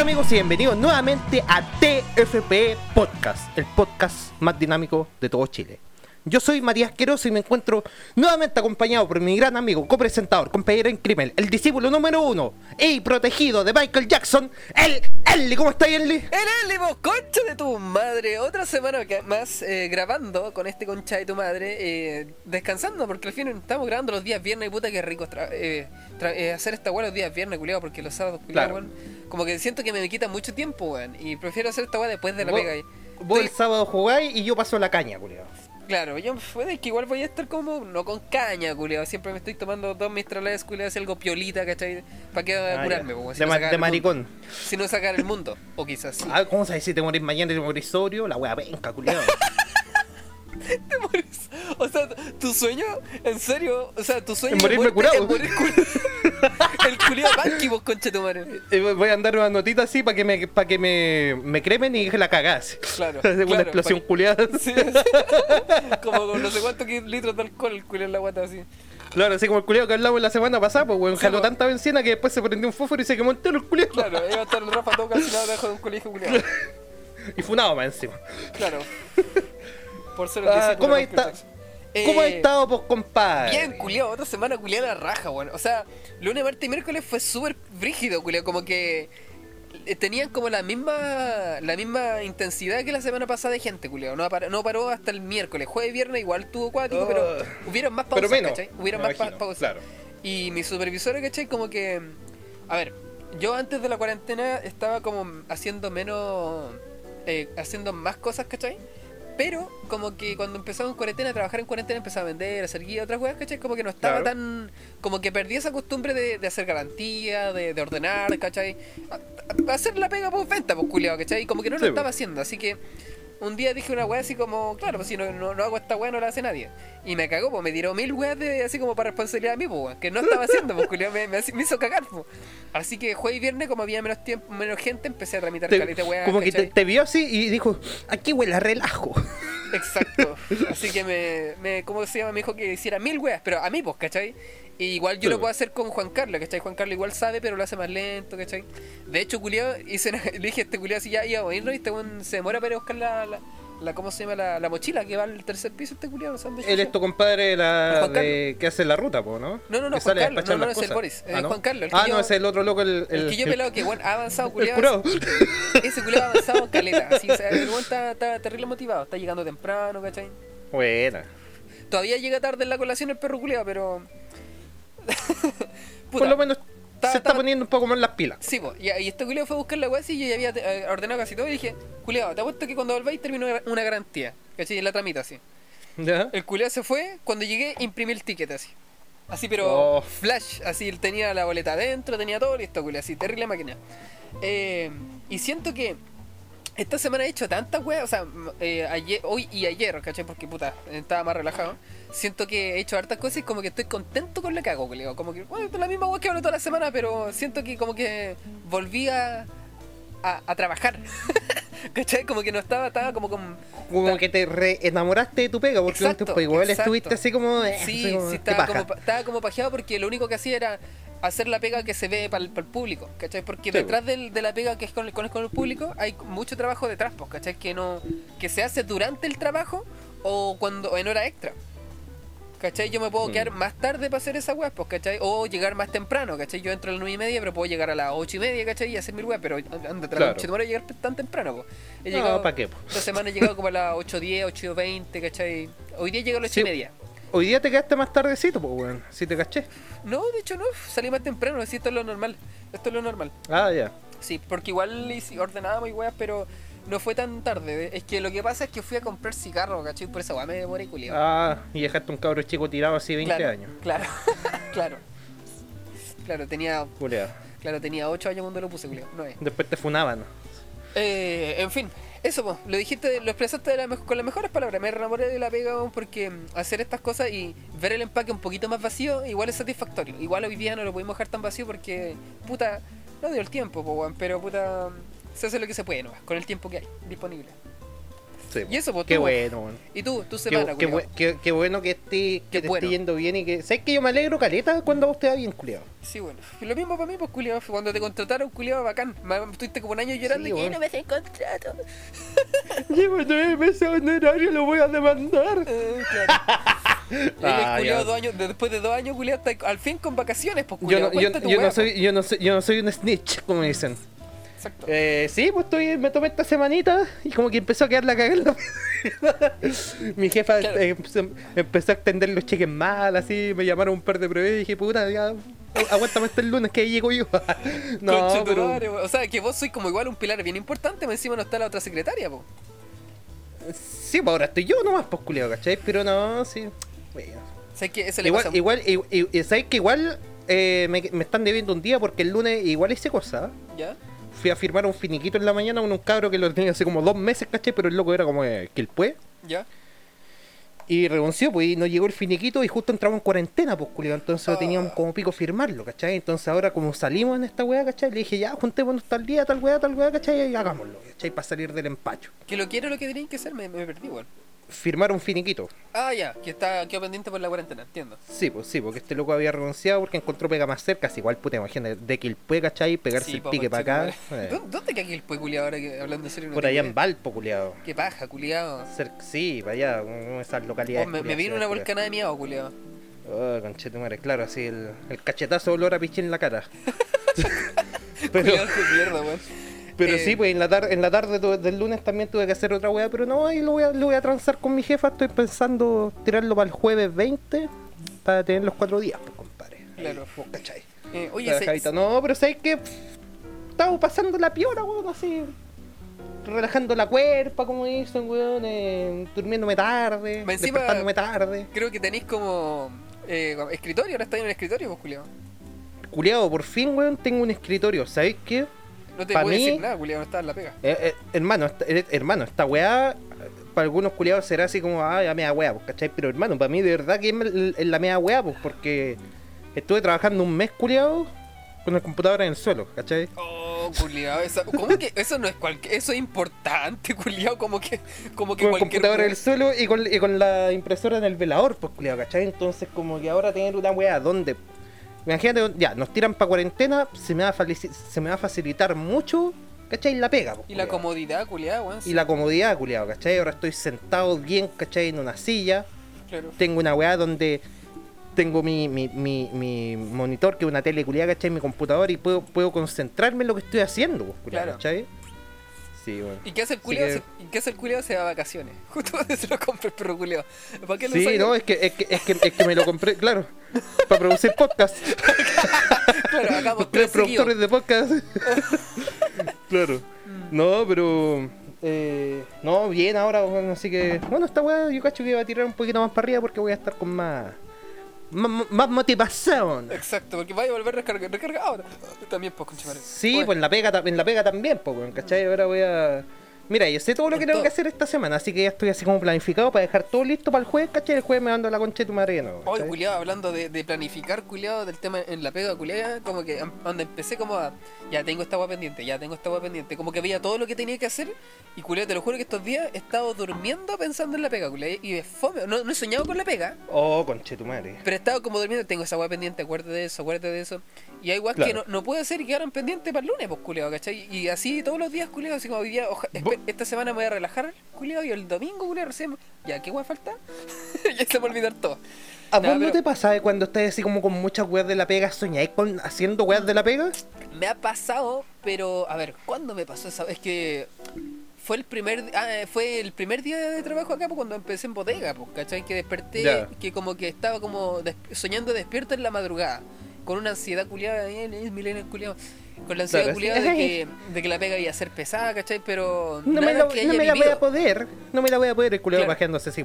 Hola amigos y bienvenidos nuevamente a TFP Podcast, el podcast más dinámico de todo Chile. Yo soy Matías Queroso y me encuentro nuevamente acompañado por mi gran amigo, copresentador, compañero en crimen, el discípulo número uno y protegido de Michael Jackson, el Ellie. ¿Cómo está Ellie? El Eli, vos, concha de tu madre. Otra semana más eh, grabando con este concha de tu madre, eh, descansando, porque al fin estamos grabando los días viernes y puta que rico eh, hacer esta weá los días viernes, culiado, porque los sábados, culiado, Claro. weón, como que siento que me quita mucho tiempo, weón, y prefiero hacer esta weá después de la Vos- pega. ahí. Vos el sábado jugáis y yo paso la caña, culiao. Claro, yo puede que igual voy a estar como, no con caña, culiado, siempre me estoy tomando dos mistrales, culiado, así algo piolita, ¿cachai? ¿Para qué Ah, curarme, weón? Si de, no ma- de maricón. Si no sacar el mundo, o quizás sí. Ah, ¿Cómo sabes si te morís mañana y te morís sobrio? La wea penca, culiao. Te morís. O sea, tu sueño, en serio, o sea, tu sueño En morirme curado. es morir El culiado banqui, vos, concha tu madre. Voy a andar una notita así para que me para que me, me cremen y la cagase. Claro, una claro, explosión culiada. Sí, sí. Como con no sé cuántos litros de alcohol el culiado en la guata así. Claro, así como el culiado que hablamos la semana pasada, pues weón, jaló po. tanta benzina que después se prendió un fósforo y se quemó entero el culiado. Claro, iba a estar el Rafa todo calcinado debajo de un colegio culiado. Y funado más encima. Claro. Por ser Ah, ¿cómo está- Michael Jackson. ¿Cómo ha Eh, estado, pues, compadre? Bien, culiado, otra semana culiada la raja, weón. O sea, lunes, martes y miércoles fue súper brígido, culiado. Como que eh, tenían como la misma la misma intensidad que la semana pasada de gente, culiado. No, par- no paró hasta el miércoles. Jueves y viernes igual tuvo cuático, Oh. pero hubieron más pausas, Pero menos, ¿cachai? Hubieron más imagino, pausas. claro. Y mi supervisor, ¿cachai? Como que... A ver, yo antes de la cuarentena estaba como haciendo menos... eh, haciendo más cosas, ¿cachai? Pero como que cuando empezamos en cuarentena, a trabajar en cuarentena, empezaba a vender, a hacer guía, otras weas, ¿cachai? Como que no estaba Claro. tan... Como que perdí esa costumbre de, de hacer garantía, de, de ordenar, ¿cachai? A- a- hacer la pega por venta, pues culiado, ¿cachai? Como que no lo Sí, estaba haciendo, así que... Un día dije una wea así como, claro, pues si no, no, no hago esta wea no la hace nadie. Y me cagó, pues me tiró mil weas de, así como para responsabilidad a mí, pues, que no estaba haciendo, pues culiao, me, me, hizo cagar, pues. Así que jueves y viernes, como había menos tiempo, menos gente, empecé a tramitar caleta weas. como que te vio así y dijo, aquí huele a relajo. Exacto. Así que me, me, ¿cómo se llama? Me dijo que hiciera mil weas, pero a mí, pues, ¿cachai? Y igual yo Sí, lo puedo hacer con Juan Carlos, ¿cachai? Juan Carlos igual sabe, pero lo hace más lento, ¿cachai? De hecho, culiao, hice, le dije a este culiao si ya íbamos a irnos y este se demora para ir a buscar la, la, la- ¿cómo se llama? La, la mochila que va al tercer piso este de Él es tu compadre la de, que hace la ruta, po, ¿no? No, no, no, Que Juan Carlos, no, no, es el. Boris, Ah, ¿no? Juan Carlos, el Ah, yo- no, es el otro loco, el... El, que yo pelado que bueno, ha avanzado el culiao. curado. Ese culiao ha avanzado caleta. Así, o sea, el está, está terrible motivado, está llegando temprano, ¿cachai? Buena. Todavía llega tarde en la colación el perro culiao, pero. Por lo menos ta- se está ta- poniendo un poco más las pilas. Sí, po, y, y este culiao fue a buscar la weá y yo ya había eh, ordenado casi todo y dije, culiao, te apuesto que cuando volváis termino una- una garantía. ¿Cachai? Y la tramita así. ¿Ya? El culiao se fue, cuando llegué imprimí el ticket así. Así, pero Oh. flash, así, él tenía la boleta adentro, tenía todo listo, culiao, así, terrible máquina. Eh, y siento que esta semana he hecho tantas weas, o sea, eh, ayer, hoy y ayer, ¿cachai? Porque puta, estaba más relajado. Siento que he hecho hartas cosas y como que estoy contento con lo que hago, culiao. Como que, bueno, es la misma wea que hablo toda la semana, pero siento que como que volví a, a, a trabajar. ¿Cachai? Como que no estaba, estaba como con Como que te re enamoraste de tu pega, porque Exacto, igual exacto. estuviste así como... eh, Sí, así como, sí, como, estaba como pajeado porque lo único que hacía era hacer la pega que se ve para el, público, ¿cachai? Porque Sí, detrás del- de la pega que es con, el- con, el- con el público hay mucho trabajo detrás, pues, ¿cachai? Que, no, que se hace durante el trabajo o cuando o en hora extra. ¿Cachai? Yo me puedo Mm. quedar más tarde para hacer esa web, pues, ¿cachai? O llegar más temprano, ¿cachai? Yo entro a las 9 y media, pero puedo llegar a las 8 y media, ¿cachai? Y hacer mil web, pero anda, Claro. claro. a llegar tan temprano, pues. He No, ¿para qué? po? esta semana he llegado como a las 8.10, 8.20, ¿cachai? Hoy día llego a las 8 Sí. y media. Hoy día te quedaste más tardecito, pues, weón. Si te caché. No, de hecho no, salí más temprano, así esto es lo normal. Esto es lo normal. Ah, ya. Sí, porque igual ordenábamos y weas, pero no fue tan tarde. Es que lo que pasa es que fui a comprar cigarros, ¿cachai? Por wea me demoré culiado. Ah, y dejaste un cabro chico tirado así 20 claro, años. Claro, claro. Claro, tenía, Culeado. claro, tenía 8 años cuando lo puse, culiado. No es. Después te funaban. Eh, en fin, eso, po, lo dijiste, lo expresaste de la con las mejores palabras. Me enamoré de la pega porque mm, hacer estas cosas y ver el empaque un poquito más vacío, igual es satisfactorio. Igual hoy día no lo pudimos dejar tan vacío porque, puta, no dio el tiempo, po, pero puta, se hace lo que se puede, ¿no? Con el tiempo que hay disponible. Sí, Y eso, pues, Qué tú, bueno. Y tú, Qué, semana, qué, qué- qué bueno que, esté, que te bueno. esté yendo bien y que. ¿Sabes que yo me alegro, caleta, cuando vos te va bien, culiado? Sí, bueno. Y lo mismo para mí, pues, culiao. Cuando te contrataron, culiao, bacán. Estuviste como un año llorando Sí, y bueno. no me hacen contrato. Llevo nueve meses honorario, lo voy a demandar. Eh, claro. Ah, culiao dos años, después de dos años, culiao, está al fin con vacaciones, pues, Yo culiao. no, yo, no soy, yo, no soy, yo no soy un snitch, como dicen. Exacto. Eh, sí, pues estoy, me tomé esta semanita y como que empezó a quedar la cagada. Mi jefa Claro. eh, empezó, empezó a extender los cheques mal, así, me llamaron un par de pruebas y dije, puta, ya, aguántame hasta el lunes que ahí llego yo. no, pero. O sea, que vos sois como igual un pilar bien importante, más encima no está la otra secretaria, po. sí, pues ahora estoy yo nomás, pues culiado, ¿cachai? Pero no, sí. Bueno. Sea, que eso le Igual, pasa igual, igual, igual, ¿sabes que igual eh, me, me están debiendo un día porque el lunes igual hice cosas? ¿Ya? Fui a firmar un finiquito en la mañana con un cabro que lo tenía hace como dos meses, ¿cachai? Pero el loco era como eh, que el pues. ¿Ya? Y renunció, pues, y no llegó el finiquito y justo entramos en cuarentena, pues, culiado. Entonces Ah. teníamos como pico firmarlo, ¿cachai? Entonces ahora como salimos en esta weá, ¿cachai? Le dije, ya, juntémonos tal día, tal weá, tal weá, ¿cachai? Y hagámoslo, ¿cachai? Para salir del empacho. Que lo quiero lo que tenían que hacer, me, me perdí, weón. Firmar un finiquito. Ah, ya, que está quedó pendiente por la cuarentena, entiendo. Sí, pues sí, porque este loco había renunciado porque encontró pega más cerca, así igual puta, imagínate, de que el puede, ¿cachai? Pegarse Sí, el po, pique para acá. eh, ¿Dó- ¿Dónde queda pues culiado ahora que hablando en serio? por allá en? Valpo, culiado. Qué paja, culiado. sí, para allá, esas localidades. Oh, me, me vino una volcana de miado, culiado. Oh, conchetumare, claro, así el, el cachetazo olor a pichín en la cara. pero Culiado de mierda, weón. Pero Eh, sí, pues en la, tar- en la tarde del lunes también tuve que hacer otra weá, pero no, ahí lo voy, a, lo voy a transar con mi jefa. Estoy pensando tirarlo para el jueves 20 para tener los cuatro días, pues compadre. Claro. vos cachai. Eh, oye, se- no, pero sabes que estamos pasando la piola, weón, así. Relajando la cuerpa, como dicen, weón, eh, durmiéndome tarde, encima- despertándome tarde. creo que tenéis como eh, escritorio, ahora estáis en el escritorio, pues, culiado. Culeado, por fin, weón, tengo un escritorio, ¿sabéis qué? No te puedo decir mí- nada, culiado, no estás en la pega. Eh, eh, hermano, esta, eh, hermano, esta weá, para algunos culiados será así como, ah, la media weá, pues, ¿cachai? Pero hermano, para mí de verdad que es la media weá, pues, porque estuve trabajando un mes culiado con el computador en el suelo, ¿cachai? Oh, culiado, eso, ¿cómo que eso no es cualquier, eso es importante, culiado, como que, como que con el computador en el suelo y con, y con la impresora en el velador, pues, culiado, ¿cachai? Entonces, como que ahora tener una weá donde. Imagínate, ya, nos tiran para cuarentena, se me, va a se me va a facilitar mucho, ¿cachai? La pega, Y la comodidad, culiado, weón. Y la comodidad, culiado, ¿cachai? Ahora estoy sentado bien, ¿cachai? En una silla. Claro. Tengo una weá donde tengo mi, mi, mi, mi monitor, que es una tele culiada, ¿cachai? Mi computador y puedo, puedo concentrarme en lo que estoy haciendo, pues, culiao, Claro. ¿cachai? Sí, bueno. ¿Y qué hace el que- ¿y qué hace el culiado? Se va a vacaciones. Justo donde se lo compra el perro culiado. ¿Para qué lo Sí, no, es que, es, que, es, que, es que me lo compré, claro, para producir podcast. Claro, hagamos Tres productores de podcast. claro. No, pero. Eh, no, bien ahora, bueno, así que. Bueno, esta weá yo cacho que va a tirar un poquito más para arriba porque voy a estar con más. Más, motivación. Exacto, porque vaya a volver recarga, recarga ahora. También, pues. Sí, pues en la pega, en la pega también, pues, ¿cachai? Ahora voy a. Mira, yo sé todo lo que En tengo que hacer esta semana, así que ya estoy así como planificado para dejar todo listo para el jueves, ¿cachai? El jueves me mando la concha de tu madre, ¿no? Hoy, ¿cachai? culiado, hablando de, de planificar, culiado, del tema en la pega, culiada, como que donde empecé como a, ya tengo esta agua pendiente, ya tengo esta agua pendiente, como que veía todo lo que tenía que hacer, y culiado, te lo juro que estos días he estado durmiendo pensando en la pega, culiado, y de fome, no, no he soñado con la pega, Oh, conche tu madre. pero he estado como durmiendo, tengo esa agua pendiente, acuérdate de eso, acuérdate de eso, y hay igual que no, no puede ser y quedaron pendientes para el lunes, pues, culiado, ¿cachai? Y así todos los días, culiado, así como hoy día, oja- esta semana me voy a relajar, culiado, y el domingo, culiado, recién, ya, ¿qué guay falta? ya se me va a olvidar todo. ¿A No, vos no pero- te pasa de cuando estás así como con muchas weas de la pega, soñáis con haciendo weas de la pega? Me ha pasado, pero a ver, ¿cuándo me pasó esa? Es que fue el primer ah, eh, fue el primer día de trabajo acá pues, cuando empecé en bodega, pues, ¿cachai? Que desperté, Ya. que como que estaba como des- soñando despierto en la madrugada, con una ansiedad culiada, eh, eh, culiado, con la ansiedad Claro, de que, de que la pega iba a ser pesada, ¿cachai? Pero No me, la, que no me la voy a poder, no me la voy a poder, el culiado Claro. así.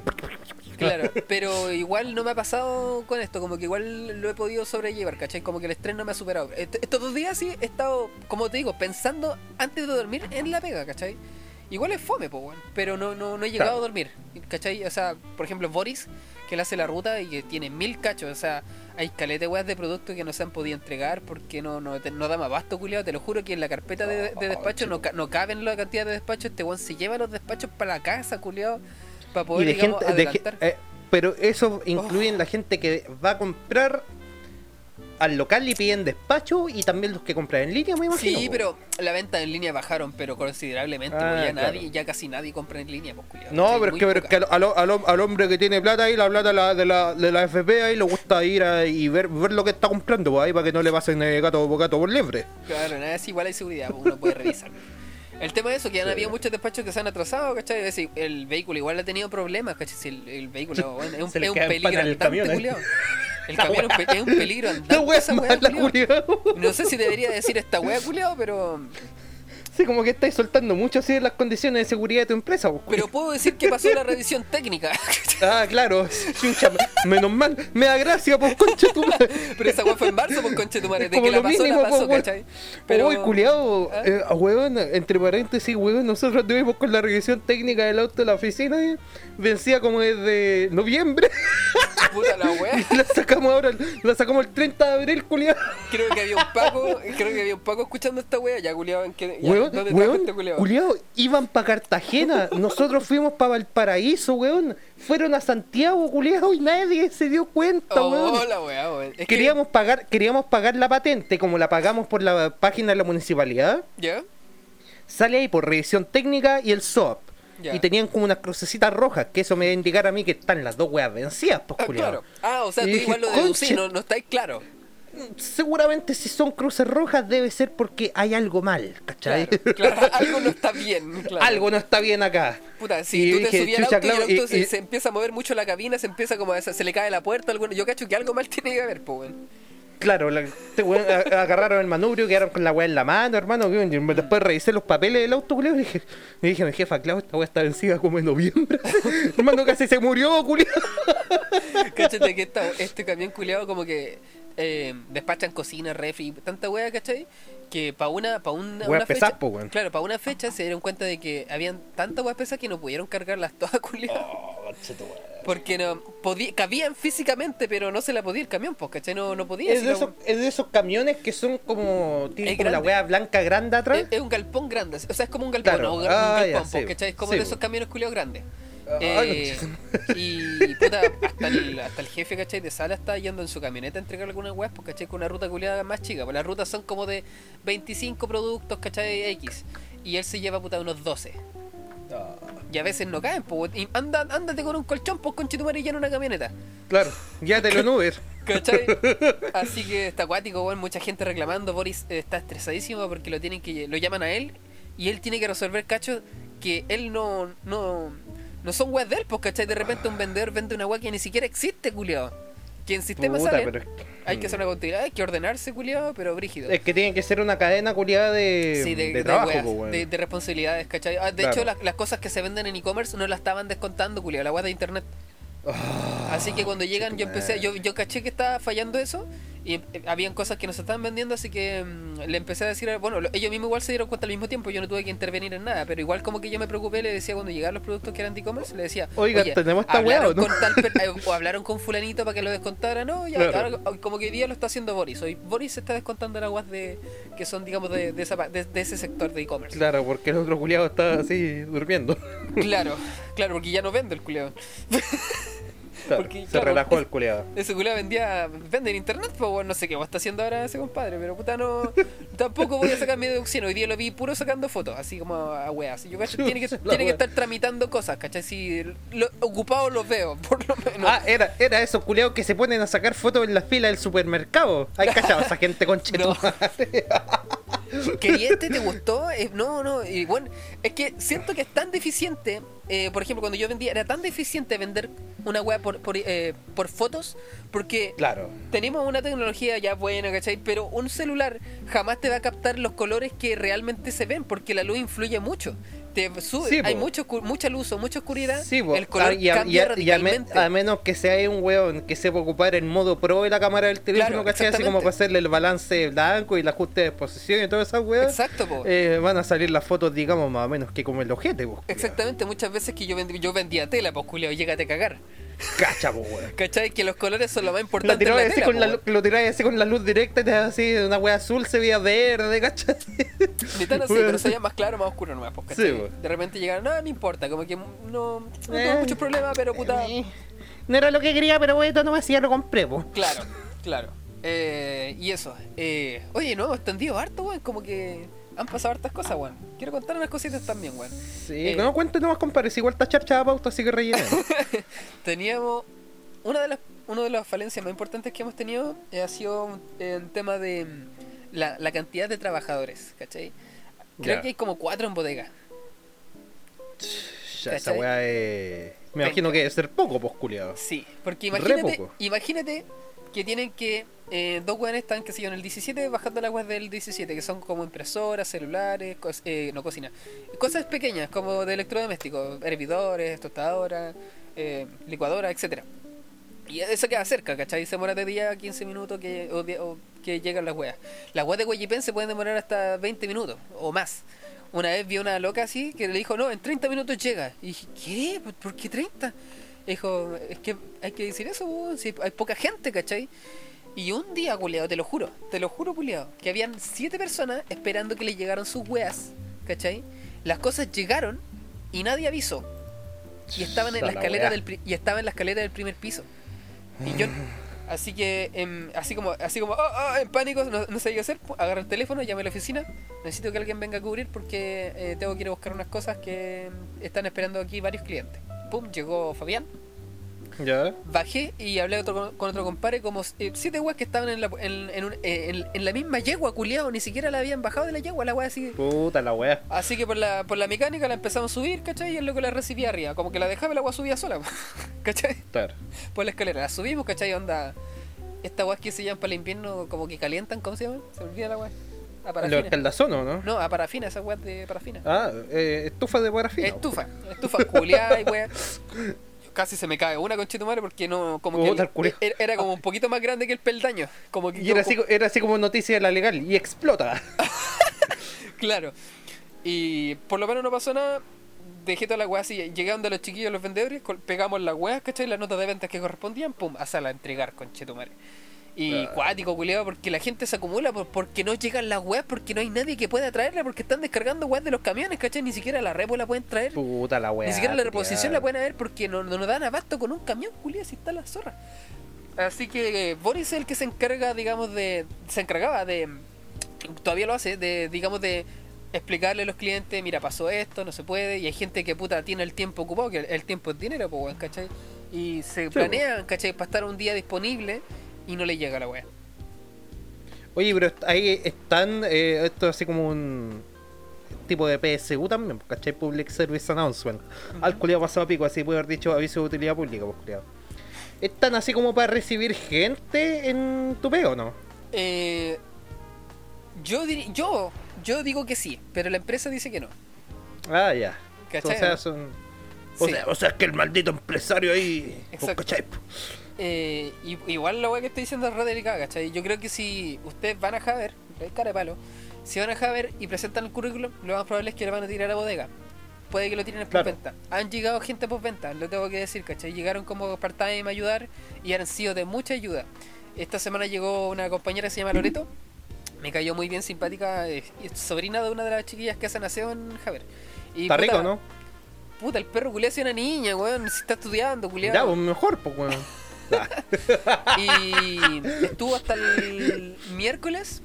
Claro, pero igual no me ha pasado con esto, como que igual lo he podido sobrellevar, ¿cachai? Como que el estrés no me ha superado. Est- Estos dos días sí he estado, como te digo, pensando antes de dormir en la pega, ¿cachai? igual es fome, pues, weón. Pero no, no, no he llegado Claro. a dormir, ¿cachai? O sea, por ejemplo, Boris, que le hace la ruta y que tiene mil cachos, o sea, hay calete weas de productos que no se han podido entregar porque no, no, te- no da más abasto, culiado. Te lo juro que en la carpeta de, de despacho no, no caben la cantidad de despachos. Este weón se lleva los despachos para la casa, culiado, para Y poder, de digamos, gente, de eh, pero eso incluye la gente que va a comprar al local y piden despacho y también los que compran en línea, me imagino. Sí, po. pero la venta en línea bajaron, pero considerablemente. Ah, ya claro. nadie, ya casi nadie compra en línea, pues, No, ¿cachai? pero es que, pero que al, al- al- hombre que tiene plata ahí, la plata la- de, la, de la FP ahí, le gusta ir a, y ver, ver lo que está comprando, pues, ahí para que no le pasen eh, gato, gato por liebre. Claro, nada, es igual hay seguridad, pues, uno puede revisar. El tema de eso, que han Sí. habido muchos despachos que se han atrasado, ¿cachai? Es decir, el vehículo igual ha tenido problemas, ¿cachai? Si el, el vehículo bueno, es un, es peligro el camión, ¿eh? El camión es un, pe- es un peligro La andante. wea es esa wea, mala, culiao. No sé si debería decir esta wea, culiao, pero... Sí, como que estáis soltando mucho así de las condiciones de seguridad de tu empresa, pues, Pero puedo decir que pasó la revisión técnica. Ah, claro, menos mal, me da gracia, pues concha tu madre. Pero esa wea fue en marzo, pues conche tu madre. De Como que la lo pasó, mínimo, la pasó. Pero... Uy, culiado, ¿Ah? eh, weón, entre paréntesis, weón, nosotros tuvimos con la revisión técnica del auto de la oficina, eh, vencía como desde noviembre, Puta la wea. y la sacamos ahora, la sacamos el 30 de abril, culiado. Creo que había un Paco, creo que había un Paco escuchando esta wea, ya culiado en que ya, Weón, ¿dónde está weón, culiao? culiao, iban para Cartagena, nosotros fuimos para Valparaíso, weón, fueron a Santiago, culiao, y nadie se dio cuenta, Oh, weón. la wea, weón. Que- Queríamos pagar, queríamos pagar la patente, como la pagamos por la página de la municipalidad, ¿Ya? sale ahí por revisión técnica y el SOAP. Ya. Y tenían como unas crucecitas rojas, que eso me debe indicar a mí que están las dos weas vencidas, pues, Ah, claro. Ah, o sea, tú igual lo deducí, no, no estáis claro. Seguramente si son cruces rojas debe ser porque hay algo mal, ¿cachai? Claro, claro, algo no está bien. Claro. algo no está bien acá. Puta, Y si tú te dije, subías al auto y el claro, auto y- se, y- se empieza a mover mucho la cabina, se empieza como a, se le cae la puerta, alguno, yo cacho que algo mal tiene que haber, pues. Claro, la- este agarraron el manubrio, quedaron con la weá en la mano, hermano. y Después revisé los papeles del auto, culiao, y dije, y dije, mi jefa, claro, esta weá está vencida como en noviembre. hermano, casi se murió, culiao. Cáchate que esta- este camión culiado como que eh, despachan cocina, refri, tanta wea, ¿cachai? Que para una, pa una, fecha, po, claro, para una fecha se dieron cuenta de que habían tantas weas pesadas que no pudieron cargarlas todas, culiado. Oh, Porque no podí- cabían físicamente, pero no se la podía el camión, pues, ¿cachai? No, no podía. Es de, esos, es de esos camiones que son como. Tienen como la weá blanca grande atrás. es, es un galpón grande, o sea, es como un galpón, Claro. ¿no? un, Ah, galpón, ya, sí. ¿cachai? Es como Sí, de esos camiones culiados grandes. Ah, Eh, y puta, hasta el, hasta el jefe, ¿cachai? De sala está yendo en su camioneta a entregar algunas weas, pues, ¿cachai? Con una ruta culiada más chica. Pues las rutas son como de 25 productos, ¿cachai? X. Y él se lleva puta unos 12. Y a veces no caen, pues. Y anda, ándate con un colchón, pues con y en una camioneta. Claro, ya te lo Uber. ¿Cachai? Así que está acuático, weón. Mucha gente reclamando. Boris eh, está estresadísimo porque lo tienen que lo llaman a él y él tiene que resolver cachos que él no no no son weas de él, pues, ¿cachai? De repente un vendedor vende una wea que ni siquiera existe, culiado. Que en sistema Puta, sale. pero Hay que hacer una contabilidad, hay que ordenarse, culiado, pero brígido. Es que tiene que ser una cadena culiada de, Sí, de, de de trabajo, weas, weón. de, de responsabilidades, ¿cachai? Ah, de Claro. hecho, las, las cosas que se venden en e-commerce no las estaban descontando, culiado, la wea de internet. Ah, Así que cuando llegan, yo empecé, yo, yo caché que estaba fallando eso y eh, habían cosas que no se estaban vendiendo, así que mm, le empecé a decir, bueno, lo- ellos mismos igual se dieron cuenta al mismo tiempo, yo no tuve que intervenir en nada, pero igual como que yo me preocupé, le decía cuando llegaban los productos que eran de e-commerce, le decía, Oiga, "Oye, tenemos esta hablaron ¿o no?" con tal per- eh, o hablaron con fulanito para que lo descontara, no, ya, Claro. ahora como que hoy día lo está haciendo Boris, hoy Boris se está descontando aguas de que son, digamos, de, de, esa de- de ese sector de e-commerce. Claro, porque el otro culiado está así durmiendo. Claro, claro, porque ya no vende el culeo. Claro, Porque, se claro, relajó el culiado. Ese culiao vendía, vende en internet, pues bueno, no sé qué está haciendo ahora ese compadre, pero puta no, tampoco voy a sacar mi deducción, hoy día lo vi puro sacando fotos, así como a weas, yo cacho, tiene que, tiene que estar tramitando cosas, ¿cachai? Si lo, ocupado los veo, por lo menos. Ah, era, era esos culiados que se ponen a sacar fotos en la fila del supermercado. Hay cachado esa gente con No. ¿Queriente? ¿Te gustó? Eh, no, no, y bueno, es que siento que es tan deficiente, eh, por ejemplo, cuando yo vendía, era tan deficiente vender una wea por, por, eh, por fotos, porque Claro. tenemos una tecnología ya buena, ¿cachai? Pero un celular jamás te va a captar los colores que realmente se ven, porque la luz influye mucho. Te sube, Sí, hay mucho, mucha luz o mucha oscuridad, Sí, el color Ah, y a, cambia y a- y a me- radicalmente. a menos que sea un weón que sepa ocupar el modo pro de la cámara del teléfono, Claro, ¿cachai? Así como para hacerle el balance blanco y el ajuste de exposición y todas esas weas. Exacto, eh, van a salir las fotos, digamos, más o menos que como el ojete, pues. Exactamente, muchas veces que yo, vendí- yo vendía tela, pues culiao, llégate a cagar. Cacha, pues, weón. ¿Cachai? Que los colores son lo más Lo importante tirabas la así, con po, la, lo así con la luz directa y te das así, una wea azul se veía verde, ¿cachai? Ni tan así, pero se veía más claro, más oscuro nomás, pues, ¿cachai? Sí, po. De repente llegaron, no, no importa, como que no, no Eh. tuve muchos problemas, pero puta. Eh, No era lo que quería, pero bueno, no me hacía, lo compré, pues. Claro, claro. Eh, y eso. Eh, oye, no, extendido harto, weón. Como que han pasado hartas cosas, weón. Quiero contar unas cositas también, weón. Sí, Eh. no cuente nomás, compadre, si igual está charcha la pauta, así que rellenemos. Teníamos. Una de las, una de las falencias más importantes que hemos tenido eh, ha sido en tema de mm, la, la cantidad de trabajadores, ¿cachai? Creo que hay como cuatro en bodega. Ya, esa weá es. Me imagino que debe ser poco, pues, culiado. Sí, porque imagínate, imagínate que tienen que. eh, dos weones están, que sé yo, en el 17 bajando las weas del 17, que son como impresoras, celulares, cos- eh, no cocina. Cosas pequeñas, como de electrodomésticos, hervidores, tostadoras, eh, licuadoras, etcétera Y eso queda cerca, ¿cachai? Se demora de día a 15 minutos que, o, que llegan las weas. Las weas de Guayipen se pueden demorar hasta 20 minutos o más. Una vez vi una loca así que le dijo, no, en 30 minutos llega. Y dije, ¿qué? ¿Por- ¿Por qué 30? Dijo, es que hay que decir eso, weón, si hay poca gente, ¿cachai? Y un día, culiado, te lo juro, te lo juro, culiado, que habían siete personas esperando que le llegaran sus weas, ¿cachai? Las cosas llegaron y nadie avisó. Y estaban en la La escalera wea. del y estaban en la escalera del primer piso. Y yo así que em, así como así como oh, oh, en pánico, no, no sé qué hacer, agarro el teléfono, llamé a la oficina, necesito que alguien venga a cubrir porque eh, tengo que ir a buscar unas cosas que em, están esperando aquí varios clientes. Pum, llegó Fabián, Ya. bajé y hablé otro, con otro compadre como eh, siete weas que estaban en la, en, en un- eh, en- en la misma yegua, culiado, ni siquiera la habían bajado de la yegua, la wea así. Puta la weá. Así que por la, por la mecánica la empezamos a subir, ¿cachai? Y el loco la recibía arriba, como que la dejaba y la agua subía sola, ¿cachai? Claro. Por la escalera, la subimos, ¿cachai? Onda, esta weas que se llaman para el invierno, como que calientan, ¿cómo se llama? Se me olvida la wea. A Los parafina. caldazonos, ¿no? No, a parafina, esa weas de parafina. Ah, eh, estufa de parafina. Estufa, estufa culiada y wea. Casi se me cae una conchita madre porque no, como que el era, era como un poquito más grande que el peldaño. Como que Y era así, era así como noticia de la legal. Y explota. Claro. Y por lo menos no pasó nada. Dejé toda la weá así. Llegué donde los chiquillos, los vendedores, pegamos las weas, ¿cachai? Las notas de ventas que correspondían, pum, a sala a entregar, conchetumare. Y Ah. cuático, culiado, porque la gente se acumula por, porque no llegan las weas, porque no hay nadie que pueda traerla, porque están descargando weas de los camiones, ¿cachai? Ni siquiera la repo la pueden traer. Puta la weá. Ni siquiera la reposición la pueden haber porque no, no nos dan abasto con un camión, culiado, si está la zorra. Así que eh, Boris es el que se encarga, digamos, de. Se encargaba de. Todavía lo hace, de, digamos, de explicarle a los clientes: mira, pasó esto, no se puede. Y hay gente que puta tiene el tiempo ocupado, que el, el tiempo es dinero, pues, weón, ¿cachai? Y se planean, ¿cachai? Para estar un día disponible y no le llega la weá. Oye, pero ahí están. eh, esto es así como un tipo de PSU también, ¿cachai? Public Service Announcement. Al culiado pasado a pico, así puede haber dicho aviso de utilidad pública, pues culiado. ¿Están así como para recibir gente en tu peo o no? Eh, yo, yo, yo digo que sí, pero la empresa dice que no. Ah, ya. ¿Cachai? O sea, son. O, Sí. sea, o sea, es que el maldito empresario ahí. pues, Exacto. ¿cachai? Eh, y- igual la weá que estoy diciendo es re delicada, ¿cachai? Yo creo que si ustedes van a Javer, hay cara de palo, si van a Javer y presentan el currículum, lo más probable es que le van a tirar a bodega. Puede que lo tiren en Claro. postventa. Han llegado gente postventa, lo tengo que decir, ¿cachai? Llegaron como part-time a ayudar y han sido de mucha ayuda. Esta semana llegó una compañera que se llama Loreto, me cayó muy bien simpática, es es sobrina de una de las chiquillas que hacen aseo en Javer. Y, Está puta, rico, ¿no? Puta, el perro culiado es una niña, weón, si está estudiando, culiado. Ya, pues mejor, pues, weón. Y estuvo hasta el miércoles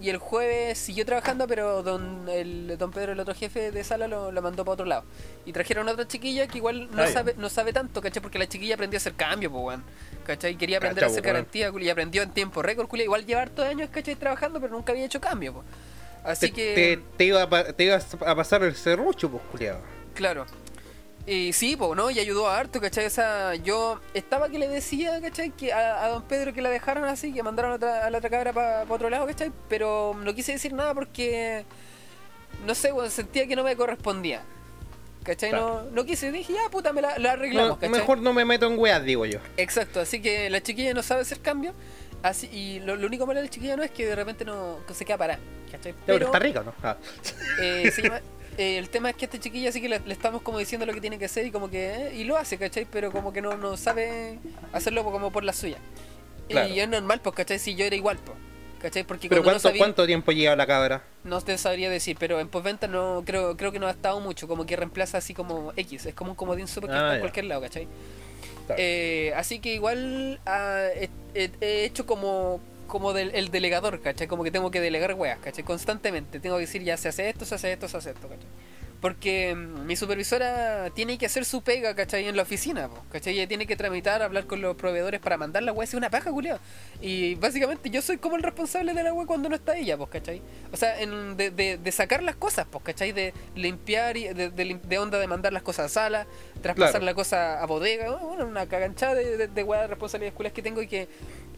y el jueves siguió trabajando, pero don, el, don Pedro, el otro jefe de sala, lo, lo mandó para otro lado. Y trajeron a otra chiquilla que igual no sabe, no sabe tanto, ¿cachai? Porque la chiquilla aprendió a hacer cambio, pues, weón. ¿Cachai? Quería aprender a hacer po, garantía, y aprendió en tiempo récord, culia. Igual lleva hartos años, ¿cachai? Trabajando, pero nunca había hecho cambio, pues. Así te, que... te, te iba a, te ibas a pasar el serrucho, pues, culiado. Claro. Y sí, pues, ¿no? Y ayudó a harto, ¿cachai? O sea, yo estaba que le decía, ¿cachai? Que a, a don Pedro que la dejaran así, que mandaron a, otra- a la otra cabra para otro lado, ¿cachai? Pero no quise decir nada porque, no sé, bueno, sentía que no me correspondía. ¿cachai? Claro. No, no quise, dije, ya puta, me la, la arreglamos, No, ¿cachai? mejor no me meto en weas, digo yo. Exacto, así que la chiquilla no sabe hacer cambio. Así, y lo, lo único malo de la chiquilla no es que de repente no se queda parada, ¿cachai? Pero, está rico, ¿no? Ah. eh, se llama- eh, el tema es que a esta chiquilla sí que le, le estamos como diciendo lo que tiene que hacer y como que eh, y lo hace, ¿cachai? Pero como que no, no sabe hacerlo como por la suya. Claro. Y es normal, pues, ¿cachai? Si yo era igual, pues. ¿Cachai? Porque Pero cuando no ¿cuánto, sabía, ¿cuánto tiempo lleva la cabra? no te sabría decir, pero en postventa no creo creo que no ha estado mucho, como que reemplaza así como X, es como un comodín super que Ah, está en cualquier lado, ¿cachai? Claro. Eh, así que igual ah, he hecho como como del, el delegador, ¿cachai? Como que tengo que delegar weas, ¿cachai? Constantemente. Tengo que decir, ya se hace esto, se hace esto, se hace esto, ¿cachai? Porque mm, mi supervisora tiene que hacer su pega, ¿cachai? En la oficina, po, ¿cachai? Ella tiene que tramitar, hablar con los proveedores para mandar la wea, es una paja, culiao. Y básicamente yo soy como el responsable de la wea cuando no está ella, pues, ¿cachai? O sea, en- de, de- de sacar las cosas, pues, ¿cachai? De limpiar, y de, de, onda de mandar las cosas a sala, traspasar Claro. la cosa a bodega, bueno, una caganchada de, de, de weas de responsabilidades culias que tengo y que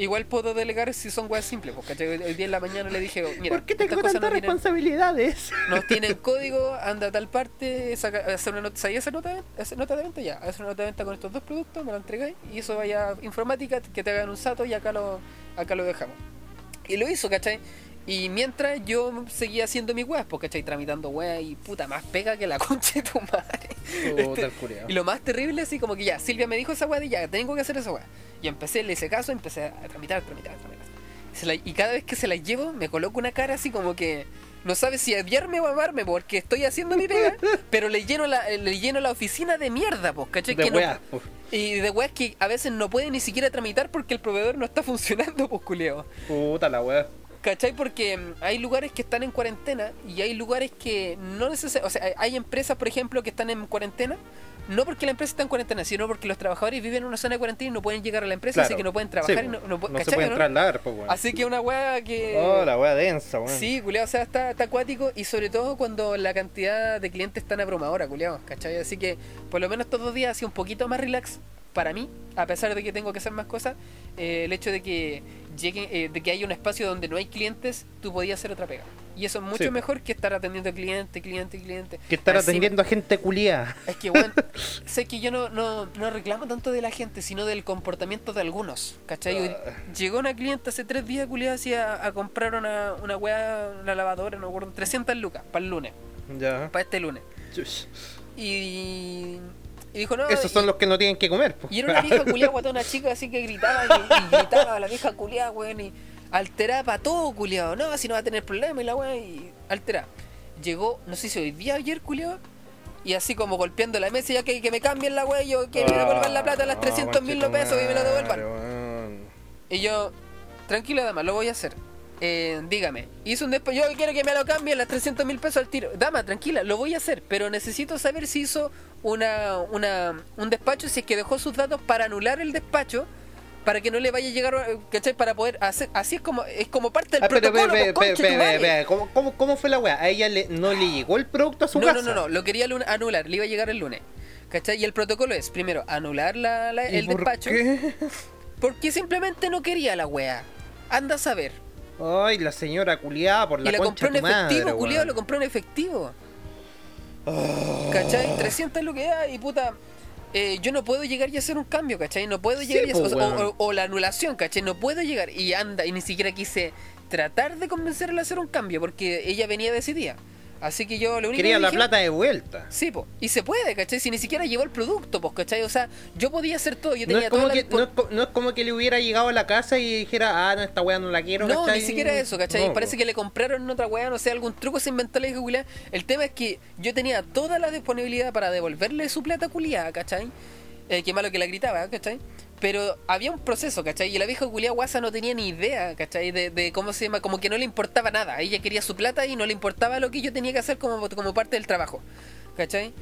igual puedo delegar si son weas simples, ¿cachai? Hoy día en la mañana le dije, mira, ¿Por qué tengo tantas no tienen- responsabilidades? no tienen código, anda a tal parte, saca, hacer una nota, ¿sabía hacer nota de venta? Hacer nota de venta ya, hacer una nota de venta con estos dos productos, me lo entregáis y eso vaya a informática, que te hagan un sato y acá lo, acá lo dejamos. Y lo hizo, ¿cachai? Y mientras yo seguía haciendo mis weas, pues, ¿cachai? Tramitando weas y puta, más pega que la concha de tu madre. Puta el culiao. Y lo más terrible, así como que ya, Silvia me dijo esa weá de ya, tengo que hacer esa weá. Y empecé, le hice caso, empecé a tramitar, tramitar, tramitar. Se la- y cada vez que se la llevo, me coloco una cara así como que no sabe si odiarme o amarme porque estoy haciendo mi pega, pero le lleno la, le lleno la oficina de mierda, pues, ¿cachai? De Que no- weas. uf. y de weas que a veces no puede ni siquiera tramitar porque el proveedor no está funcionando, pues, culeo. Puta la wea. ¿Cachai? Porque mm, hay lugares que están en cuarentena y hay lugares que no necesariamente... O sea, hay- empresas, por ejemplo, que están en cuarentena, no porque la empresa está en cuarentena, sino porque los trabajadores viven en una zona de cuarentena y no pueden llegar a la empresa, Claro. así que no pueden trabajar Sí, y no, se ¿cachai, puede no? trasladar, pues. Así que una wea que... Oh, la wea densa, weón. Sí, culiao, o sea, está, está acuático y sobre todo cuando la cantidad de clientes es tan abrumadora, culiao, ¿cachai? Así que por lo menos estos dos días ha sido un poquito más relax para mí, a pesar de que tengo que hacer más cosas, eh, el hecho de que llegue, eh, de que haya un espacio donde no hay clientes, tú podías hacer otra pega. Y eso es mucho Sí. mejor que estar atendiendo cliente, cliente, cliente. Que estar Encima- atendiendo a gente culiada. Es que, bueno, sé que yo no, no, no reclamo tanto de la gente, sino del comportamiento de algunos, ¿cachai? Ah. Llegó una cliente hace tres días, culiada, así a, a comprar una, una weá, una lavadora, no me acuerdo, 300 lucas, para el lunes, Ya. para este lunes. Chush. Y, y dijo, no, Esos y- son los que no tienen que comer. pues. y era una vieja culiada, guata, una chica así que gritaba y, y gritaba la vieja culiada, weón, y alterada para todo, culiado. No, si no va a tener problemas y la weón, y. Llegó, no sé si hoy día o ayer, culiado, y así como golpeando la mesa, ya que, que me cambien la weón, yo que me devuelvan la plata, las 300 mil pesos y me lo devuelvan. Y yo, tranquila, dama, lo voy a hacer. Eh, dígame, hizo un despacho, yo quiero que me lo cambien las 300 mil pesos al tiro. Dama, tranquila, lo voy a hacer, pero necesito saber si hizo una, una, un despacho, si es que dejó sus datos para anular el despacho, para que no le vaya a llegar, ¿cachai? Para poder hacer, así es como, es como parte del Ah, pero, protocolo, ve, pues, madre. ve, ¿Cómo, cómo, cómo fue la weá? A ella le, no le llegó el producto a su No, casa. no, no, no, lo quería anular, le iba a llegar el lunes. ¿Cachai? Y el protocolo es, primero, anular la, la- ¿Y el por despacho, qué? porque simplemente no quería la wea. Anda a saber. Ay, la señora culiada por la y la concha compró en efectivo, madre, culiado, lo compró en efectivo. Oh. ¿Cachai? 300 lo que da y puta. eh, yo no puedo llegar y hacer un cambio, ¿cachai? No puedo Sí, llegar y hacer, o, weón. o- o la anulación, ¿cachai? No puedo llegar y anda, y ni siquiera quise tratar de convencerla a hacer un cambio porque ella venía decidida. Así que yo lo único Quería que la dije- plata de vuelta. Sí, po. Y se puede, ¿cachai? Si ni siquiera llevó el producto, pues, ¿cachai? O sea, yo podía hacer todo. Yo No tenía es, como toda que, la... no, es co- no es como que le hubiera llegado a la casa y dijera, ah, no, esta weá no la quiero, No, ¿cachai? ni siquiera eso, ¿cachai? No, Parece po. que le compraron otra weá, no sé, algún truco se inventó la hija. El tema es que yo tenía toda la disponibilidad para devolverle su plata culiada, ¿cachai? Eh, qué malo que la gritaba, ¿cachai? Pero había un proceso, ¿cachai? Y la vieja culiada guasa no tenía ni idea, ¿cachai? De, de cómo se llama, como que no le importaba nada. Ella quería su plata y no le importaba lo que yo tenía que hacer como, como parte del trabajo, ¿cachai?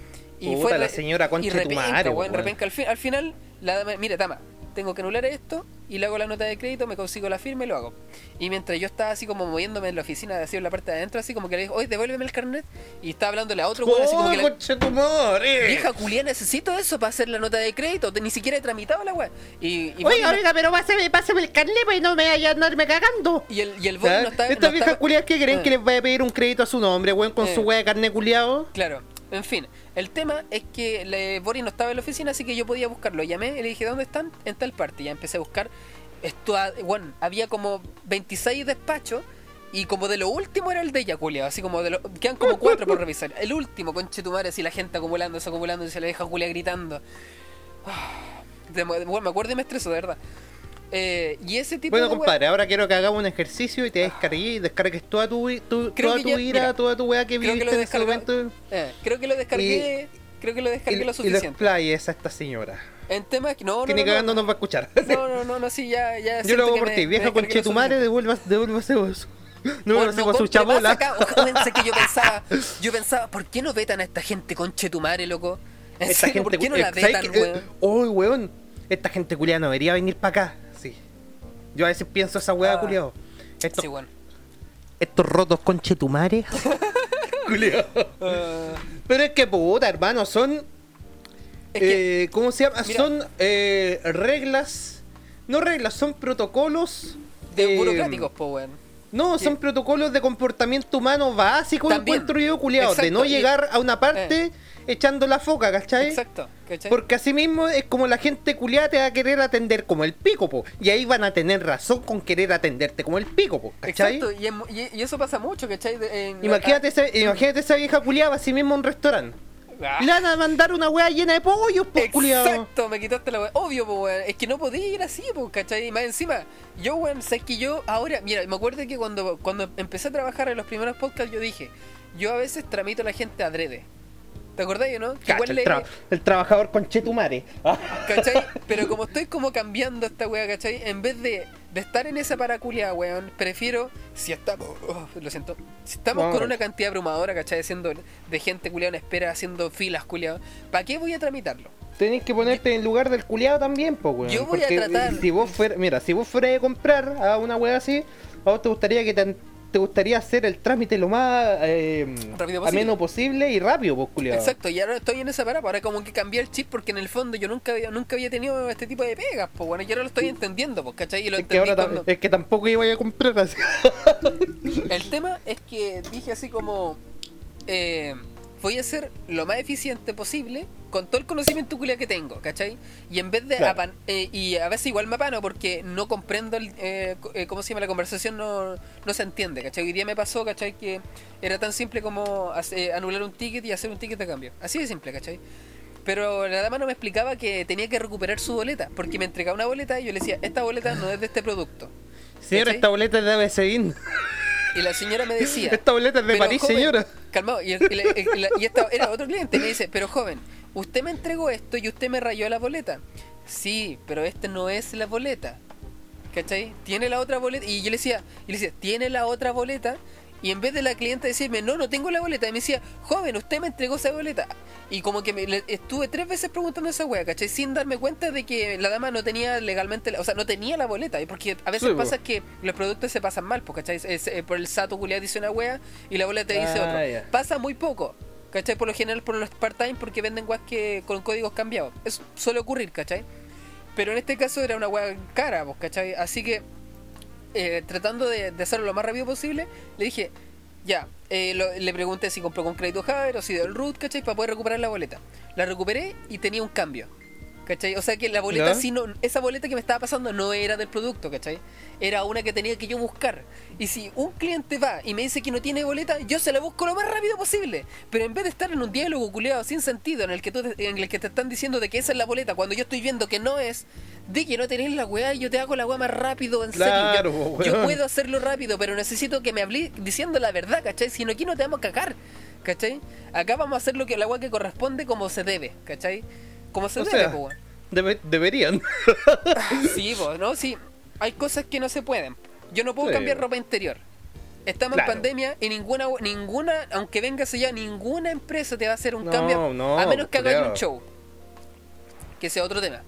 Puta, la re- señora concha y tu madre, weón. repenca. Al, fin- al final, la dama, mira, Tama, tengo que anular esto y le hago la nota de crédito, me consigo la firma y lo hago. Y mientras yo estaba así como moviéndome en la oficina, así en la parte de adentro, así como que le dijo, oye, devuélveme el carnet. Y estaba hablándole a otro weón, así como ¡Oh, que tu madre! vieja culia, necesito eso para hacer la nota de crédito. Ni siquiera he tramitado la weá. Y, y, Oiga, vos- oiga, pero pásame, pásame el carnet para no me vaya a andarme cagando. y el, y el bot no está. Estas no viejas está- culiadas que creen Eh. que les vaya a pedir un crédito a su nombre, weón, con Eh. su weá de carnet culiado. Claro. En fin, el tema es que le, Boris no estaba en la oficina, así que yo podía buscarlo. Llamé y le dije, ¿dónde están? En tal parte. Ya empecé a buscar. Ah, bueno, había como 26 despachos y como de lo último era el de ella, Julia. Así como de lo, quedan como cuatro por revisar. El último, conche tu madre, así la gente acumulándose, acumulando y se le deja Julia gritando. Ah, de- bueno, me acuerdo y me estreso, de verdad. Eh, y ese tipo Bueno, de compadre, ahora quiero que hagamos un ejercicio y te descargues, descargues toda tu, tu- toda que tu ya- ira, mira, toda tu weá que que viviste lo en ese momento. eh, creo que lo descargué. creo que lo Y, descargué lo y lo suficiente. explayes a esta señora. En temas que no, no, que ni no, cagando no, nos va a escuchar. no, no, no, no, sí, ya, ya. Yo lo hago que por ti, vieja con lo tu madre, devuelvas, devuélvase vos. No Bueno, con su chabola. acá. Que yo pensaba, yo pensaba, ¿por qué no vetan a esta gente conche tu madre, loco? ¿En Esta serio, ¿Por qué no eh, la ¿sabes vetan? Eh, weón? Uy, weón. Esta gente culiada no debería venir para acá. Yo a veces pienso esa weá, Ah. culiado. Estos, Sí, bueno. estos rotos conchetumares. culiao. Ah, Pero es que puta, hermano, son. es que, eh, ¿Cómo se llama? mira. Son eh, reglas. No reglas, son protocolos. de eh, burocráticos, po, weón. No, ¿Qué? son protocolos de comportamiento humano básico, También. encuentro yo, culiado. De no llegar a una parte echando la foca, ¿cachai? Exacto, ¿cachai? Porque así mismo es como la gente culiada te va a querer atender como el pico, po. Y ahí van a tener razón con querer atenderte como el pico, po. ¿Cachai? Exacto, y, en- y- y eso pasa mucho, ¿cachai? De- en- Imagínate, ah, esa vieja culiada así mismo en un restaurante. ah, Le van a mandar una wea llena de pollos, culiado. Exacto, me quitaste la weá. Obvio, po, weón. Es que no podía ir así, po, ¿cachai? Y más encima, yo, weón, sé que yo ahora, mira, me acuerdo que cuando, cuando empecé a trabajar en los primeros podcasts, yo dije, yo a veces tramito a la gente adrede. ¿Te acordás, no? Que Cacha, igual el, le- tra- el trabajador con chetumare. ¿Cachai? Pero como estoy como cambiando esta wea, ¿cachai? En vez de, de estar en esa paraculia, weón, prefiero, si estamos, oh, lo siento, si estamos No, con una cantidad abrumadora, ¿cachai? Haciendo de gente culiada en espera, haciendo filas culiadas, ¿para qué voy a tramitarlo? Tenés que ponerte en lugar del culiado también, pues, weón. Yo voy a Porque tratar. Si vos fueras, mira, si vos fueras a comprar a una wea así, a vos te gustaría que te, te gustaría hacer el trámite lo más eh, Rápido posible. ameno posible y rápido, pues, culiado. Exacto, y ahora estoy en esa parada, ahora como que cambié el chip porque en el fondo yo nunca había, nunca había tenido este tipo de pegas, pues bueno, y ahora lo estoy entendiendo, pues, ¿cachai? Y lo Es que, ahora cuando... es que tampoco iba a comprar así. El tema es que dije así como eh, voy a ser lo más eficiente posible con todo el conocimiento culia que tengo, ¿cachai? Y en vez de Claro. apan- eh, y a veces igual me apano porque no comprendo el, eh, eh, cómo se llama la conversación no, no se entiende, ¿cachai? Hoy día me pasó, ¿cachai? Que era tan simple como hace- anular un ticket y hacer un ticket de cambio. Así de simple, ¿cachai? Pero la dama no me explicaba que tenía que recuperar su boleta, porque me entregaba una boleta y yo le decía, esta boleta no es de este producto. ¿Cachai? esta boleta es de ABCIN. Y la señora me decía, Esta boleta es de París, joven, señora. Calmado, y, la- y la- y esta era otro cliente y me dice, pero joven, usted me entregó esto y usted me rayó la boleta. Sí, pero este no es la boleta. ¿Cachai? Tiene la otra boleta. Y yo le decía, y le decía, tiene la otra boleta. Y en vez de la cliente decirme, no, no tengo la boleta, me decía, joven, usted me entregó esa boleta. Y como que me, le- estuve tres veces preguntando esa wea, ¿cachai? Sin darme cuenta de que la dama no tenía legalmente, la- o sea, no tenía la boleta. Porque a veces Sí, pasa que los productos se pasan mal, ¿cachai? Es- eh, por el sato culiado dice una wea y la boleta te dice Ah, otro. ya. Pasa muy poco. ¿Cachai? Por lo general por los part-time porque venden weas que con códigos cambiados. Eso suele ocurrir, ¿cachai? Pero en este caso era una wea cara, ¿cachai? Así que eh, tratando de, hacerlo lo más rápido posible, le dije, ya, eh, lo- le pregunté si compró con crédito Javer o si dio el root, ¿cachai? Para poder recuperar la boleta. La recuperé y tenía un cambio. ¿Cachai? O sea que la boleta no, esa boleta que me estaba pasando no era del producto, ¿cachai? Era una que tenía que yo buscar. Y si un cliente va y me dice que no tiene boleta, yo se la busco lo más rápido posible. Pero en vez de estar en un diálogo culeado sin sentido en el que tú te- en el que te están diciendo de que esa es la boleta cuando yo estoy viendo que no es, di que no tenés la weá y yo te hago la weá más rápido, en Claro, serio. Yo, yo puedo hacerlo rápido, pero necesito que me hablé diciendo la verdad, ¿cachai? Si no aquí no te vamos a cagar, ¿cachai? Acá vamos a hacer lo que la weá que corresponde como se debe, ¿cachai? Como se O debe, sea, po, weón. Debe- deberían. Sí, vos, ¿no? Sí. Hay cosas que no se pueden. Yo no puedo Sí. cambiar ropa interior. Estamos Claro. en pandemia y ninguna, ninguna, aunque vengas allá, ninguna empresa te va a hacer un No, cambio no, a menos que hagas un show. Que sea otro tema.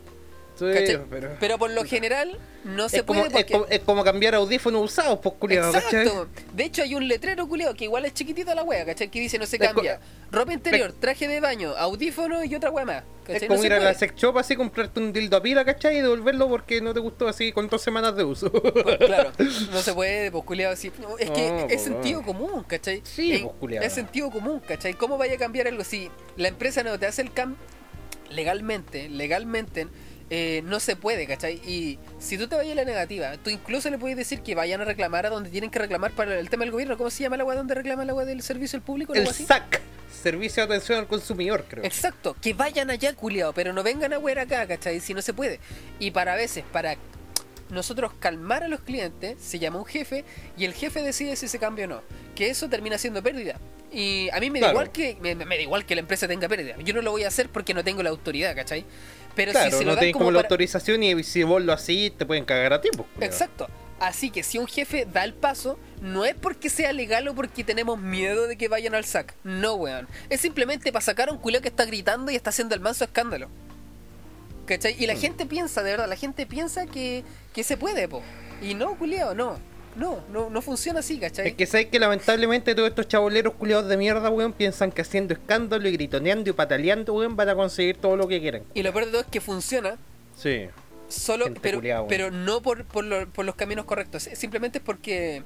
Pero- Pero por lo general no se es, como, puede es, porque... como, es como cambiar audífonos usados, pues culiado, ¿cachai? Exacto. De hecho, hay un letrero culiado que igual es chiquitito la wea, ¿cachai? Que dice no se Es co- cambia. Ropa interior, traje de baño, audífono y otra wea más. Es ¿cachai? como no ir a la sex shop así, comprarte un dildo a pila, ¿cachai? Y devolverlo porque no te gustó así con dos semanas de uso. Pues, claro, no se puede, pues culiado así. No, es que No, es pues, sentido común, ¿cachai? Sí, Es- pues. Es sentido común, ¿cachai? ¿Cómo vaya a cambiar algo si la empresa no te hace el cam legalmente, legalmente, eh, no se puede, ¿cachai? Y si tú te vayas a la negativa, tú incluso le puedes decir que vayan a reclamar a donde tienen que reclamar para el tema del gobierno. ¿Cómo se llama la wea donde reclama la wea del servicio al público? El así? SAC, Servicio de Atención al Consumidor, creo. Exacto, que vayan allá, culiao, pero no vengan a ver acá, ¿cachai? Si no se puede. Y para veces, para nosotros calmar a los clientes, se llama un jefe y el jefe decide si se cambia o no. Que eso termina siendo pérdida. Y a mí me da Claro. igual que me, me da igual que la empresa tenga pérdida. Yo no lo voy a hacer porque no tengo la autoridad, ¿cachai? Pero claro, si se lo no dan tenés como, como la autorización y si vos lo así te pueden cagar a ti, pues. Exacto. Así que si un jefe da el paso, no es porque sea legal o porque tenemos miedo de que vayan al SAC. No, weón. Es simplemente para sacar a un culeo que está gritando y está haciendo el manso escándalo. ¿Cachai? Y la Mm. gente piensa, de verdad, la gente piensa que, que se puede, po. Y no, culiao, no. No, no, no funciona así, ¿cachai? Es que sabes que lamentablemente todos estos chaboleros culiados de mierda, weón, piensan que haciendo escándalo y gritoneando y pataleando, weón, van a conseguir todo lo que quieran. Y lo peor de todo es que funciona, Sí. solo, pero, pero no por, por, lo- por los caminos correctos. Simplemente es porque...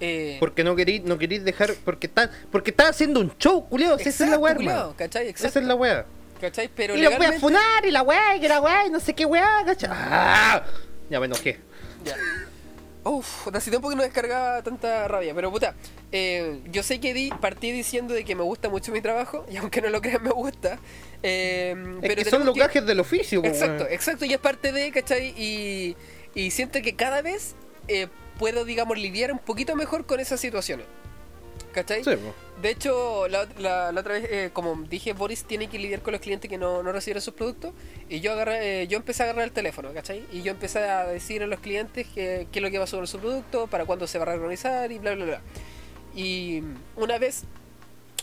eh, Porque no queréis, no queréis dejar, porque está, porque está haciendo un show, culiados, esa es la weá, hermano. ¿cachai? Esa Exacto. es la weá. ¿Cachai? Pero y lo voy a legalmente- funar y la weá, y la weá, y no sé qué weá, ¿cachai? ¡Ah! Ya me enojé. Ya. Uf, hace tiempo que no descargaba tanta rabia, pero puta, eh, yo sé que di, partí diciendo de que me gusta mucho mi trabajo, y aunque no lo crean, me gusta. eh, Es pero que son los que- del oficio, po, Exacto, exacto, y es parte de, ¿cachai? Y, y siento que cada vez eh, puedo, digamos, lidiar un poquito mejor con esas situaciones. ¿Cachai? Sí, po. De hecho, la, la- la otra vez, eh, como dije, Boris tiene que lidiar con los clientes que no, no reciben sus productos. Y yo agarré, eh, yo empecé a agarrar el teléfono, ¿cachai? Y yo empecé a decir a los clientes qué es lo que va sobre su producto, para cuándo se va a reorganizar y bla, bla, bla. Y una vez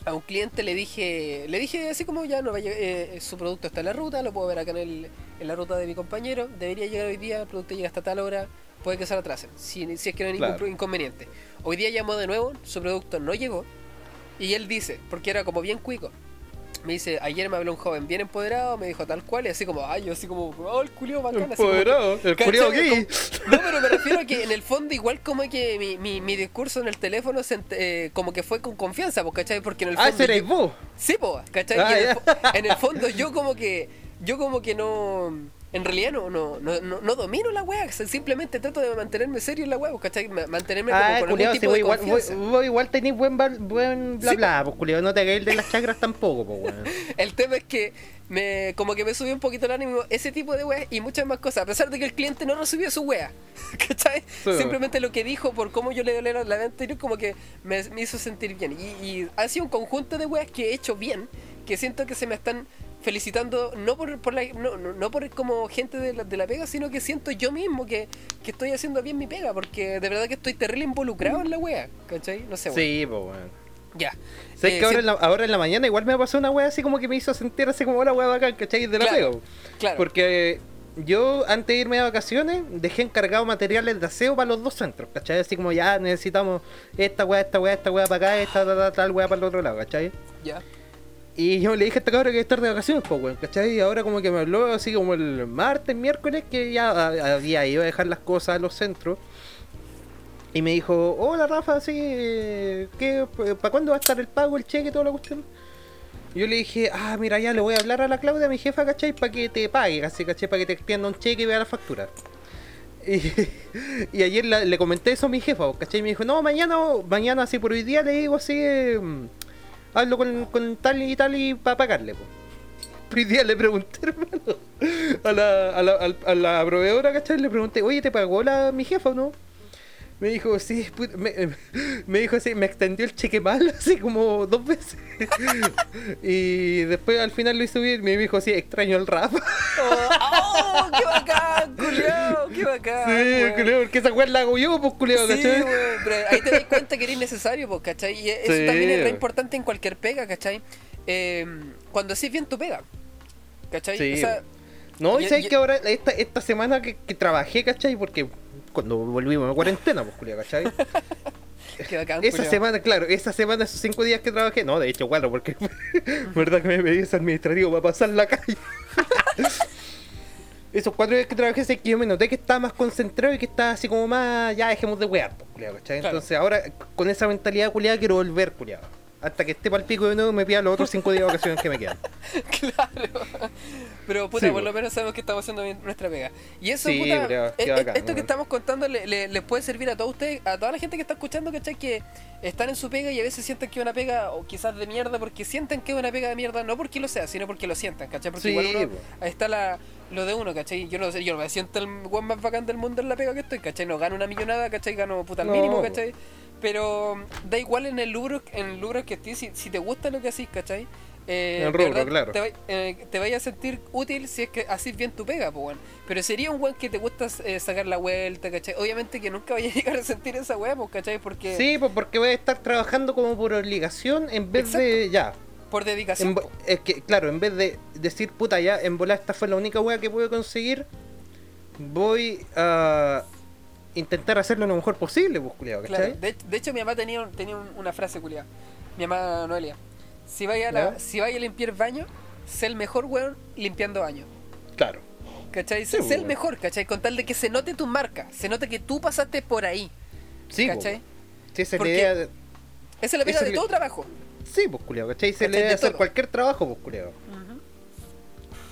a un cliente le dije, le dije así como ya no vaya, eh, su producto está en la ruta, lo puedo ver acá en, el, en la ruta de mi compañero, debería llegar hoy día, el producto llega hasta tal hora, puede que se retrasen, si, si es que no hay ningún Claro. inconveniente. Hoy día llamó de nuevo, su producto no llegó, y él dice, porque era como bien cuico, me dice, ayer me habló un joven bien empoderado, me dijo tal cual, y así como, ay, yo así como, oh, el culio bacán, así como que- Empoderado, el culiao gay. Como- no, pero me refiero a que en el fondo igual como que mi, mi, mi discurso en el teléfono se eh, como que fue con confianza, pues, ¿cachai? Porque en el Ah, fondo... eres yo- vos. Sí, po, ¿cachai? Ah, en, el, en el fondo yo como que... Yo como que no... En realidad no, no, no, no, no domino la wea, simplemente trato de mantenerme serio en la wea, pues, ¿cachai? Ma- Mantenerme como Ah, con algún culiao, tipo de igual, vos, confianza. igual tenés buen, buen bla Sí, bla, pues culiao, no te el de las chakras tampoco, pues weón. El tema es que me como que me subió un poquito el ánimo ese tipo de weas y muchas más cosas, a pesar de que el cliente no recibió su wea. ¿Cachai? Sí. Simplemente lo que dijo por cómo yo le dolé la, la vez anterior como que me, me hizo sentir bien. Y, y ha sido un conjunto de weas que he hecho bien, que siento que se me están felicitando no por, por la, no, no, no por como gente de la, de la pega, sino que siento yo mismo que, que estoy haciendo bien mi pega, porque de verdad que estoy terrible involucrado en la wea, ¿cachai? No sé, weón. Sí, pues weón. Ya. ¿Sabes Eh, que ahora, sí- en la, ahora en la mañana igual me pasó una wea así como que me hizo sentir así como la wea bacán, ¿cachai? De la Claro, pega. claro. Porque yo antes de irme de vacaciones dejé encargado materiales de aseo para los dos centros, ¿cachai? Así como ya necesitamos esta wea, esta wea, esta wea para acá, esta tal, tal, tal wea para el otro lado, ¿cachai? Ya. Y yo le dije a esta cabra que iba estar de vacaciones, pues, weón, ¿cachai? Y ahora como que me habló así como el martes, miércoles, que ya había ido a dejar las cosas a los centros. Y me dijo, hola Rafa, sí, ¿qué, ¿para cuándo va a estar el pago, el cheque, toda la cuestión? Yo le dije, ah, mira, ya le voy a hablar a la Claudia, mi jefa, ¿cachai? Para que te pague, así, ¿cachai? Para que te extienda un cheque y vea la factura. Y, y ayer le comenté eso a mi jefa, ¿cachai? Y me dijo, no, mañana, mañana así por hoy día le digo así, eh, hablo con, con tal y tal y para pagarle, po. Pero hoy día le pregunté, hermano, a la, a la, a la proveedora, ¿cachai? Le pregunté, oye, ¿te pagó la, mi jefa o no? Me dijo, sí, me, me dijo así, me extendió el cheque mal, así como dos veces. y después al final lo hizo bien, me dijo, sí, extraño al Rafa. ¡Oh! ¡Qué bacán, culiao! ¡Qué bacán! sí, culeo, porque esa weá la hago yo, pues culeo, Sí, ¿cachai? pero ahí te das cuenta que eres necesario, pues, ¿cachai? Y eso Sí. también es re importante en cualquier pega, ¿cachai? Eh, cuando haces bien tu pega, ¿cachai? Sí, o sea. No, y sabes y- que ahora, esta, esta semana que, que trabajé, ¿cachai? Porque cuando volvimos a cuarentena, pues, culiao, ¿cachai? Bacán, Esa culiao. semana, claro, esa semana, esos cinco días que trabajé, no, de hecho, cuatro, porque verdad que me pedí ese administrativo para pasar la calle. Esos cuatro días que trabajé, sé que yo me noté que estaba más concentrado y que estaba así como más, ya dejemos de wear, pues, culiao, ¿cachai? Claro. Entonces ahora, con esa mentalidad culiada, quiero volver, culiado. Hasta que esté para el pico de nuevo y me pida los otros cinco días de vacaciones que me quedan. Claro. Pero puta, Sí, por po. lo menos sabemos que estamos haciendo bien nuestra pega. Y eso, Sí, puta, pero qué eh, eh, bacán, esto que estamos contando le- le- les puede servir a todos ustedes, a toda la gente que está escuchando, ¿cachai? Que están en su pega y a veces sienten que es una pega, o quizás de mierda, porque sienten que es una pega de mierda, no porque lo sea, sino porque lo sientan, ¿cachai? Porque Sí, igual uno, ahí está la, lo de uno, ¿cachai? Yo no sé, yo me siento el weón más bacán del mundo en la pega que estoy, ¿cachai? No gano una millonada, ¿cachai? Gano puta al No, mínimo. ¿cachai? Pero da igual en el rubro, en el rubro que estés, si, si te gusta lo que haces, ¿cachai? Eh, En el rubro, claro. Te, eh, te vaya a sentir útil si es que haces bien tu pega, pues. Pero sería un weón que te gusta eh, sacar la vuelta, ¿cachai? Obviamente que nunca vaya a llegar a sentir esa weá, pues, ¿cachai? Porque Sí, pues porque voy a estar trabajando como por obligación en vez de ya. por dedicación. En es que, claro, en vez de decir, puta, ya, en volar esta fue la única wea que pude conseguir, voy a intentar hacerlo lo mejor posible, pues, culiao, Claro, ¿cachai? de, de hecho mi mamá tenía, tenía un- una frase culiada. Mi mamá Noelia. Si vaya, a la- ¿Ya? si vaya a limpiar baño, sé el mejor weón limpiando baño. Claro. ¿Cachai? Sí, sé el mejor, ¿cachai? Con tal de que se note tu marca, se note que tú pasaste por ahí. Sí, ¿Cachai? sí, esa es la idea. de- Esa es la Eso de todo trabajo. Sí, pues, culiao, ¿cachai? Esa es la ¿Cachai? idea de De hacer todo. cualquier trabajo, pues, culiao.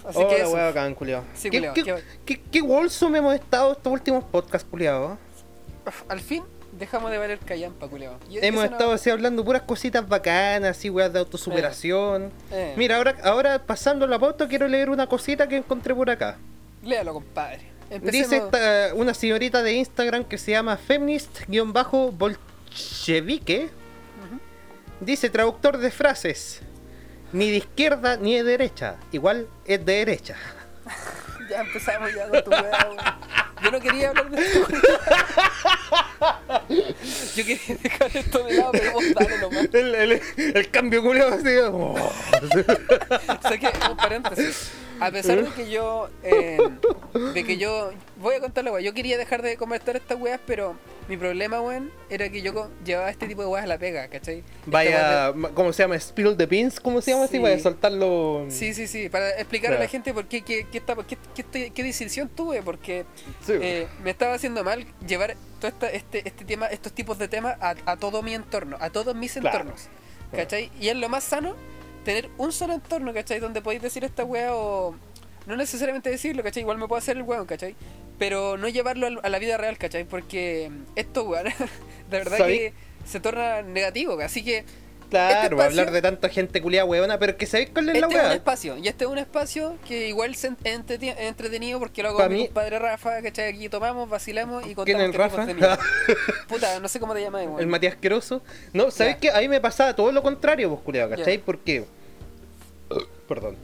Así Oh, que eso. bacán, culiao. Sí, ¿Qué, culiao, qué, qué- qué, hemos estado estos últimos podcasts, culiao. Al fin dejamos de valer callampa, culiao. Y Hemos no- estado así hablando puras cositas bacanas, así weas de autosuperación. Eh, Mira, ahora, ahora pasando la pauta quiero leer una cosita que encontré por acá. Léalo, compadre. Empecemos. Dice esta, una señorita de Instagram que se llama feminist-bolchevique. Dice traductor de frases. Ni de izquierda ni de derecha. Igual es de derecha. Ya empezamos ya con tu weón. Yo no quería hablar de esto. Yo quería dejar esto de lado, pero vos dale nomás. El, el- el cambio culiao así. oh. O sea que, un paréntesis. A pesar de que yo, eh, de que yo, voy a contarle, weón, yo quería dejar de comentar estas weas, pero mi problema, weón, era que yo llevaba este tipo de weas a la pega, ¿cachai? Vaya, ¿cómo se llama? Spill the beans, ¿cómo se llama así? Sí. Vaya a soltarlo. de- Sí, sí, sí, para explicar a la gente por qué, qué, qué, está- qué, qué estoy- qué decisión tuve, porque Sí. eh, me estaba haciendo mal llevar todo esta- este, este tema, estos tipos de temas a, a todo mi entorno, a todos mis Claro. entornos. ¿Cachai? Y es lo más sano tener un solo entorno, ¿cachai? Donde podéis decir esta wea o. No necesariamente decirlo, ¿cachai? Igual me puedo hacer el weón, ¿cachai? Pero no llevarlo a la vida real, ¿cachai? Porque esto, weón, de verdad ¿Sabí? que se torna negativo, así que Claro, este hablar de tanta gente culiada huevona, pero que sabéis cuál es este la es un espacio, y este es un espacio que igual es entretenido porque lo hago con mi compadre Rafa, ¿cachai? Aquí tomamos, vacilamos y ¿Quién contamos es qué Rafa? Puta, no sé cómo te llamas, El. Matías Asqueroso. No, ¿sabes Ya. qué? A mí me pasaba todo lo contrario, pues, culiado, ¿cachai? Porque. Perdón.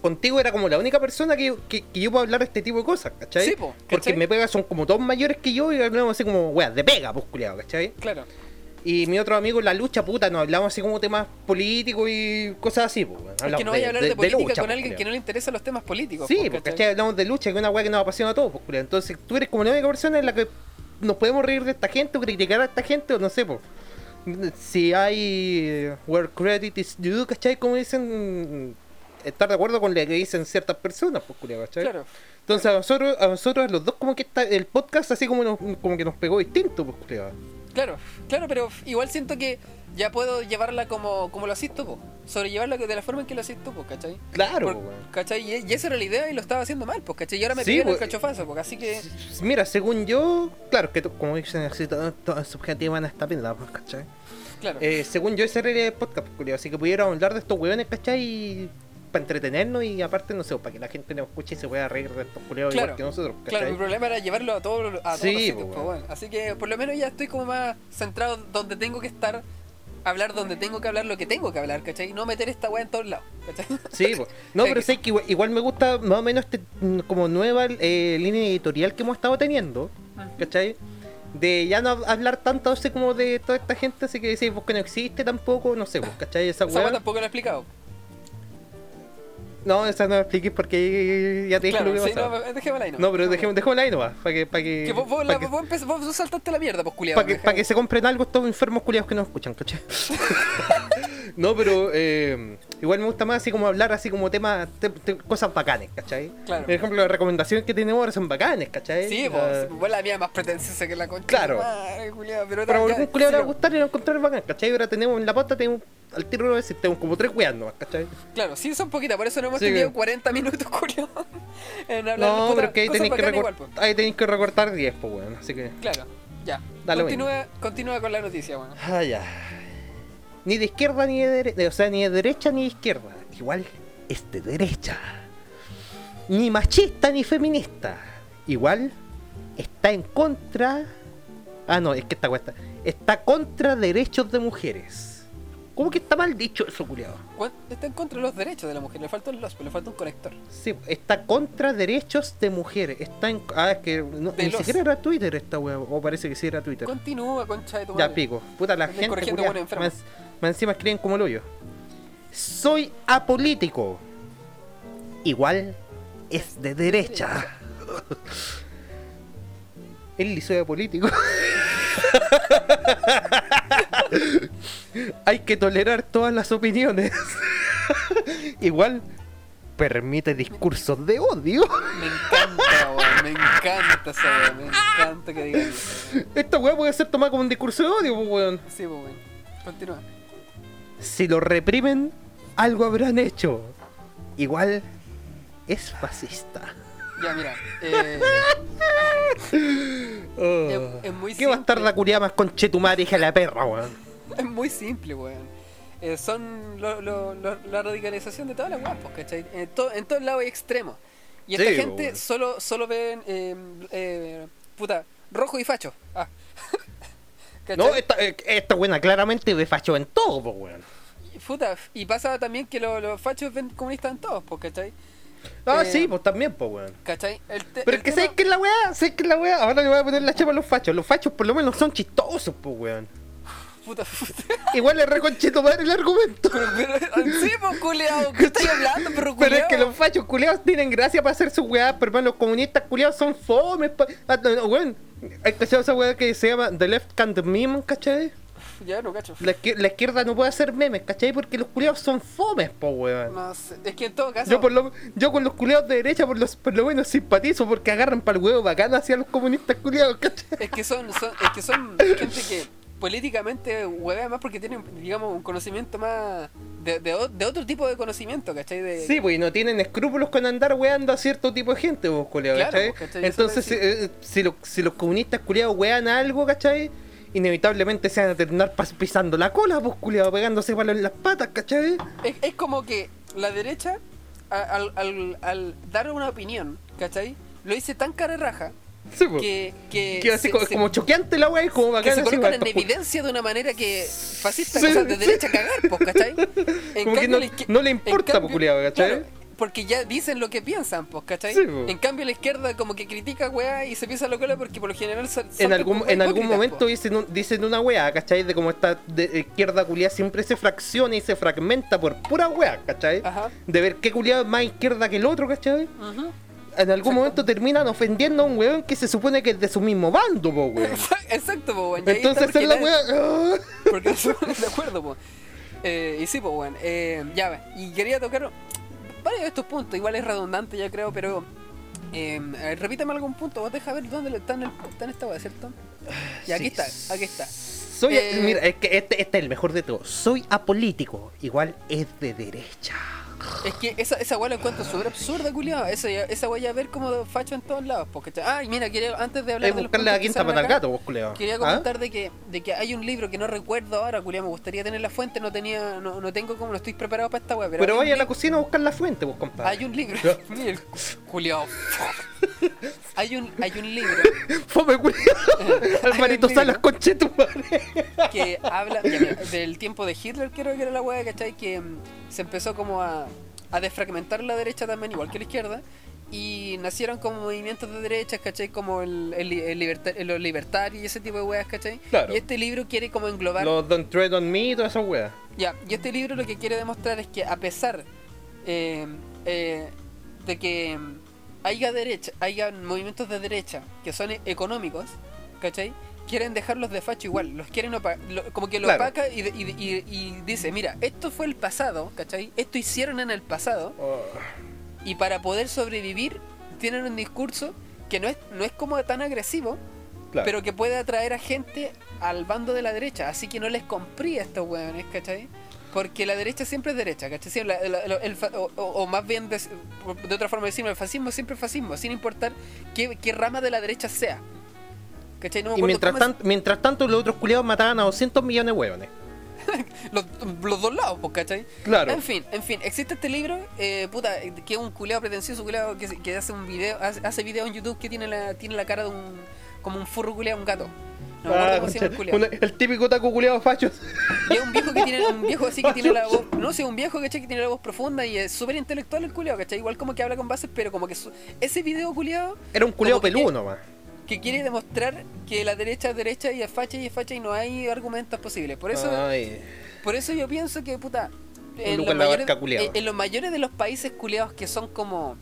Contigo era como la única persona que, que, que yo puedo hablar de este tipo de cosas, ¿cachai? Sí, po, Porque me pega, son como dos mayores que yo y hablamos así como, weas, de pega, pues, culiado, ¿cachai? Claro. Y mi otro amigo en la lucha, puta, nos hablamos así como temas políticos y cosas así, pues. Es que no vaya a hablar de, de política lucha, con pues, alguien que no le interesan los temas políticos. Sí, pues, porque ¿cachai? hablamos de lucha, que es una weá que nos apasiona a todos, pues. Entonces tú eres como la única persona en la que nos podemos reír de esta gente o criticar a esta gente, o no sé, pues. Si hay eh, where credit is due, ¿cachai? Como dicen, estar de acuerdo con lo que dicen ciertas personas, pues, culiao, ¿cachai? Claro. Entonces a nosotros, a nosotros, los dos, como que está, el podcast así como, nos- como que nos pegó distinto, pues, culiao. Claro, claro, pero igual siento que ya puedo llevarla como, como lo haces tú, po. sobrellevarla de la forma en que lo haces tú, po, ¿cachai? Claro, Por-. ¿Cachai? Y, y esa era la idea y lo estaba haciendo mal, pues, ¿cachai? Y ahora me Sí, pidieron el pues, cachofazo, pues, así que... Mira, según yo, claro, que como dicen así, todo, todo subjetivo en esta pinta, pues, ¿cachai? Claro. Eh, según yo, ese era el podcast, así que pudiéramos hablar de estos hueones, ¿cachai? Para entretenernos y aparte, no sé, para que la gente nos escuche y se pueda reír de estos culiados Claro, igual que nosotros, Claro, mi problema era llevarlo a todos a todos Sí, los sitios, bueno. Así que por lo menos ya estoy como más centrado donde tengo que estar, hablar donde tengo que hablar lo que tengo que hablar, ¿cachai? Y no meter esta weá en todos lados, ¿cachai? Sí, pues. No, pero que- sé que igual, igual me gusta más o menos este, mm, como nueva eh, línea editorial que hemos estado teniendo, ¿cachai? De ya no hablar tanto así como de toda esta gente, así que decís vos que no existe tampoco, no sé, pues, ¿cachai? Esa weá. tampoco lo he explicado. No, esa no la expliques porque ya te dije Claro, lo que sí, pasaba. no, dejémosla ahí, ¿no? No, pero dejemos, dejémosla ahí nomás, para que, para que, Que vos, vos, pa' la- que- vos empe- vos saltaste la mierda, pues culiado. para que, pa' que se compren algo estos enfermos culiados que no escuchan, ¿cachai? no, pero eh, igual me gusta más así como hablar así como temas, te- te- cosas bacanes, ¿cachai? Claro. Por ejemplo, las recomendaciones que tenemos ahora son bacanes, ¿cachai? Sí, pues, vos la mía es más pretenciosa que la concha. Claro. de madre, culiao, pero algún culiado le va a gustar y le va a encontrar bacán, ¿cachai? Ahora tenemos en la pata, tenemos al tiro de decir, tenemos como tres weas nomás, ¿cachai? Claro, sí son poquitas, por eso no hemos Sí, tenido que- 40 minutos, culiao. En hablar No, puta, pero que ahí tenéis que, igual, pues. ahí tenéis que recortar 10, pues weón, así que. Claro, ya. Dale, continúa, continúa con la noticia, bueno. Ah, ya. Ni de izquierda ni de derecha, o sea, ni de derecha ni de izquierda. Igual es de derecha. Ni machista ni feminista. Igual está en contra. Ah, no, es que esta cuesta. Está contra derechos de mujeres. ¿Cómo que está mal dicho eso, culiado? ¿Cuán- Está en contra de los derechos de la mujer, le falta un los, le falta un conector. Sí, está contra derechos de mujeres. Está en. Ah, es que no- ni los. siquiera era Twitter esta wea. O parece que sí era Twitter. Continúa, concha de tu Ya madre. pico. Puta la gente. enferma. Más, encima escriben como el hoyo. Soy apolítico. Igual es de derecha. Él ni soy apolítico. Hay que tolerar todas las opiniones. Igual permite discursos de odio. Me encanta, weón, me encanta esa weón, me encanta que digan eso. Esta weá puede ser tomada como un discurso de odio, pues, weón. Sí, pues, weón. Continúa. Si lo reprimen, algo habrán hecho. Igual es fascista. Ya, mira. Eh, Oh. es muy ¿Qué bastarda simple. culiada más conchetumare, hija de la perra, weón? es muy simple, weón. Eh, son lo- lo- lo- la radicalización de todas las weas, pues, ¿cachai? En, to- en todos lados hay extremos. Y esta Sí, gente weón. solo, solo ven, eh, eh, puta, rojo y facho. Ah. ¿Cachai? No, esta, eh, esta buena claramente ve facho en todo, pues, weón. Puta, y pasa también que lo- los fachos ven comunistas en todos, pues, ¿cachai? Ah, Eh, sí, pues también, pues, weón. ¿Cachai? El te- Pero el es que tema- ¿sabes qué es la weá? ¿Sabes qué es la weá? Ahora le voy a poner la chapa a los fachos. Los fachos por lo menos son chistosos, pues, weón. Puta, puta. Igual es reconchetumare el argumento. Pero, pero, sí, pues, culeado, ¿qué estoy hablando, perro Pero es culeado? que los fachos culiados tienen gracia para hacer sus weas, pero hermano, los comunistas culiados son fomes. Pa... Ah. ¿Hay cachado esa wea que se llama The Left Can't Meme, cachai? Ya no cacho. La, izquier- la izquierda no puede hacer memes, cachai? Porque los culiados son fomes, po weón. No sé, es que en todo caso. Yo, por lo, yo con los culiados de derecha por, los, por lo menos simpatizo porque agarran para el huevo bacán hacia los comunistas culiados, ¿cachai? Es que son, son- es que son gente que políticamente huevea más porque tienen, digamos, un conocimiento más. de, de, otro tipo de conocimiento, ¿cachai? De, Sí, pues y no tienen escrúpulos con andar weando a cierto tipo de gente, vos, Claro, ¿cachai? Entonces, te decía. eh, si, lo- si los comunistas culiados wean algo, ¿cachai? Inevitablemente se van a terminar pisando la cola, culiados, pegándose palos en las patas, ¿cachai? Es, es como que la derecha, al, al, al dar una opinión, ¿cachai? Lo hice tan cara raja Sí, pues. que. que Que así se- como, se- como choqueante la wea y como que bacán se colocan en como- evidencia de una manera que fascista, Sí, sea, de sí. derecha a cagar, pues, ¿cachai? En Como que no- le importa, pues, culiao, ¿cachai? porque ya dicen lo que piensan, pues, ¿cachai? Sí, pues. En cambio la izquierda como que critica, weá, y se piensa lo cola porque por lo general son, en algún, como en algún momento dicen, un- dicen una wea, ¿cachai? De cómo esta de- izquierda culiada siempre se fracciona y se fragmenta por pura wea, ¿cachai? Ajá. De ver qué culiado es más izquierda que el otro, ¿cachai? Ujú. En algún momento terminan ofendiendo a un weón que se supone que es de su mismo bando, po, weón. Exacto, po, weón. Entonces es la. ¡ah! Porque no se ponen de acuerdo, po. Eh, y sí, pues, weón. Eh, ya, y quería tocar varios de estos puntos. Igual es redundante, ya creo, pero. Eh, ver, repítame algún punto. Vos deja ver dónde está en, el, está en esta weá, ¿cierto? Y aquí Sí. está, aquí está. Soy, Eh, mira, es que este, este es el mejor de todos. Soy apolítico, igual es de derecha. Es que esa, esa weá la encuentro súper absurda, culiado. Esa, esa weá ya ver como facho en todos lados. Porque, ay, mira, quería, antes de hablar de los buscarle la que quinta el acá, gato, vos, culiao. Quería ¿Ah? comentar de que, de que hay un libro que no recuerdo ahora, culiado. Me gustaría tener la fuente, no tenía, no, no tengo como, no estoy preparado para esta weá. Pero, vaya a la cocina a buscar la fuente, vos, compadre. Hay un libro. Mira el culiao. Hay un, hay un libro Fome, culiao. Alvarito. Salas, conchetumare. que habla ya, mira, del tiempo de Hitler, creo que era la weá, ¿cachai? Que mm, se empezó como a, a desfragmentar la derecha también, igual que la izquierda. Y nacieron como movimientos de derecha, ¿cachai? Como el, el, el liberta- los libertarios y ese tipo de weas, ¿cachai? Claro. Y este libro quiere como englobar Los Don't Tread on Me y todas esas weas. Ya, y este libro lo que quiere demostrar es que a pesar, eh, eh, de que haya derecha, haya movimientos de derecha que son económicos, ¿cachai? Quieren dejarlos de facho igual, los quieren lo- como que lo Claro. opaca y, de- y, y- y dice, mira, esto fue el pasado, ¿cachai? Esto hicieron en el pasado y para poder sobrevivir tienen un discurso que no es, no es como tan agresivo, Claro. pero que puede atraer a gente al bando de la derecha. Así que no les comprí a estos hueones, ¿cachai? Porque la derecha siempre es derecha, ¿cachai? Siempre la- la- el fa- o, o- o más bien, de, de otra forma decirlo, el fascismo siempre es fascismo, sin importar qué, qué rama de la derecha sea. ¿Cachai? No me Y mientras, cómo es- tanto, mientras tanto, los otros culiados mataban a 200 millones de hueones. los, los dos lados, pues, ¿cachai? Claro. En fin, en fin, existe este libro, eh, puta, que es un culeado pretencioso, culeado que, que hace un video, hace, hace video en YouTube que tiene la, tiene la cara de un, como un furro culeado, un gato. No me acuerdo Ah, cómo se llama el culeado. una- el típico taco culiado fachos. Y es un viejo que tiene, un viejo así que tiene la voz, no sé, un viejo ¿cachai? que tiene la voz profunda y es súper intelectual el culeado, ¿cachai? Igual como que habla con bases, pero como que su- ese video culeado Era un que- peludo nomás. Que quiere demostrar que la derecha es derecha y es facha y es facha y no hay argumentos posibles. Por eso, Ay. por eso yo pienso que, puta, en los, mayores, en- los de los países culiados que son como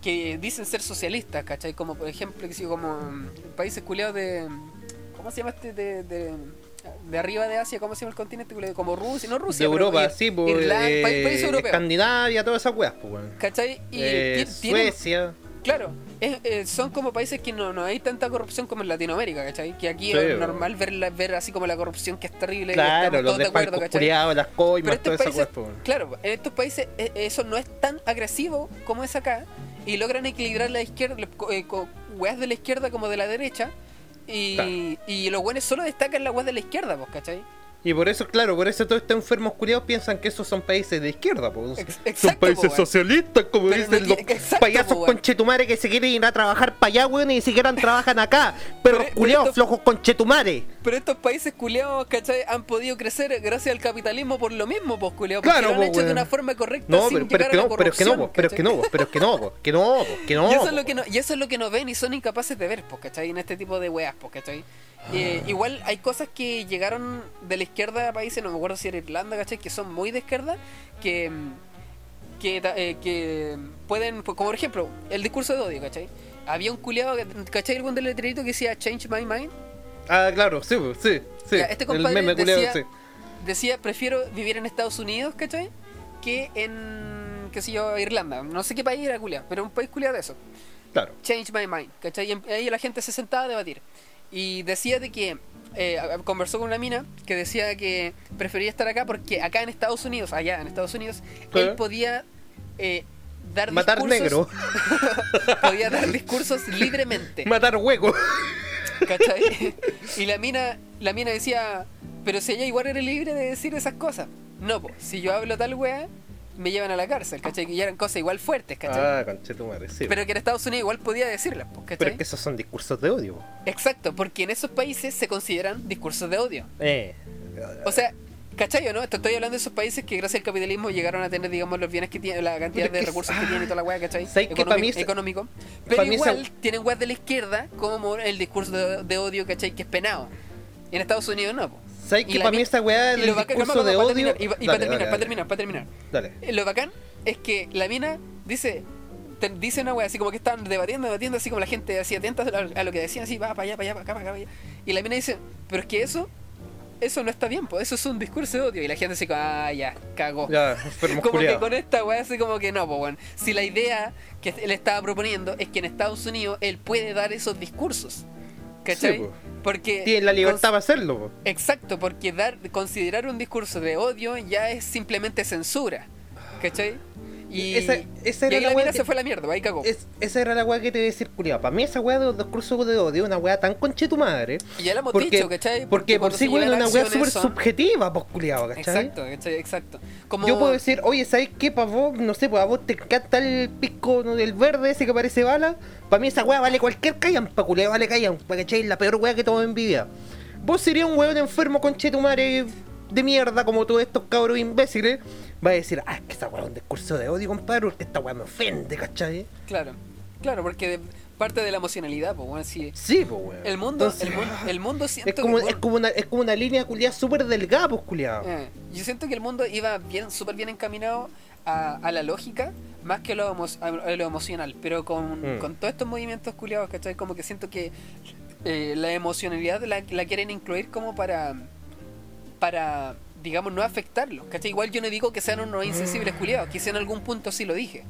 que dicen ser socialistas, ¿cachai? Como por ejemplo, que como mm, países culiados de ¿cómo se llama este de, de, de arriba de Asia? ¿Cómo se llama el continente? Como Rusia, no De Rusia, pero Europa, sí, pues. Irlanda, eh, pa- países europeos. Escandinavia, todas esas weas, pues. ¿Cachai? Y Eh, tienen- Suecia. Claro, es- eh, son como países que no, no hay tanta corrupción como en Latinoamérica, ¿cachai? Que aquí Sí, es normal ver, la- ver así como la corrupción que es terrible Claro, los de acuerdo, culiados, las Pero coimas, estos países, weas, pues, claro, en estos países eh, eso no es tan agresivo como es acá y logran equilibrar la izquierda, eh, weas de la izquierda como de la derecha y, Claro. y los buenos solo destacan las weas de la izquierda, pues, ¿cachai? Y por eso, claro, por eso todos estos enfermos culiados piensan que esos son países de izquierda, pues. Ex- son exacto, países po, socialistas, como Pero dicen no los exacto, payasos po, conchetumare que se quieren ir a trabajar para allá, weón, y ni siquiera trabajan acá. Pero, Pero- culiados pero flojos conchetumare. Pero estos países culiados, ¿cachai? Han podido crecer gracias al capitalismo por lo mismo, pues, culiados. Porque Claro, lo han po, hecho de weón. una forma correcta No, sin pero, pero es que no, pero es que no, po, pero es que no, po, pero es que no, po, que no, po, que no. y, eso es po. lo que no, y eso es lo que no ven y son incapaces de ver, pues, ¿cachai? En este tipo de weas, pues, ¿cachai? Eh, igual hay cosas que llegaron de la izquierda a países, no me acuerdo si era Irlanda, ¿cachai? Que son muy de izquierda, que, que, eh, que pueden, pues, como por ejemplo, el discurso de odio, ¿cachai? Había un culiado, ¿cachai? Algún del letrerito que decía Change My Mind. Ah, claro, sí, po, sí, sí. Ya, este el compadre meme culiado, decía, sí. decía, prefiero vivir en Estados Unidos, ¿cachai? Que en, qué sé yo, Irlanda. No sé qué país era culiado, pero un país culiado de eso. Claro. Change my mind, ¿cachai? Y ahí la gente se sentaba a debatir. Y decía de que, eh, conversó con una mina que decía que prefería estar acá porque acá en Estados Unidos, allá en Estados Unidos, él podía eh, dar Matar negro, discursos, podía dar discursos libremente. matar hueco. ¿Cachai? Y la mina, la mina decía, pero si ella igual era libre de decir esas cosas. No, pues, si yo hablo tal wea, me llevan a la cárcel, ¿cachai? Ya eran cosas igual fuertes, ¿cachai? Ah, conchetumare, sí. pero que en Estados Unidos igual podía decirlas, pues, ¿cachai? Pero es que esos son discursos de odio. Exacto, porque en esos países se consideran discursos de odio. Eh. O sea, ¿cachai o no? Estoy hablando de esos países que gracias al capitalismo llegaron a tener, digamos, los bienes que tienen, la cantidad de recursos que tienen y toda la weá, ¿cachai? ¿sabes que pa' mí económico. Pero igual tienen weas de la izquierda como el discurso de, de odio, ¿cachai? Que es penado. Y en Estados Unidos no, po. ¿Sabes que para mí esa weá lo bacán- discurso de odio. y, para terminar, para terminar, para terminar. Dale. Eh, Lo bacán es que la mina dice, dice una wea así como que estaban debatiendo, debatiendo, así como la gente así atenta a, lo que decían, así, va para allá, para allá, para acá, para acá, para allá. Y la mina dice, pero es que eso, eso no está bien, pues eso es un discurso de odio. Y la gente así como, ah, ya, cagó. Ya, como que con esta wea así como que no, pues bueno. Si la idea que él estaba proponiendo es que en Estados Unidos él puede dar esos discursos. ¿Cachai? Sí, po. Porque Tienen la libertad para hacerlo. po. Exacto, porque dar, considerar un discurso de odio ya es simplemente censura. ¿Cachai? Y, Esa- esa y era ahí la la mina que- se fue a la mierda, ahí cagó. Es- esa era la weá que te iba a decir, culiado. Para mí esa weá de los discursos de odio es una weá tan conche tu madre. Y ya lo hemos Porque, dicho, ¿cachai? porque por cuando sí, weón, es una weá súper son- subjetiva, pues, culiado, ¿cachai? Exacto, ¿cachai? Exacto. Como... Yo puedo decir, oye, ¿sabes qué? Para vos, no sé, pues a vos te encanta el pisco ¿no? del verde ese que parece bala. Para mí esa weá vale cualquier callan, pa' culiao, vale callan, pa' cachai, la peor weá que todo envidia. Vos serías un weón enfermo con chetumare de mierda, como todos estos cabros imbéciles. Va a decir, ah, es que esa weá es un discurso de odio, compadre, porque esta weá me ofende, ¿cachai? Claro, claro, porque de- parte de la emocionalidad, pues bueno, sí. Sí, pues weón. El mundo, Entonces, el mundo, el mundo siento es, como, que, es, como una, es como una línea culiada súper delgada, pues culiado. Eh, yo siento que el mundo iba bien, súper bien encaminado a, a la lógica más que a lo, emo- a lo emocional. Pero con, Mm. con todos estos movimientos culiados, ¿cachai? Como que siento que eh, la emocionalidad la, la quieren incluir como para, para, digamos, no afectarlo, ¿cachai? Igual yo no digo que sean unos insensibles culiados, quizá en algún punto sí lo dije,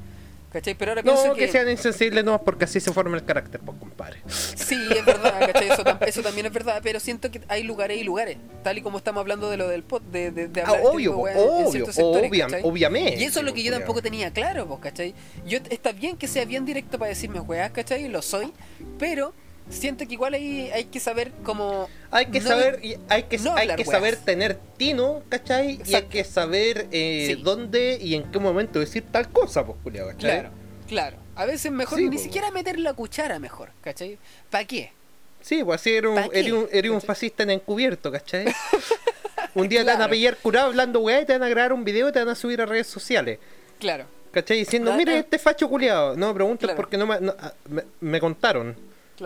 ¿cachai? Pero ahora pienso No, que sean insensibles no, porque así se forma el carácter, pues, compadre. Sí, es verdad, ¿cachai? Eso, tam- eso también es verdad, pero siento que hay lugares y lugares, tal y como estamos hablando de lo del pod, de, de, de Ah, hablar este obvio, tipo en obvio, ciertos sectores, obvia- ¿cachai? obviamente. Y eso es lo que yo pues, tampoco tenía claro, pues, ¿cachai? Yo, está bien que sea bien directo para decirme weas, ¿cachai? Y lo soy, pero siento que igual hay, hay que saber cómo... Hay que no- saber, y hay que, no hay que weas. saber tener tino, ¿cachai? Y hay que saber eh, Sí. dónde y en qué momento decir tal cosa, pues, culiao, ¿cachai? Claro, claro. A veces mejor Sí, ni po. siquiera meter la cuchara mejor, ¿cachai? ¿Para qué? Sí, pues así eres un, eres un, eres un fascista en encubierto, ¿cachai? un día te van a pillar curado hablando weá y te van a grabar un video y te van a subir a redes sociales. Claro. ¿Cachai? Diciendo, mire este facho culiado. No me preguntes Claro. porque no me, no, ah, me, me contaron.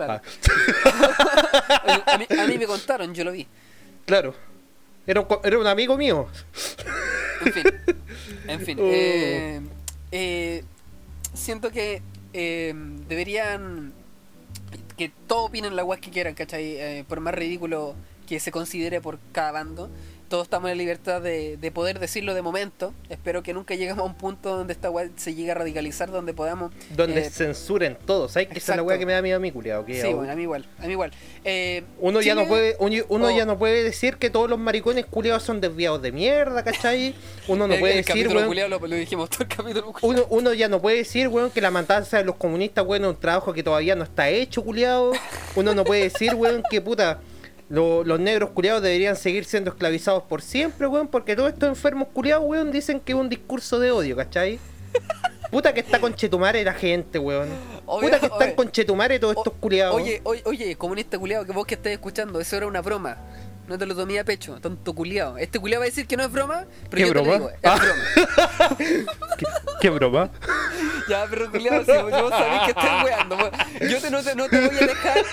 Claro. Ah, a, mí, a mí me contaron, yo lo vi. claro. Era un, co- era un amigo mío. En fin. En fin. Oh. eh, eh, siento que eh, deberían. Que todos opinen la weá que quieran, ¿cachai? Por más ridículo que se considere por cada bando. Todos estamos en la libertad de, de poder decirlo de momento. Espero que nunca lleguemos a un punto donde esta weá se llegue a radicalizar, donde podamos. Donde eh, censuren todo. ¿Sabes que esa es la weá que me da miedo a mí, culiado? Sí, bueno, a mí igual. A mí igual. Eh, Uno ya no puede, uno, uno Oh. ya no puede decir que todos los maricones culiados son desviados de mierda, ¿cachai? Uno no el- puede el decir, weón, culiao lo, lo dijimos todo el capítulo uno, uno ya no puede decir, weón, que la matanza de los comunistas, weón, es un trabajo que todavía no está hecho, culiado. Uno no puede decir, weón, que puta, lo- los negros culiados deberían seguir siendo esclavizados por siempre, weón, porque todos estos enfermos culiados, weón, dicen que es un discurso de odio, ¿cachai? Puta que está con Chetumare la gente, weón. Puta que están con Chetumare todos estos culiados. Oye, oye, oye, comunista culiado, que vos que estés escuchando, eso era una broma. No te lo tomé a pecho, tonto culiado. Este culiado va a decir que no es broma, pero ¿Qué yo te broma? lo digo, es Ah. broma. ¿Qué, qué broma? Ya, pero culiado, si vos sabés que estoy weando, yo te, no, te, no te voy a dejar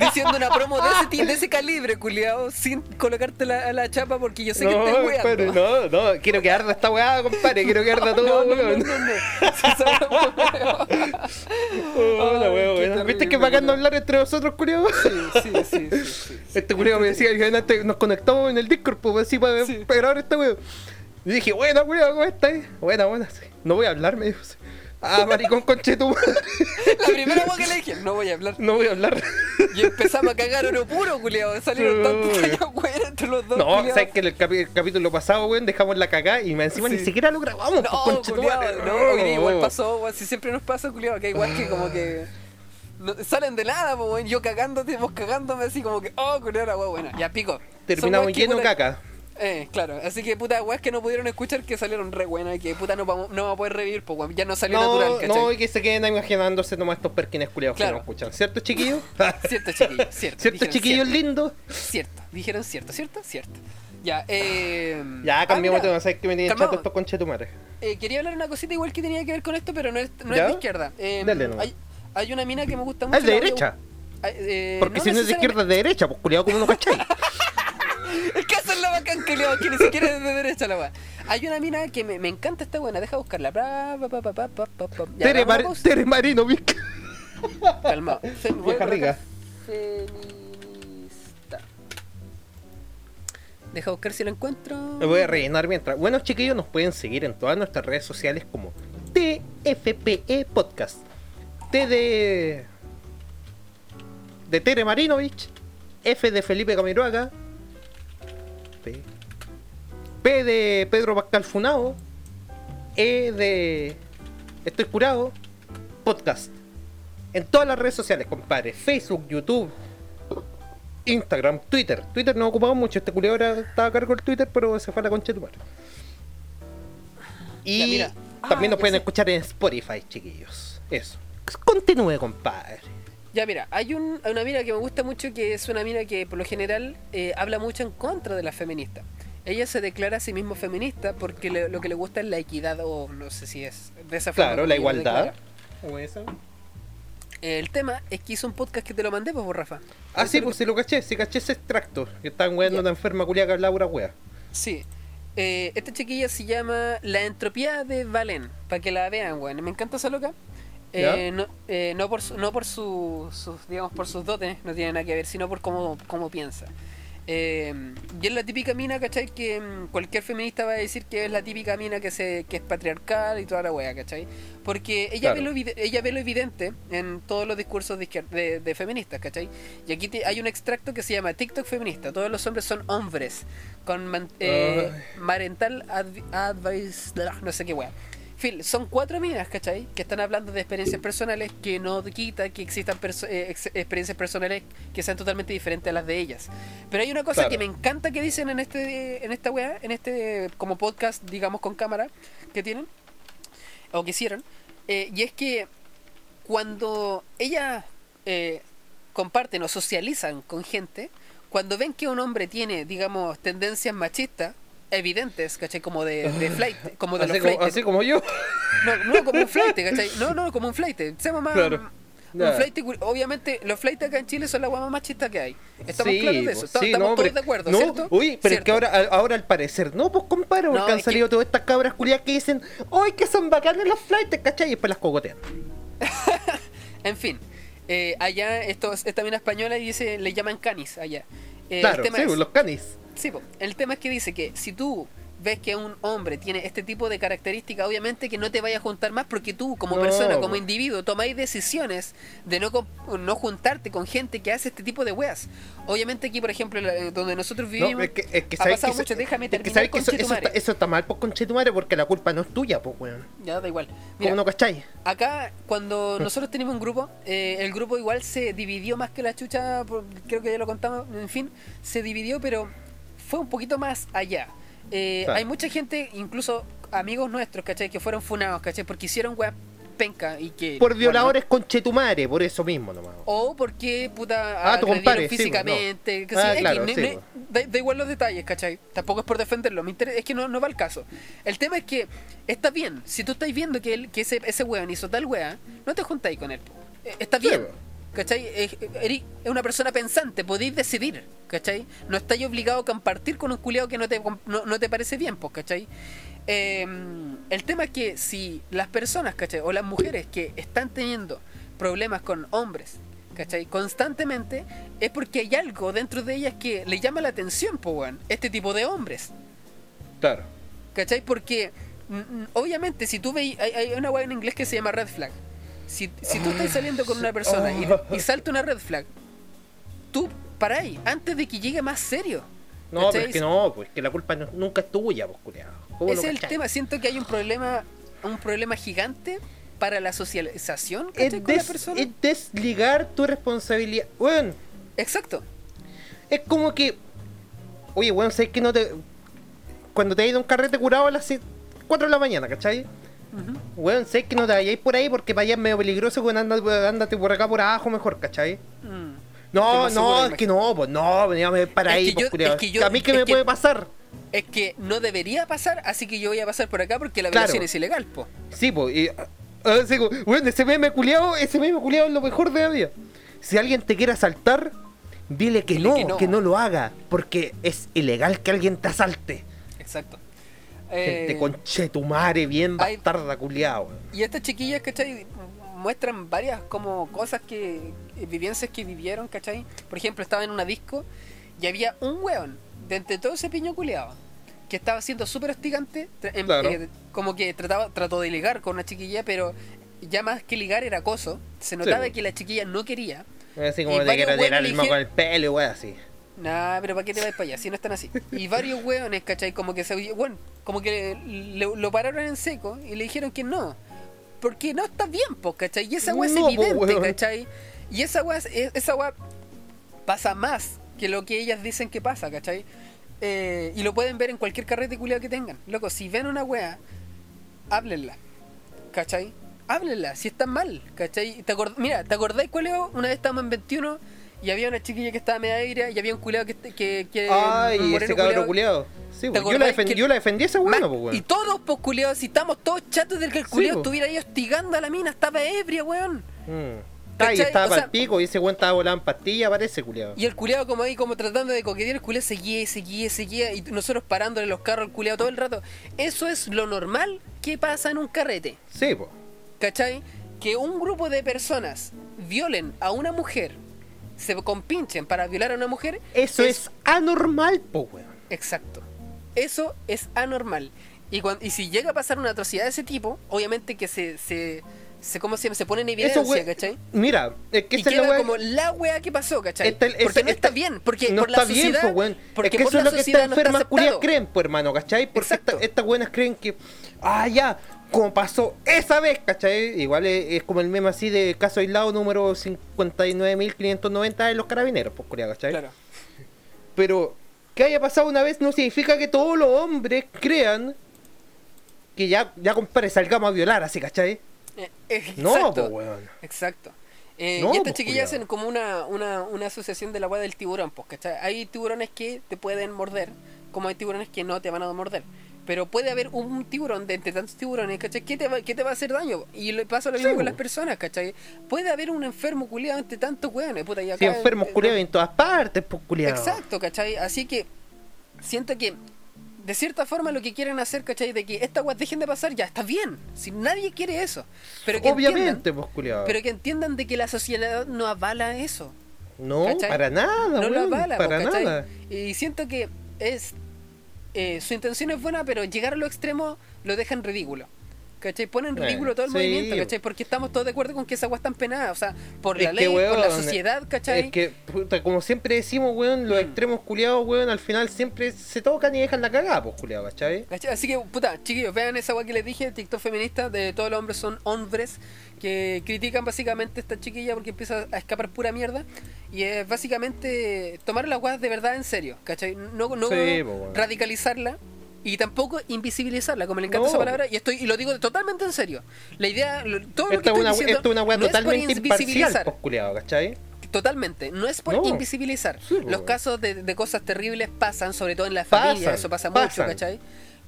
diciendo una promo de ese, de ese calibre, culiado, sin colocarte la, la chapa porque yo sé que no, estás compadre, weando. no, no, quiero que arda esta weá, compadre, quiero que arda todo, No, no, no, weón. no, no. Esa weá, weón. ¿Viste que bacán hablar entre nosotros, culiao? Sí, sí, sí, sí, sí, sí. Este culiao me decía antes nos conectamos en el Discord, pues así para, Sí. para grabar esta weá. Y dije, buena, culiao, ¿cómo estás? Buena, buena, sí. No voy a hablar, me dijo. Ah, maricón, conche tu madre. La primera weá que le dije, no voy a hablar. No voy a hablar. Y empezamos a cagar oro puro, culiao. Salieron tantos tallas weas entre los dos. No, culiao. sabes que en el, capi- el capítulo pasado, weón, dejamos la cagada y encima Sí. ni siquiera lo grabamos, pues, No, tu madre. no, igual pasó, weón. Si siempre nos pasa, culiao, que igual que como que. No- salen de nada, pues, weón. Yo cagándote, vos cagándome así como que, oh, culiao, la wea buena. Ya pico. Terminamos lleno puta, caca. Eh, claro. Así que puta, weas que no pudieron escuchar que salieron re buenas y que puta no vamos, no vamos a poder revivir, pues, weón. Ya no salió No, natural, ¿cachai? no, y que se queden imaginándose nomás estos perkines culiados Claro. que no escuchan. ¿Cierto, chiquillos? Cierto, chiquillos, cierto. ¿Cierto, chiquillos lindos? Cierto, dijeron cierto, cierto, cierto. Ya, eh. Ya, cambiamos ah, de mira, tema, sabes que me tienen calmado. chato estos conchetumares. Eh, quería hablar una cosita igual que tenía que ver con esto, pero no es, no es de izquierda. Eh, Dale hay, hay una mina que me gusta Ah, mucho. es de a derecha. Ay, eh, Porque si no es de izquierda, es de derecha, pues culiado como no cachai. Es que esa es la bacán que leo, que ni siquiera es de derecha la weá. Hay una mina que me, me encanta esta buena, deja buscarla. Ya, Tere, Mar- Marino, Vic. Calmado. Vieja rica. Feminista. Deja buscar si lo encuentro. Me voy a rellenar mientras. Bueno, chiquillos, nos pueden seguir en todas nuestras redes sociales como TFPE Podcast. T de. de Tere Marinovich. F de Felipe Camiroaga. P. P de Pedro Pascal Funao. E de. Estoy curado. Podcast. En todas las redes sociales, compadre. Facebook, YouTube, Instagram, Twitter. Twitter no ocupamos mucho. Este culeo ahora estaba a cargo del Twitter, pero se fue a la concha de tu madre. Y Ya, mira. también Ah, nos pueden sé. escuchar en Spotify, chiquillos. Eso. Continúe, compadre. Ya, mira, hay un, una mina que me gusta mucho que es una mina que por lo general eh, habla mucho en contra de las feministas. Ella se declara a sí misma feminista porque le- lo que le gusta es la equidad, o no sé si es de esa forma. Claro, la igualdad. ¿O esa? El tema es que hizo un podcast que te lo mandé, pues, vos, Rafa. Ah, sí, pues si lo caché, si caché ese extracto. Que estaban weando una enferma culia que hablaba pura wea. Sí. Eh, esta chiquilla se llama La Entropía de Valen, para que la vean, weón. Me encanta esa loca. Eh, no, eh, no por su- no por su- sus digamos por sus dotes no tiene nada que ver sino por cómo, cómo piensa Eh, y es la típica mina ¿cachai? que mm, cualquier feminista va a decir que es la típica mina que se que es patriarcal y toda la wea ¿cachai? porque ella Claro. ve lo ella ve lo evidente en todos los discursos de, de, de feministas ¿cachai? y aquí te- hay un extracto que se llama TikTok feminista todos los hombres son hombres con man- eh, parental advi- advice no sé qué wea Phil, son cuatro minas, ¿cachai? Que están hablando de experiencias personales que no quita que existan perso- eh, ex- experiencias personales que sean totalmente diferentes a las de ellas. Pero hay una cosa Claro. que me encanta que dicen en este en esta weá, en este como podcast, digamos, con cámara que tienen, o que hicieron, eh, y es que cuando ellas eh, comparten o socializan con gente, cuando ven que un hombre tiene, digamos, tendencias machistas, evidentes, ¿cachai? Como de, de flight, como de así, los como, flights. así como yo. No, no como un flight, ¿cachai? No, no, como un flight. Seamos más. Claro. Un flight, obviamente, los flights acá en Chile son la guama más chista que hay. Estamos Sí, claros de pues, eso. Estamos, sí, estamos no, todos pero- de acuerdo, no, ¿cierto? Uy, pero es que ahora, ahora al parecer, no, pues compadre, porque No, han es salido que- todas estas cabras culiadas que dicen, ¡ay, que son bacanas los flights, ¿cachai? Y después las cogotean. En fin, eh, allá esto, esta mina española dice, le llaman canis allá. Eh, claro, el tema sí, es- los canis. Sí, po. el tema es que dice que si tú ves que un hombre tiene este tipo de características, obviamente que no te vayas a juntar más porque tú como No, persona, como individuo, tomáis decisiones de no, no juntarte con gente que hace este tipo de weas. Obviamente aquí, por ejemplo, la- donde nosotros vivimos, No, es que, es que ha pasado que, mucho, eso- déjame es terminar con eso, está, eso está mal pues, con Chetumare porque la culpa no es tuya, pues, weón. Ya, da igual. ¿Cómo Mira, no cachai? Acá, cuando nosotros teníamos un grupo, eh, el grupo igual se dividió más que la chucha, por- creo que ya lo contamos, en fin, se dividió, pero fue un poquito más allá. Eh, Claro. Hay mucha gente, incluso amigos nuestros, ¿cachai? Que fueron funados, ¿cachai? Porque hicieron weas penca y que... Por bueno, violadores con Chetumare, por eso mismo nomás. o porque, puta, Ah, sí, físicamente. da, igual los detalles, ¿cachai? Tampoco es por defenderlo. Me interesa, es que no, no va al caso. El tema es que está bien. Si tú estás viendo que, él, que ese, ese weón hizo tal wea, no te juntáis con él. Eh, Está bien. ¿Cachai? Es, eri- es una persona pensante, podéis decidir, ¿cachai? No estáis obligado a compartir con un culiado que no te, no, no te parece bien, pues, ¿cachai? Eh, el tema es que si las personas, ¿cachai? O las mujeres que están teniendo problemas con hombres, ¿cachai? Constantemente, es porque hay algo dentro de ellas que le llama la atención, pues, este tipo de hombres. Claro. ¿Cachai? Porque obviamente si tú veis, hay, hay una weá en inglés que se llama red flag. Si, si tú estás saliendo con una persona y, y salta una red flag, tú paráis antes de que llegue más serio. No, pero es que no, pues que la culpa no- nunca es tuya, pues, culiado. ¿Cómo Ese es el tema. Siento que hay un problema, un problema gigante para la socialización Es, ¿cachai? con la des- persona. es desligar tu responsabilidad. Weón, Exacto. es como que. Oye, weón, ¿sabes que no te. Cuando te has ido a un carrete curado a las 4 de la mañana, ¿cachai? Ujú. Weón, sé que no te vayáis por ahí porque para allá es medio peligroso, weón, ándate, ándate por acá por abajo mejor, ¿cachai? Mm. No, más no, es que no, pues no, veníame para Es ahí, que pues, yo- es que yo- ¿A mí qué es me que- puede pasar? Es que no debería pasar, así que yo voy a pasar por acá porque la Claro. violación es ilegal, po. Sí, pues, y. como, weón, ese meme culiado, ese meme culiado es lo mejor de la vida. Si alguien te quiere asaltar, dile que, Dile no, que que no. no, lo haga, porque es ilegal que alguien te asalte. Exacto. Gente Eh, con chetumare, bien hay- bastarda culiado. Y estas chiquillas, ¿cachai? Muestran varias como cosas que, eh, vivencias que vivieron, ¿cachai? Por ejemplo, estaba en una disco y había un weón de entre todo ese piño culeado que estaba siendo súper hostigante, em- Claro. eh, como que trataba, trató de ligar con una chiquilla, pero ya más que ligar era acoso. Se notaba Sí. que la chiquilla no quería. Así como te varios quiero tirar el eligieron- al pelo, weón, así. Nah, pero ¿para qué te vas para allá? Si no están así. Y varios hueones, ¿cachai? Como que se bueno, como que le- lo pararon en seco y le dijeron que no. Porque no está bien, pues, ¿cachai? Y esa hueá No, es po, evidente. ¿cachai? Y esa hueá, es- esa hueá pasa más que lo que ellas dicen que pasa, ¿cachai? Eh, y lo pueden ver en cualquier carrete culiado que tengan. Loco, si ven una hueá, háblenla, ¿cachai? Háblenla, si están mal, ¿cachai? ¿Te Mira, ¿te acordáis cuál? Una vez estábamos en 21 y había una chiquilla que estaba media aérea y había un culiado que, que, que Ay, ese culiao. culiado. Sí, ¿Te pues, yo, la que- yo la defendí a ese Ma- bueno, pues, weón. Y todos, pues, culiados, si estamos todos chatos del que el culiado po. estuviera ahí hostigando a la mina, estaba ebria, weón. Mm. ¿Cachai? estaba O para el pico y ese weón estaba volando en pastilla, parece, culiado. Y el culeado como ahí, como tratando de coquetear, el culeado seguía y seguía y seguía. Y nosotros parándole los carros al culeado todo el rato. Eso es lo normal que pasa en un carrete. Sí, po. ¿Cachai? Que un grupo de personas violen a una mujer, se compinchen para violar a una mujer. Eso es, anormal, po, weón. Exacto. Eso es anormal. Y, cuan- y si llega a pasar una atrocidad de ese tipo, obviamente que se, se, se, ¿cómo se llama? Se pone en evidencia. ¿cachai? Mira, es que Y esa es la queda weá- como la wea que pasó, ¿cachai? Esta- porque no esta- está bien, porque no por la está bien, po, weón. porque es que por eso es lo que estas no está enfermas aceptado. creen, pues, hermano, ¿cachai? Porque esta- estas buenas creen que, ah, ya, como pasó esa vez, ¿cachai? Igual es, es como el meme así de caso aislado número 59.590 de los carabineros, pues, culiao, ¿cachai? Claro. Pero que haya pasado una vez no significa que todos los hombres crean que ya, ya compadre, salgamos a violar así, ¿cachai? Eh, eh, No, exacto. po, weón. Exacto. Eh, No, y estas pues, chiquillas hacen como una, una, una asociación de la weá del tiburón, pues, ¿cachai? Hay tiburones que te pueden morder, como hay tiburones que no te van a morder. Pero puede haber un tiburón de entre tantos tiburones, ¿cachai? ¿Qué te va, qué te va a hacer daño? Y le pasa lo mismo Sí, con las personas, ¿cachai? Puede haber un enfermo culiado entre tantos weones, puta, y acá- enfermos eh, culiados en todas partes, pues, culiados. Exacto, ¿cachai? Así que siento que de cierta forma lo que quieren hacer, ¿cachai? De que estas weas dejen de pasar, ya está bien. Si nadie quiere eso. Pero que Obviamente, pues, culiados. pero que entiendan de que la sociedad no avala eso. No, ¿cachai? para nada, no lo avala, para nada. Y siento que es eh, su intención es buena, pero llegar a lo extremo lo dejan ridículo. ¿Cachai? Ponen ridículo todo el sí. movimiento, ¿cachai? Porque estamos todos de acuerdo con que esa weá está penada. O sea, por la Es ley, que, por la sociedad, ¿cachai? Es que, puta, como siempre decimos, weón, los Mm. extremos culiados, weón, al final siempre se tocan y dejan la cagada, pues, culiado, ¿cachai? ¿Cachai? Así que, puta, chiquillos, vean esa weá que les dije, TikTok feminista, de todos los hombres son hombres, que critican básicamente a esta chiquilla porque empieza a escapar pura mierda. Y es básicamente tomar las weas de verdad en serio, ¿cachai? No, no Sí, po, weón. Y tampoco invisibilizarla, como le encanta No. esa palabra, y estoy y lo digo totalmente en serio. La idea, lo- todo lo que es estoy una, diciendo esta es una weá no es totalmente imparcial, invisibilizar. pues, culiado, ¿cachai? Totalmente, no es por No. invisibilizar. Sí, po, Los casos de, de cosas terribles pasan, sobre todo en la Pasan, familia, eso pasa mucho, pasan. ¿cachai?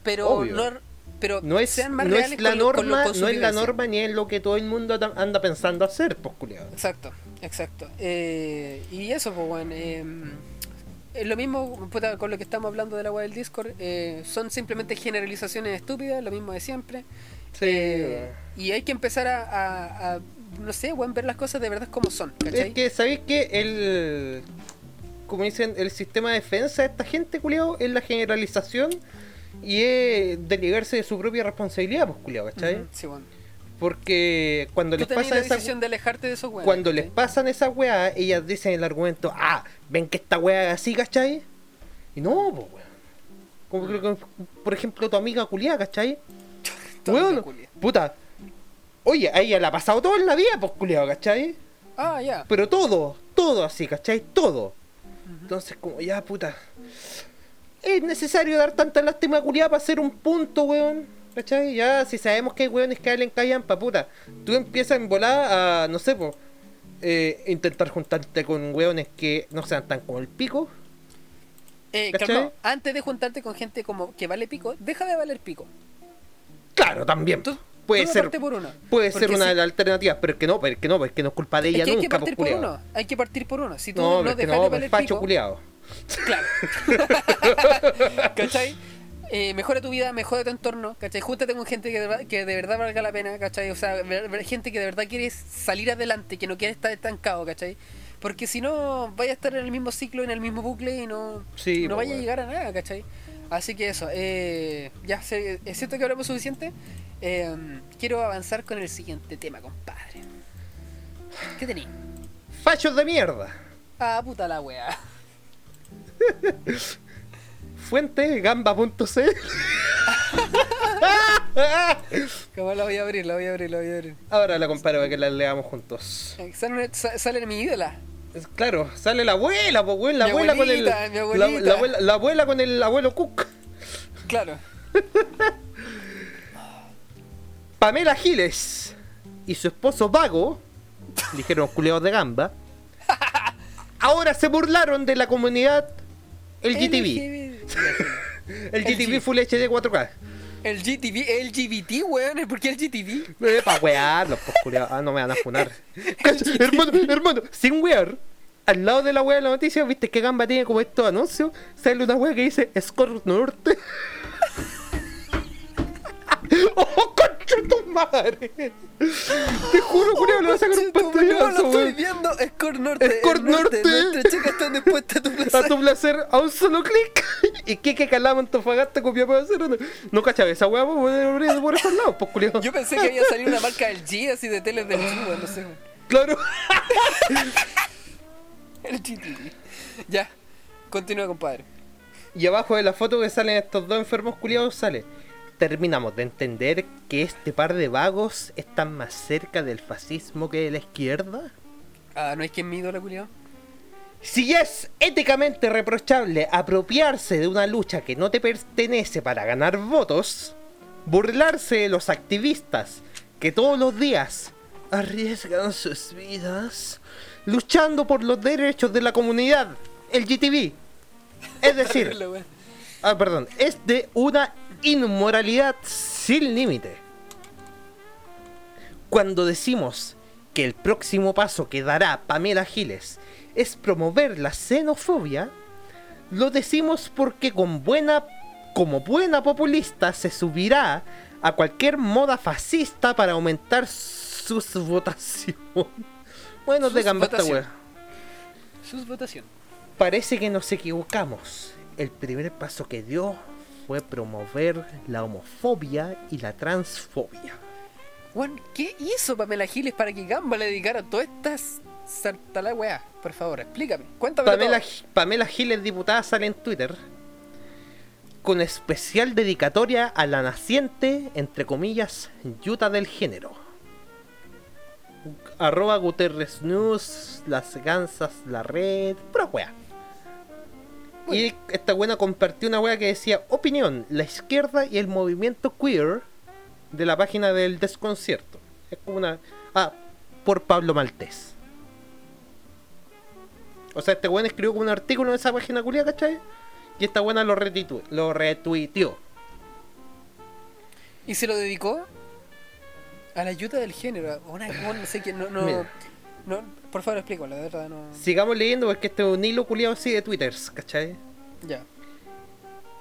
Pero Obvio. no pero No es, sean más no reales es la con, norma, con no es la norma ni es lo que todo el mundo anda pensando hacer, pues, culiado. Exacto, exacto. Eh, y eso, pues, bueno, eh, es lo mismo puta, con lo que estamos hablando de la web del Discord. eh, son simplemente generalizaciones estúpidas, lo mismo de siempre. Sí, Eh, y hay que empezar a, a- a, no sé, weón, ver las cosas de verdad como son, ¿cachai? Es que, ¿sabéis que el. Como dicen, el sistema de defensa de esta gente, culiado, es la generalización y es delegarse de su propia responsabilidad, pues, culiado, ¿cachai? Sí, bueno. Porque cuando Tú les pasa la esa. de alejarte de esos weones. Cuando les pasan esas weas, ellas dicen el argumento, ah, ven que esta wea es así, ¿cachai? Y no, pues, weón. Como que- por ejemplo, tu amiga culiada, ¿cachai? Weón, puta. Oye, a ella la ha pasado todo en la vida, pues, culiado, ¿cachai? Ah, ya. Pero todo, todo así, ¿cachai? Todo. Entonces, como ya, puta. Es necesario dar tanta lástima culiada para hacer un punto, weón. ¿Cachai? Ya, si sabemos que hay weones que hablan callampa, puta. Tú empiezas en volada a, no sé, po, eh, intentar juntarte con weones que no sean tan como el pico. Eh, no, antes de juntarte con gente como que vale pico, deja de valer pico. Claro, también. Tú- puede ser. por uno. Puede Porque ser una si- de las alternativas, pero es que no, pero es que no, pero es que no es culpa de ella Es que hay que partir pues, por uno. Hay que partir por uno. Si tú No, no, dejas no, de pues valer pico, culiado. Claro. ¿Cachai? Eh, mejora tu vida, mejora tu entorno, ¿cachai? Júntate con gente que de, verdad- que de verdad valga la pena, ¿cachai? O sea, ver- ver gente que de verdad quiere salir adelante, que no quiere estar estancado, ¿cachai? Porque si no, vaya a estar en el mismo ciclo, en el mismo bucle y no, Sí, no pues, vaya a llegar a nada, ¿cachai? Así que eso, eh, ya sé, es cierto que hablamos suficiente. Eh, quiero avanzar con el siguiente tema, compadre. ¿Qué tenéis? Fachos de mierda. Ah, puta la wea. Fuente gamba.cl Como la voy a abrir, la voy a abrir, la voy a abrir. Ahora la comparo para que la leamos juntos. Eh, Sale, sa- sale mi ídola. Claro, sale la abuela, pues la abuela con el. La, abuela, la abuela con el abuelo Cook. Claro. Pamela Giles y su esposo Vago, dijeron culeados de gamba, ahora se burlaron de la comunidad LGTB. El GTV Full HD 4K. El GTV, LGBT, weón. ¿Por qué el GTV? Eh, pa' wearlos, pues culiao. Ah, no me van a funar. Hermano, hermano, sin wear. Al lado de la wea de la noticia, viste que Gamba tiene como estos anuncios. Sale una wea que dice Score Norte. ¡Oh, concha tu madre! Te juro, culiao, le voy a sacar un No lo pantallazo, estoy viendo. Score Norte. El norte. Nuestras chicas están dispuestas a tu A placer. tu placer, a un solo clic. Y Kike Calama Antofagasta copia para hacer. No cachaba esa weá, por, por esos lados, pues culiao. Yo pensé que había salido una marca del G, así de teles del G. No sé. Claro. El GTV. Ya. Continúa, compadre. Y abajo de la foto que salen estos dos enfermos culiados sale. Terminamos de entender que este par de vagos están más cerca del fascismo que de la izquierda. Ah, ¿no es quien me la culiao? Si es éticamente reprochable apropiarse de una lucha que no te pertenece para ganar votos, burlarse de los activistas que todos los días arriesgan sus vidas luchando por los derechos de la comunidad LGTB. Es decir. Ah, perdón. Es de una inmoralidad sin límite. Cuando decimos que el próximo paso que dará Pamela Giles es promover la xenofobia, lo decimos porque con buena, como buena populista se subirá a cualquier moda fascista para aumentar sus votaciones. Bueno, gamba esta wea. Sus votaciones. Parece que nos equivocamos. El primer paso que dio fue promover la homofobia y la transfobia. Juan, ¿qué hizo Pamela Giles para que Gamba le dedicara todas estas sartala weá? Por favor, explícame. Cuéntame Pamela, todo. Pamela Giles, diputada, sale en Twitter con especial dedicatoria a la naciente, entre comillas, yuta del género. Arroba Guterres News, las gansas, la red, pura Y esta buena compartió una wea que decía opinión, la izquierda y el movimiento queer de la página del desconcierto. Es como una... Ah, por Pablo Maltés. O sea, este weón escribió como un artículo en esa página culia, ¿cachai? Y esta buena lo, retitu- lo retuiteó. ¿Y se lo dedicó? A la ayuda del género. Una, no sé quién, no, no, Por favor, explícalo, de verdad no. Sigamos leyendo porque este es un hilo culiado así de twitters, ¿cachai? Ya.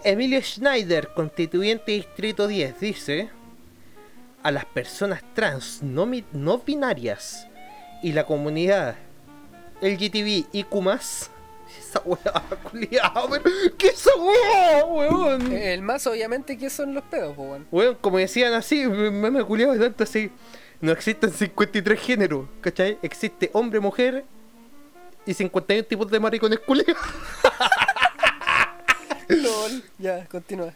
Emilio Schneider, constituyente Distrito 10, dice: A las personas trans no, no binarias y la comunidad LGTB y Q. Esa weá, culiao, pero. ¿Qué es esa weá, weón? El más, obviamente, que son los pedos, weón. Weón, como decían así, me me culiaba tanto así. No existen 53 géneros, ¿cachai? Existe hombre, mujer y 51 tipos de maricones culiados. LOL. Ya, continúa.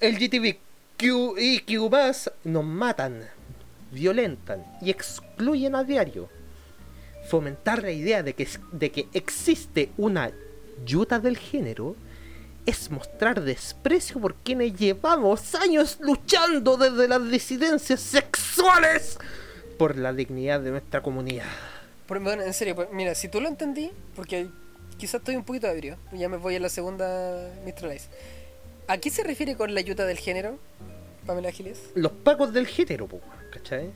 Y Q nos matan, violentan y excluyen a diario. Fomentar la idea de que, de que existe una yuta del género es mostrar desprecio por quienes llevamos años luchando desde las disidencias sexuales por la dignidad de nuestra comunidad. Por- bueno, en serio, mira, si tú lo entendí, porque quizás estoy un poquito ebrio, ya me voy a la segunda Mr. Lice. ¿A qué se refiere con la ayuda del género, Pamela Giles? Los pacos del género, ¿cachai?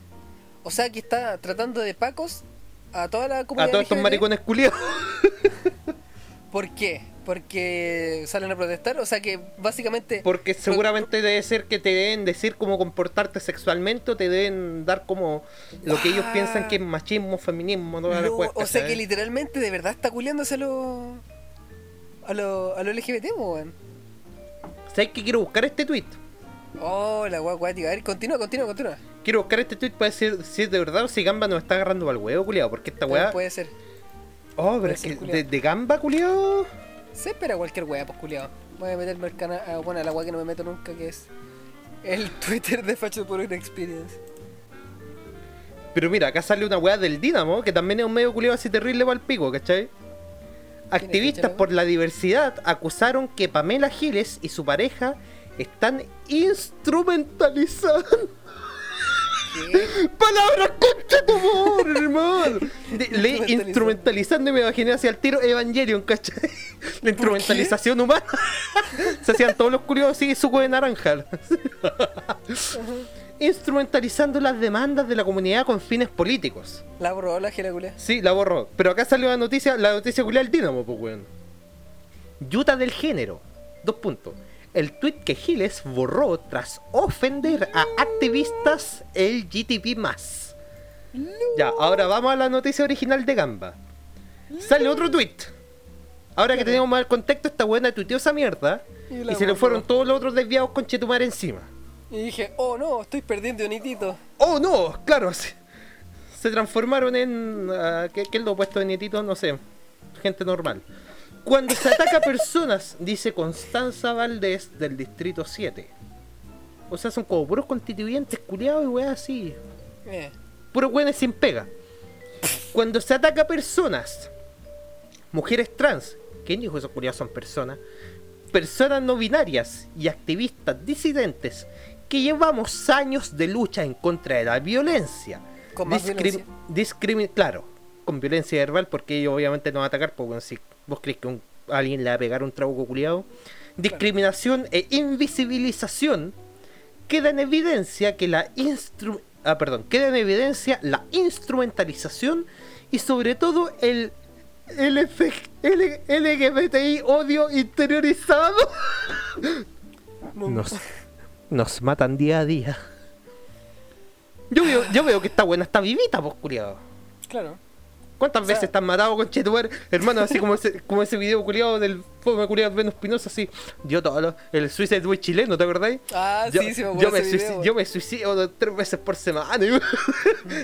O sea, que está tratando de pacos a toda la A comunidad todos estos maricones culiados. ¿Por qué? Porque salen a protestar, o sea que básicamente... Porque seguramente debe ser que te deben decir cómo comportarte sexualmente o te deben dar como lo que ellos Ah. piensan que es machismo, feminismo, toda la Lo- wea, o sea que literalmente de verdad está culiándose a los... A los a lo LGBT, weón. ¿Sabes que quiero buscar este tweet? Oh, la guay acuática. A ver, continúa, continúa, continúa. Quiero buscar este tweet para decir si es de verdad o si Gamba nos está agarrando al huevo, culiado. Porque esta weá. Puede ser. Oh, pero es que de, de Gamba, culiado. Se espera cualquier wea, pues culiado. Voy a meterme al canal. bueno, a la wea que no me meto nunca, que es el Twitter de Facho por Experience. Pero mira, acá sale una weá del Dinamo, que también es un medio culiado así terrible para el pico, ¿cachai? Activistas por la diversidad acusaron que Pamela Giles y su pareja están instrumentalizando. ¿Qué? Palabras concha tu amor, hermano. De- Le Instrumentalizando. me imaginé hacia el tiro Evangelion, ¿cachai? La instrumentalización humana. Se hacían todos los curiosos así suco de naranja. Instrumentalizando las demandas de la comunidad con fines políticos. La borró la gela culia. Sí, la borró. Pero acá salió la noticia, la noticia culiada del Dinamo, pues weón. Yuta del género. Dos puntos. El tweet que Giles borró tras ofender a activistas LGTB Ya, ahora vamos a la noticia original de Gamba. Sale otro tweet. Ahora que tenemos más el contexto, esta buena tuiteó esa mierda. Y se le fueron todos los otros desviados con Chetumar encima. Y dije, oh no, estoy perdiendo un hitito. ¡Oh no! Claro, se, se transformaron en. ah, ¿qué, ¿Qué es lo opuesto de nietito? No sé. Gente normal. Cuando se ataca a personas, dice Constanza Valdés del Distrito 7. O sea, son como puros constituyentes culiados y weas así. Eh, Puros weones sin pega. Cuando se ataca a personas, mujeres trans, ¿quién dijo esos culiados son personas? Personas no binarias y activistas disidentes que llevamos años de lucha en contra de la violencia. Con más violencia. discrimi- claro, con violencia verbal, porque ellos obviamente no van a atacar, porque bueno, si vos crees que un- alguien le va a pegar un trabuco culiado. Discriminación e invisibilización queda en evidencia que la instru ah, perdón, queda en evidencia la instrumentalización y sobre todo el LF L- LGBTI odio interiorizado. no- Nos, nos matan día a día. Yo veo, yo veo que esta buena está vivita, pues culiado. Claro. ¿Cuántas O sea- veces están matados con Chetubar? Hermano, así como ese, como ese video culiado del fome culiado Venus Pinoza, así. Yo todo lo- el Suicide Boy chileno, ¿te acordáis? Ah, yo, sí, sí, me yo, me video, yo me suicido tres veces por semana. y-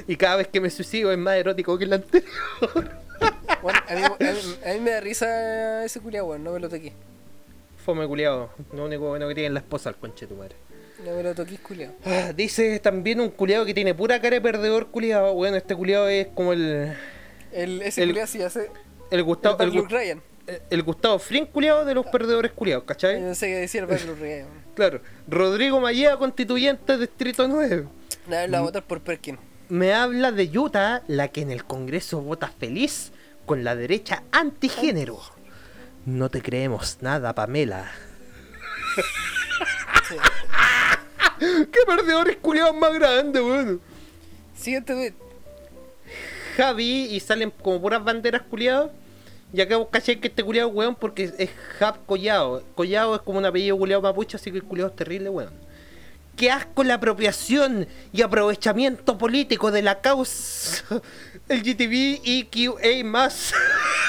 y cada vez que me suicido es más erótico que el anterior. Bueno, a, mí, a mí- a mí me da risa ese culiao, weón. No me lo toqué. Fome culiado. Lo único bueno que tiene es la esposa al conche tu madre. No me lo toqué, culiao. Ah, dice también un culiado que tiene pura cara de perdedor culiado. Bueno, este culiado es como el. El, ese El- culiao sí hace. El Gustavo. el El, Ryan. el Gustavo Fring culiado de los perdedores culiados, ¿cachai? no sé qué decir el Luke Ryan. Claro. Rodrigo Mallea, constituyente Distrito 9. Nadie lo va a votar por Perkin. Me habla de Utah, la que en el Congreso vota feliz con la derecha antigénero. No te creemos nada, Pamela. Sí. ¡Qué perdedores culiados más grandes, weón! Siguiente tweet. Javi y salen como puras banderas culiados. Y acá vos caché que este culiado es weón porque es Jav Collado. Collado es como un apellido culiado mapuche, así que el culiado es terrible, weón. ¡Qué asco la apropiación y aprovechamiento político de la causa! El GTV EQA más.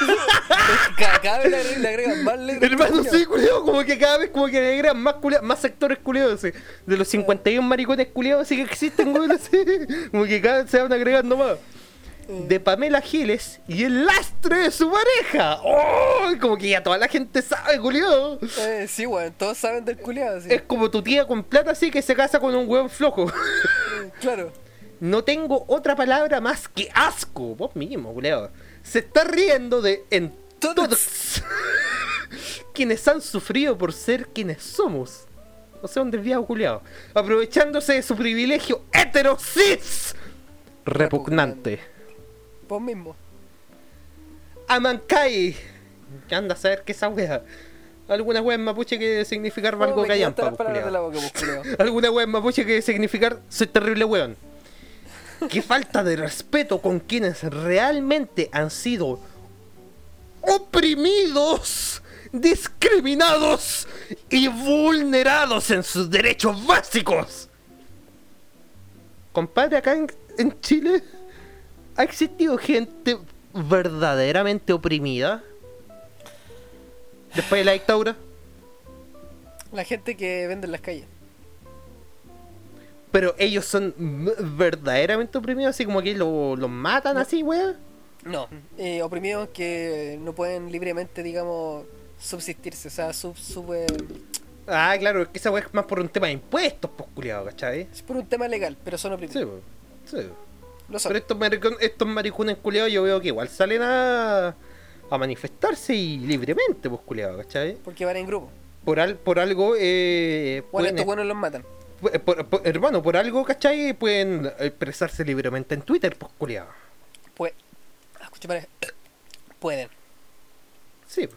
Cada, vez le agregan, más letras. Hermano, sí, culiado, como que cada vez como que le agregan más, más sectores culiados. De los 51 maricones culiados así que existen, weón, así. Como que cada vez se van agregando más. De Pamela Giles y el lastre de su pareja. ¡Oh! Como que ya toda la gente sabe, culiado. Eh, sí, weón. Todos saben del culiao, sí. Es como tu tía con plata así que se casa con un hueón flojo. Eh, Claro. No tengo otra palabra más que asco. Vos mismo, culiado. Se está riendo de en Todos. todos quienes han sufrido por ser quienes somos. O sea, un desviado culiado. Aprovechándose de su privilegio heterosis. Repugnante. Vos mismo. Amankai. Que anda a saber qué esa wea. Alguna wea en mapuche que significar algo me callampa. Alguna wea en mapuche que significar soy terrible weón. Qué falta de respeto con quienes realmente han sido oprimidos, discriminados y vulnerados en sus derechos básicos. Compadre, acá en, en Chile ha existido gente verdaderamente oprimida después de la dictadura. La gente que vende en las calles. Pero ellos son verdaderamente oprimidos, así como que lo- los matan así, weón. No. Eh, oprimidos que no pueden libremente, digamos, subsistirse. O sea, sub, sub, eh, Ah, claro, es que esa weá es más por un tema de impuestos, pues culiado, ¿cachai? es por un tema legal, pero son oprimidos. Sí. Sí. Lo. Pero estos, maricon- estos maricones culiados yo veo que igual salen a, a manifestarse y libremente, pues culiado, ¿cachai? Porque van en grupo. Por, al, por algo, eh, Bueno, estos buenos los matan. por- por- por- hermano, por algo, ¿cachai? Pueden expresarse libremente en Twitter, pues culiado. Pues. ah, Escucha, para. Pueden. Sí.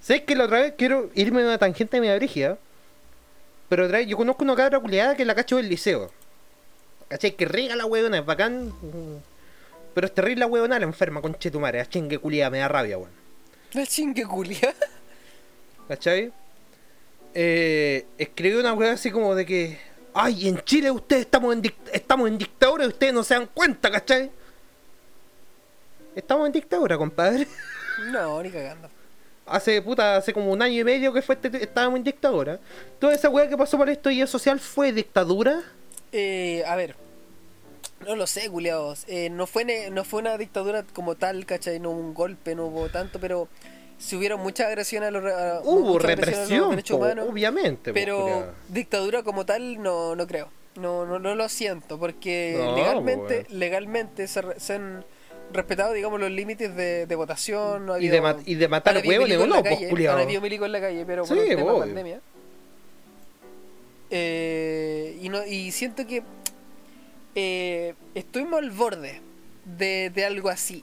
¿Sabes que la otra vez quiero irme a una tangente media brígida? Pero otra vez, yo conozco una cabra culiada que la cacho del liceo. ¿Cachai? Que riga la huevona, es bacán. Pero es terrible la huevona, la enferma, conche tu madre. La chingue culiada, me da rabia, weón. La chingue culia. ¿Cachai? Eh, escribió una hueá así como de que. Ay, en Chile ustedes estamos en, estamos en dictadura y ustedes no se dan cuenta, ¿cachai? Estamos en dictadura, compadre. No, ni cagando. Hace puta, hace como un año y medio que fue este- estábamos en dictadura. Toda esa weá que pasó por esto y social fue dictadura. Eh, a ver. No lo sé, culiados. Eh, no, fue ne- no fue una dictadura como tal, ¿cachai? No hubo un golpe, no hubo tanto, pero si hubieron mucha agresión a los, re- a- Hubo mucha agresión a los represión, derechos po, humanos. obviamente. Pero dictadura como tal no, no creo. No, no, no lo siento, porque No, legalmente, legalmente se, se han respetado, digamos, los límites de, de votación. No ha Y de, habido- y de matar habido huevos, no, pues. Han habido milicos en la calle, pero por Sí, el tema de obvio. pandemia. Eh, y, no, y siento que eh, estuvimos al borde de, de algo así.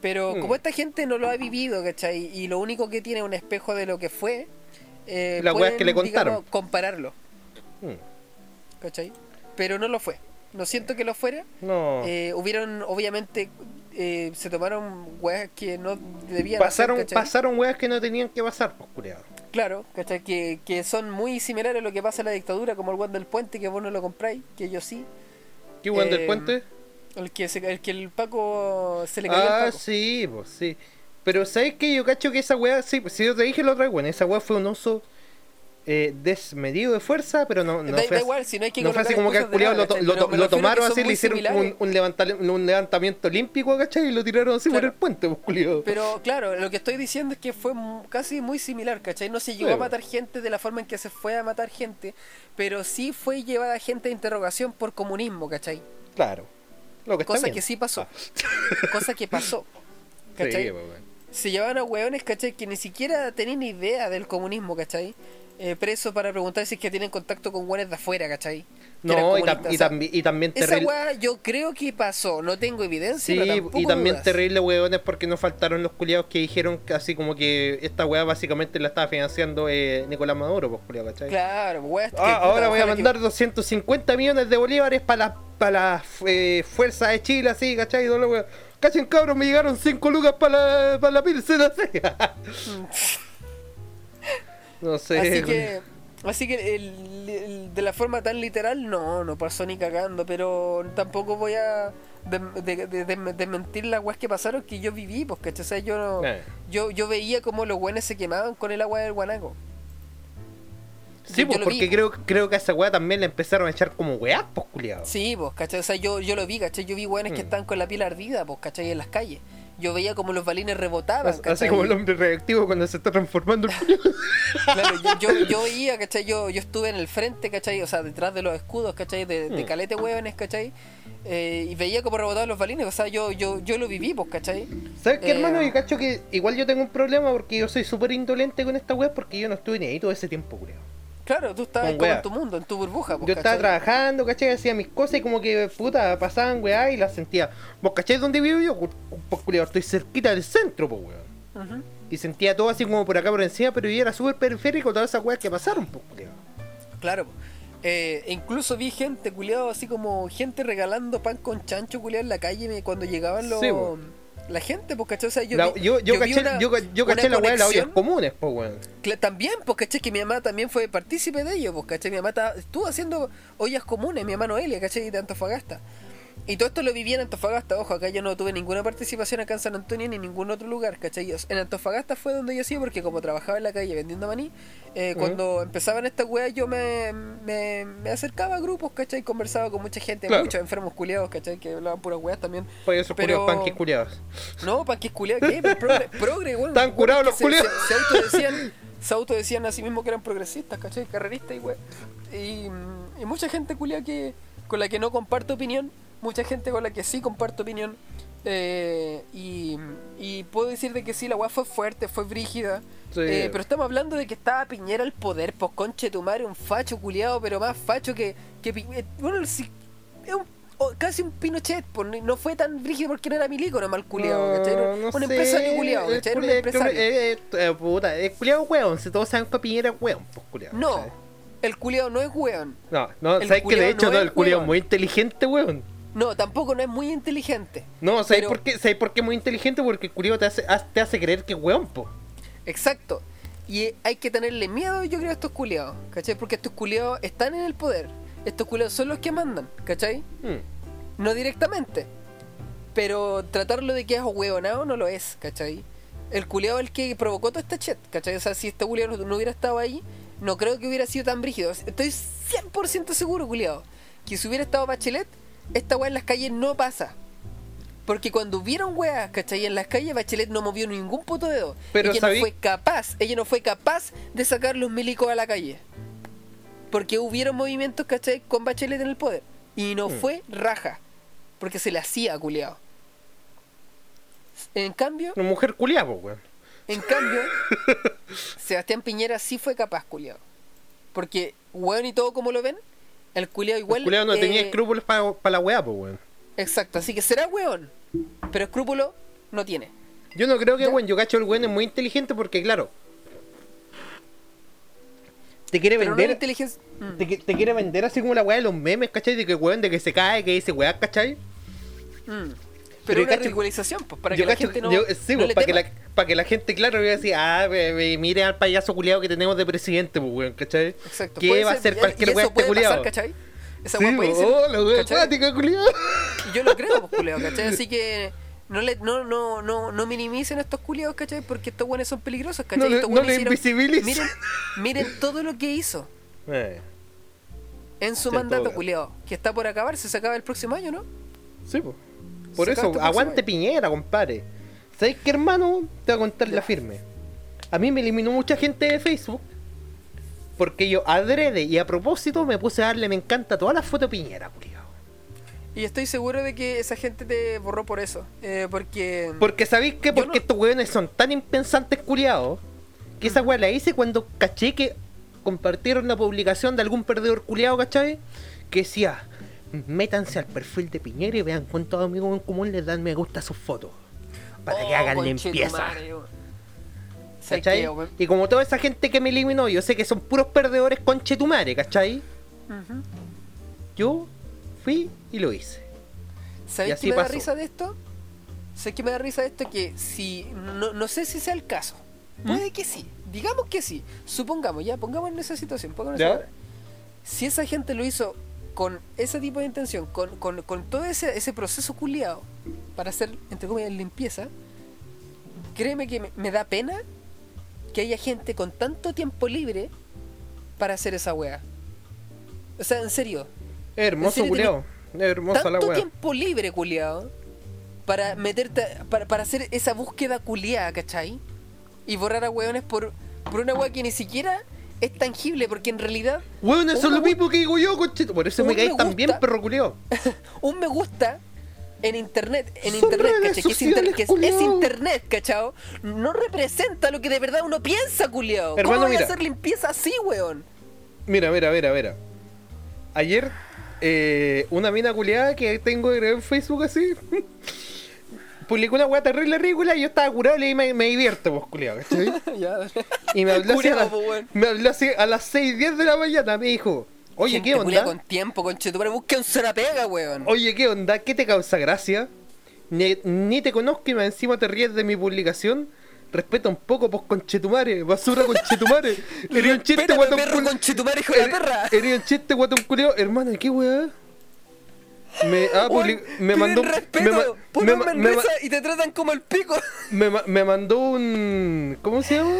Pero Mm. como esta gente no lo ha vivido, ¿cachai? Y lo único que tiene es un espejo de lo que fue, eh, Las weas que le pueden, digamos, contaron. compararlo, Mm, ¿cachai? Pero no lo fue. No siento que lo fuera. No. Eh, hubieron, obviamente, eh, se tomaron weas que no debían pasaron, pasaron weas que no tenían que pasar, pues. Claro, ¿cachai? Que, que son muy similares a lo que pasa en la dictadura, como el Juan del Puente, que vos no lo compráis, que yo sí. ¿Qué weón del Eh, puente? El que, se, el que el Paco se le cayó Ah, el Paco. sí, pues sí. Pero ¿sabes qué? Yo cacho que esa weá, sí, pues, si yo te dije la otra vez, bueno, esa weá fue un uso eh, desmedido de fuerza, pero no, no da, fue da igual, si no hay que no fue así como que al lo, tomaron así, le hicieron un, un, un levantamiento olímpico, ¿cachai? Y lo tiraron así por el puente, pues. Pero claro, lo que estoy diciendo es que fue casi muy similar, ¿cachai? No se llegó Sí, a matar gente de la forma en que se fue a matar gente, pero sí fue llevada gente a interrogación por comunismo, ¿cachai? Claro. Lo que Cosa que sí pasó. Ah, Cosa que pasó. se llevaban a hueones, ¿cachai? Que ni siquiera tenían idea del comunismo, ¿cachai? Eh, presos para preguntar si es que tienen contacto con hueones de afuera, ¿cachai? Que No, y, tam- y, también Esa terrible. hueá yo creo que pasó, no tengo evidencia, Sí, pero y también dudas. terrible, weones, porque no faltaron los culiados que dijeron que así como que esta weá básicamente la estaba financiando eh, Nicolás Maduro, pues culiao, ¿cachai? Claro, que, Ah, ahora voy a ojalá que- mandar 250 millones de bolívares para las para las eh, fuerzas de Chile, así, ¿cachai? No, la. Cachen cabros, me llegaron 5 lucas para la, para la pilsen, así. No sé. Así que, así que el- el- de la forma tan literal, no, no pasó ni cagando, pero tampoco voy a de- de- de- de- desmentir las weas que pasaron que yo viví, pues, ¿cachai? O sea, yo, no- Eh. yo, yo veía como los buenos se quemaban con el agua del guanaco. Sí, pues porque vi. creo, creo que a esa weá también le empezaron a echar como weá, pues culiado. Sí, pues, ¿cachai? O sea, yo, yo lo vi, ¿cachai? Yo vi weones que Mm. estaban con la piel ardida, pues, ¿cachai? En las calles. Yo veía como los balines rebotaban, Así ¿cachai? como el hombre reactivo cuando se está transformando el. Claro, yo, yo, yo veía, ¿cachai? Yo, yo estuve en el frente, ¿cachai? O sea, detrás de los escudos, ¿cachai? De, de Mm. calete hueones, ¿cachai? Eh, y veía como rebotaban los balines, o sea, yo, yo, yo lo viví, pues, ¿cachai? ¿Sabes qué, Eh, hermano? Yo cacho que igual yo tengo un problema porque yo soy súper indolente con esta weá porque yo no estuve ni ahí todo ese tiempo, culiao. Claro, tú estabas como en tu mundo, en tu burbuja, Yo estaba ¿cachai? trabajando, ¿cachai? Hacía mis cosas y como que, puta, pasaban weá y las sentía. ¿Vos cachai dónde vivo yo? Pues, culiao, estoy cerquita del centro, pues, weón. Ujú. Y sentía todo así como por acá por encima, pero yo era súper periférico todas esas weas que pasaron, pues. Claro. Eh, e incluso vi gente, culiado, así como gente regalando pan con chancho, culiado, en la calle cuando llegaban los... Sí. La gente, pues, ¿cachai? O sea, yo, La- vi- yo, caché, una- yo, yo caché la weá de las ollas comunes, pues, weón. También, pues, ¿cachai? Que mi mamá también fue partícipe de ello, pues, ¿cachai? Mi mamá ta- estuvo haciendo ollas comunes, mi mamá Noelia, ¿cachai? De Antofagasta. Y todo esto lo viví en Antofagasta, ojo, acá yo no tuve ninguna participación acá en San Antonio ni en ningún otro lugar, ¿cachai? En Antofagasta fue donde yo hacía porque como trabajaba en la calle vendiendo maní, eh, cuando empezaban estas weas yo me, me, me acercaba a grupos, ¿cachai? Conversaba con mucha gente, Claro. muchos enfermos culiados, ¿cachai? Que hablaban puras weas también. Pues esos Pero- culiados panques culiados. No, que culiados, ¿qué? Progre, progre, weón. Están curados los que se- culiados. Se, se autodecían, se autodecían a sí mismos que eran progresistas, ¿cachai? Carreristas y mm, y mucha gente culiada que, con la que no comparto opinión, mucha gente con la que sí comparto opinión. eh, y, y puedo decir de que sí, la weá fue fuerte, fue brígida. Sí. eh, pero estamos hablando de que estaba Piñera al poder, pues conche tu madre, un facho culiado, pero más facho que. que eh, bueno, sí, es un- casi un Pinochet, pues, no- no fue tan brígido porque no era milico, no mal culiado, ¿cachai? Era un empresario culiado, el ¿cachai? Era un empresario. puta, el culiado weón, si todos saben que Piñera es weón, pues culiado. No, el culiao no es weón. No, no, El sabes que de hecho no no, el culiao es muy inteligente, weón. No, tampoco no es muy inteligente. No, ¿sabes Pero- por qué? ¿Sabes por qué es muy inteligente? Porque el culiao te hace, te hace creer que es weón, po. Exacto. Y hay que tenerle miedo, yo creo, a estos culiados, ¿cachai? Porque estos culiados están en el poder. Estos culiados son los que mandan, ¿cachai? Mm. No directamente. Pero tratarlo de que es hueonado no lo es, ¿cachai? El culiado es el que provocó todo este chat, ¿cachai? O sea, si este culiado no, no hubiera estado ahí, no creo que hubiera sido tan brígido. Estoy 100% seguro, culiado, que si hubiera estado Bachelet, esta weá en las calles no pasa. Porque cuando hubieron weas, ¿cachai? En las calles Bachelet no movió ningún puto dedo. Pero ella sabí- no fue capaz, ella no fue capaz de sacar los milicos a la calle. Porque hubieron movimientos, ¿cachai? Con Bachelet en el poder. Y no Mm. fue raja. Porque se le hacía culiado. En cambio, Una mujer culiada, po, weón. en cambio, Sebastián Piñera sí fue capaz, culiado. Porque, weón y todo como lo ven, el culiado igual. el culiao no eh, tenía escrúpulos para la weá, po, weón. Exacto, así que será weón. Pero escrúpulo no tiene. Yo no creo que, Ya. weón, yo cacho el weón es muy inteligente porque, claro, te quiere Pero no vender, inteligencia. Mm. te, te quiere vender así como la weá de los memes, ¿cachai? De que weón, de que se cae, que dice weá, ¿cachai? Mm. Pero Pero una cacho- pues, para que la gente no. yo- no sí, pues, le para, que la, para que la gente, claro, vea así, ah, ve- ve, mire al payaso culiado que tenemos de presidente, pues, weón, ¿cachai? Exacto. ¿Qué puede va a hacer cualquier weá este culiado? ¿cachai? Esa Sí, weá puede pues, ser. oh, ¿cachai? acuática, culiado. Y yo lo creo, pues, culiao, ¿cachai? Así que no, le, no, no, no, no minimicen a estos culiados, ¿cachai? Porque estos buenos son peligrosos, ¿cachai? No Estos no le hicieron- invisibilicen. Miren, miren todo lo que hizo Eh, en su mandato, culiado. Que está por acabarse, se acaba el próximo año, ¿no? sí, pues. Por eso, aguante Piñera, compadre. ¿Sabes qué, hermano? Te voy a contar la firme. A mí me eliminó mucha gente de Facebook. Porque yo adrede y a propósito me puse a darle me encanta todas las fotos de Piñera, culiao. Y estoy seguro de que esa gente te borró por eso. Eh, porque. Porque sabéis que porque no- estos weones son tan impensantes culiados que esa weá la hice cuando caché que compartieron la publicación de algún perdedor culiado, ¿cachai? Que decía, métanse al perfil de Piñera y vean cuántos amigos en común les dan me gusta a sus fotos. Para que Oh, hagan limpieza. weón. ¿Sabes ¿Cachai? Y como toda esa gente que me eliminó, yo sé que son puros perdedores conchetumare, ¿cachai? Ujú. Yo fui y lo hice. ¿Sabes qué me da risa de esto? ¿Sabes qué me da risa de esto? Que si. No, no sé si sea el caso. ¿Mm? Puede que sí. Digamos que sí. Supongamos, ya, pongamos en esa situación. Pongamos Si esa gente lo hizo con ese tipo de intención, con, con, con todo ese, ese proceso culiado para hacer, entre comillas, limpieza, créeme que me, me da pena que haya gente con tanto tiempo libre para hacer esa wea. O sea, en serio, hermoso. Es hermosa la tanto tiempo libre, culiado, para meterte, para, para hacer esa búsqueda culiada, ¿cachai? Y borrar a hueones por, por una hueá que ni siquiera es tangible, porque en realidad Weón, eso es lo mismo que digo yo, conchito. Por eso me me tan bien, perro culiao. un me gusta en internet, en Son internet, ¿cachai? Que, es, inter- sociales, que es- culiao. es internet, ¿cachao? No representa lo que de verdad uno piensa, culiao. Hermano, ¿Cómo voy a hacer limpieza así, weón? Mira, mira, mira, mira. Ayer, eh, una mina culiada que tengo en Facebook así, publicó una weá terrible ridícula y yo estaba curado y me, me divierto, pues, culiado, ¿cachai? ya. Y me habló, así po, weón. me habló así a las 6, 10 de la mañana, me dijo, oye, ¿qué onda? con tiempo, conchetumare, busca un pega, weón. Oye, ¿qué onda? ¿Qué te causa gracia? Ni, ni te conozco y más encima te ríes de mi publicación. Respeta un poco, pues conchetumare, basura conchetumare. Eres un chiste guatón perro cul- conchetumare, hijo de la Eres- perra. Eres un chiste guatón culiao. Hermano, ¿qué weá? Me, ah, public- me mandó. piden me, ma- respeto, me un ma- me y te tratan como el pico. me me mandó un. ¿Cómo se llama?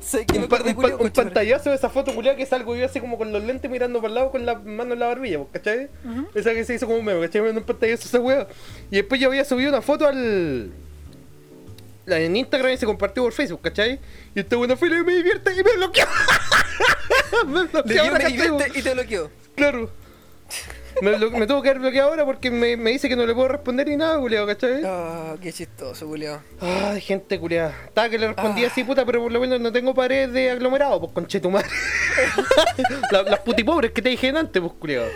Sé que Un, pa- pa- pantallazo de esa foto culiada que salgo yo así como con los lentes mirando para el lado con la mano en la barbilla, pues, ¿cachai? Esa que se hizo como un meme, ¿cachai? Me mandó un pantallazo esa wea. Y después yo había subido una foto al. la en Instagram y se compartió por Facebook, ¿cachai? Y este bueno fue y me divierte y me bloqueó. me Le bloqueó dio ahora, me y te bloqueó. Claro. Me, me tuvo que haber bloqueado ahora porque me, me dice que no le puedo responder ni nada, culiado, ¿cachai? Ah, qué chistoso, culiao. Ay, gente culiada. Estaba que le respondía Ah. así, puta, pero por lo menos no tengo paredes de aglomerado, pues conchetumare. La- las putipobres que te dije antes, pues culiado.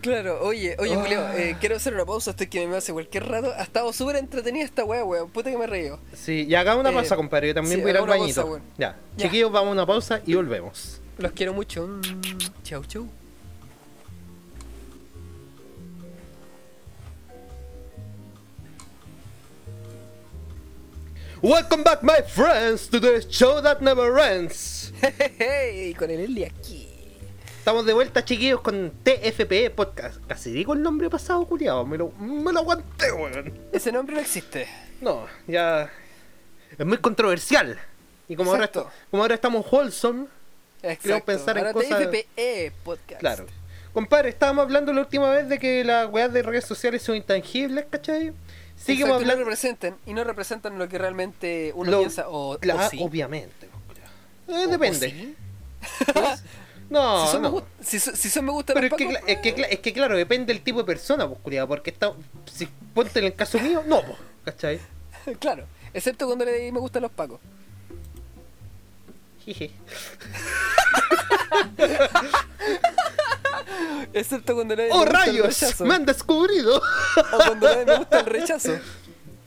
Claro, oye, oye, Ah. Julio, eh, quiero hacer una pausa, estoy que me hace cualquier rato. Ha estado súper entretenida esta weá, weón. Puta que me he reído. Sí, y hagamos una Eh, pausa, compadre. Yo también sí, voy a ir al bañito. pausa. Ya. Ya. Chiquillos, vamos a una pausa y volvemos. Los quiero mucho. Chau, chau. Welcome back, my friends, to the show that never ends. Hey, con el Eli aquí. Estamos de vuelta, chiquillos, con TFP Podcast. Casi digo el nombre pasado, culiado. Me lo, me lo aguanté, weón. Ese nombre no existe. No, ya. Es muy controversial. Y como, ahora, como ahora estamos wholesome, Exacto. pensar en Ahora cosas- TFPE Podcast. claro. Compadre, estábamos hablando la última vez de que las weas de redes sociales son intangibles, ¿cachai? Y no hablando. representan y no representan lo que realmente uno Lo- piensa o, o Cla- sí. Obviamente. Eh, O- o depende. sí. No, si, son no. me si, son- si son me gusta Pero es que, es, que, cla- es que claro, depende del tipo de persona, pues, culiado, porque está, si ponte en el caso mío, no, pues, ¿cachai? claro. Excepto cuando le di me gustan los pacos. Jije. Excepto cuando le di ¡Oh, me gusta el rayos! rechazo. ¡Me han descubrido! O cuando di me gusta el rechazo.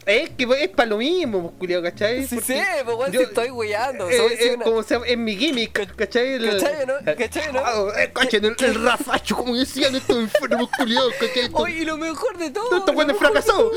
Es que es para lo mismo, pues, culiado, ¿cachai? Sí, Porque sí, pues weón, yo- si estoy weyando. eh, eh, una- como se llama, es mi gimmick, ¿cachai? ¿Cachai, no? ¿Cachai, no? Ah, eh, cachen, el, el rafacho, como decían estos enfermos culiados, ¿cachai? Estos- Oye, y lo mejor de todo. estos buenos fracasados.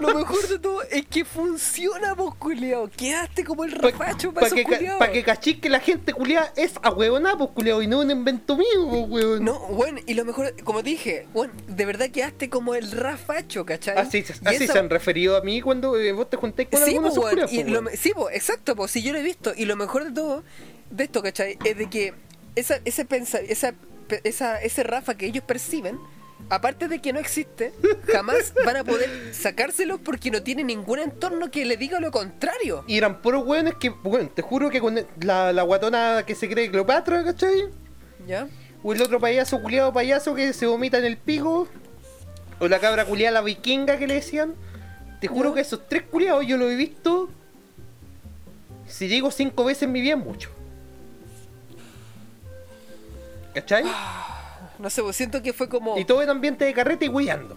Lo, mejor de todo es que funciona, vos, culiao. Quedaste como el rafacho para Para esos que, ca- culiaos. pa' que cachis que la gente culiada es a huevona, pues culiado, y no un invento mío, pues, weón. No, bueno, y lo mejor, como dije, bueno, de verdad quedaste como el rafacho, ¿cachai? Así, así esa- se han referido a mí cuando eh, vos te juntáis con Sí, algunos po, y lo po, me- sí, po, exacto, pues si yo lo he visto. Y lo mejor de todo, de esto, ¿cachai? Es de que esa, ese, pensa, esa, esa, ese Rafa que ellos perciben, aparte de que no existe, jamás van a poder sacárselo porque no tiene ningún entorno que le diga lo contrario. Y eran puros weones que, bueno, te juro que con la, la guatona que se cree Cleopatra, ¿cachai? ¿Ya? O el otro payaso culiado payaso que se vomita en el pico. O la cabra culiada la vikinga que le decían. Te juro que esos tres culiados yo lo he visto. Si digo cinco veces en mi vida, mucho. ¿Cachai? No sé, pues siento que fue como. Y todo en ambiente de carrete y guiando.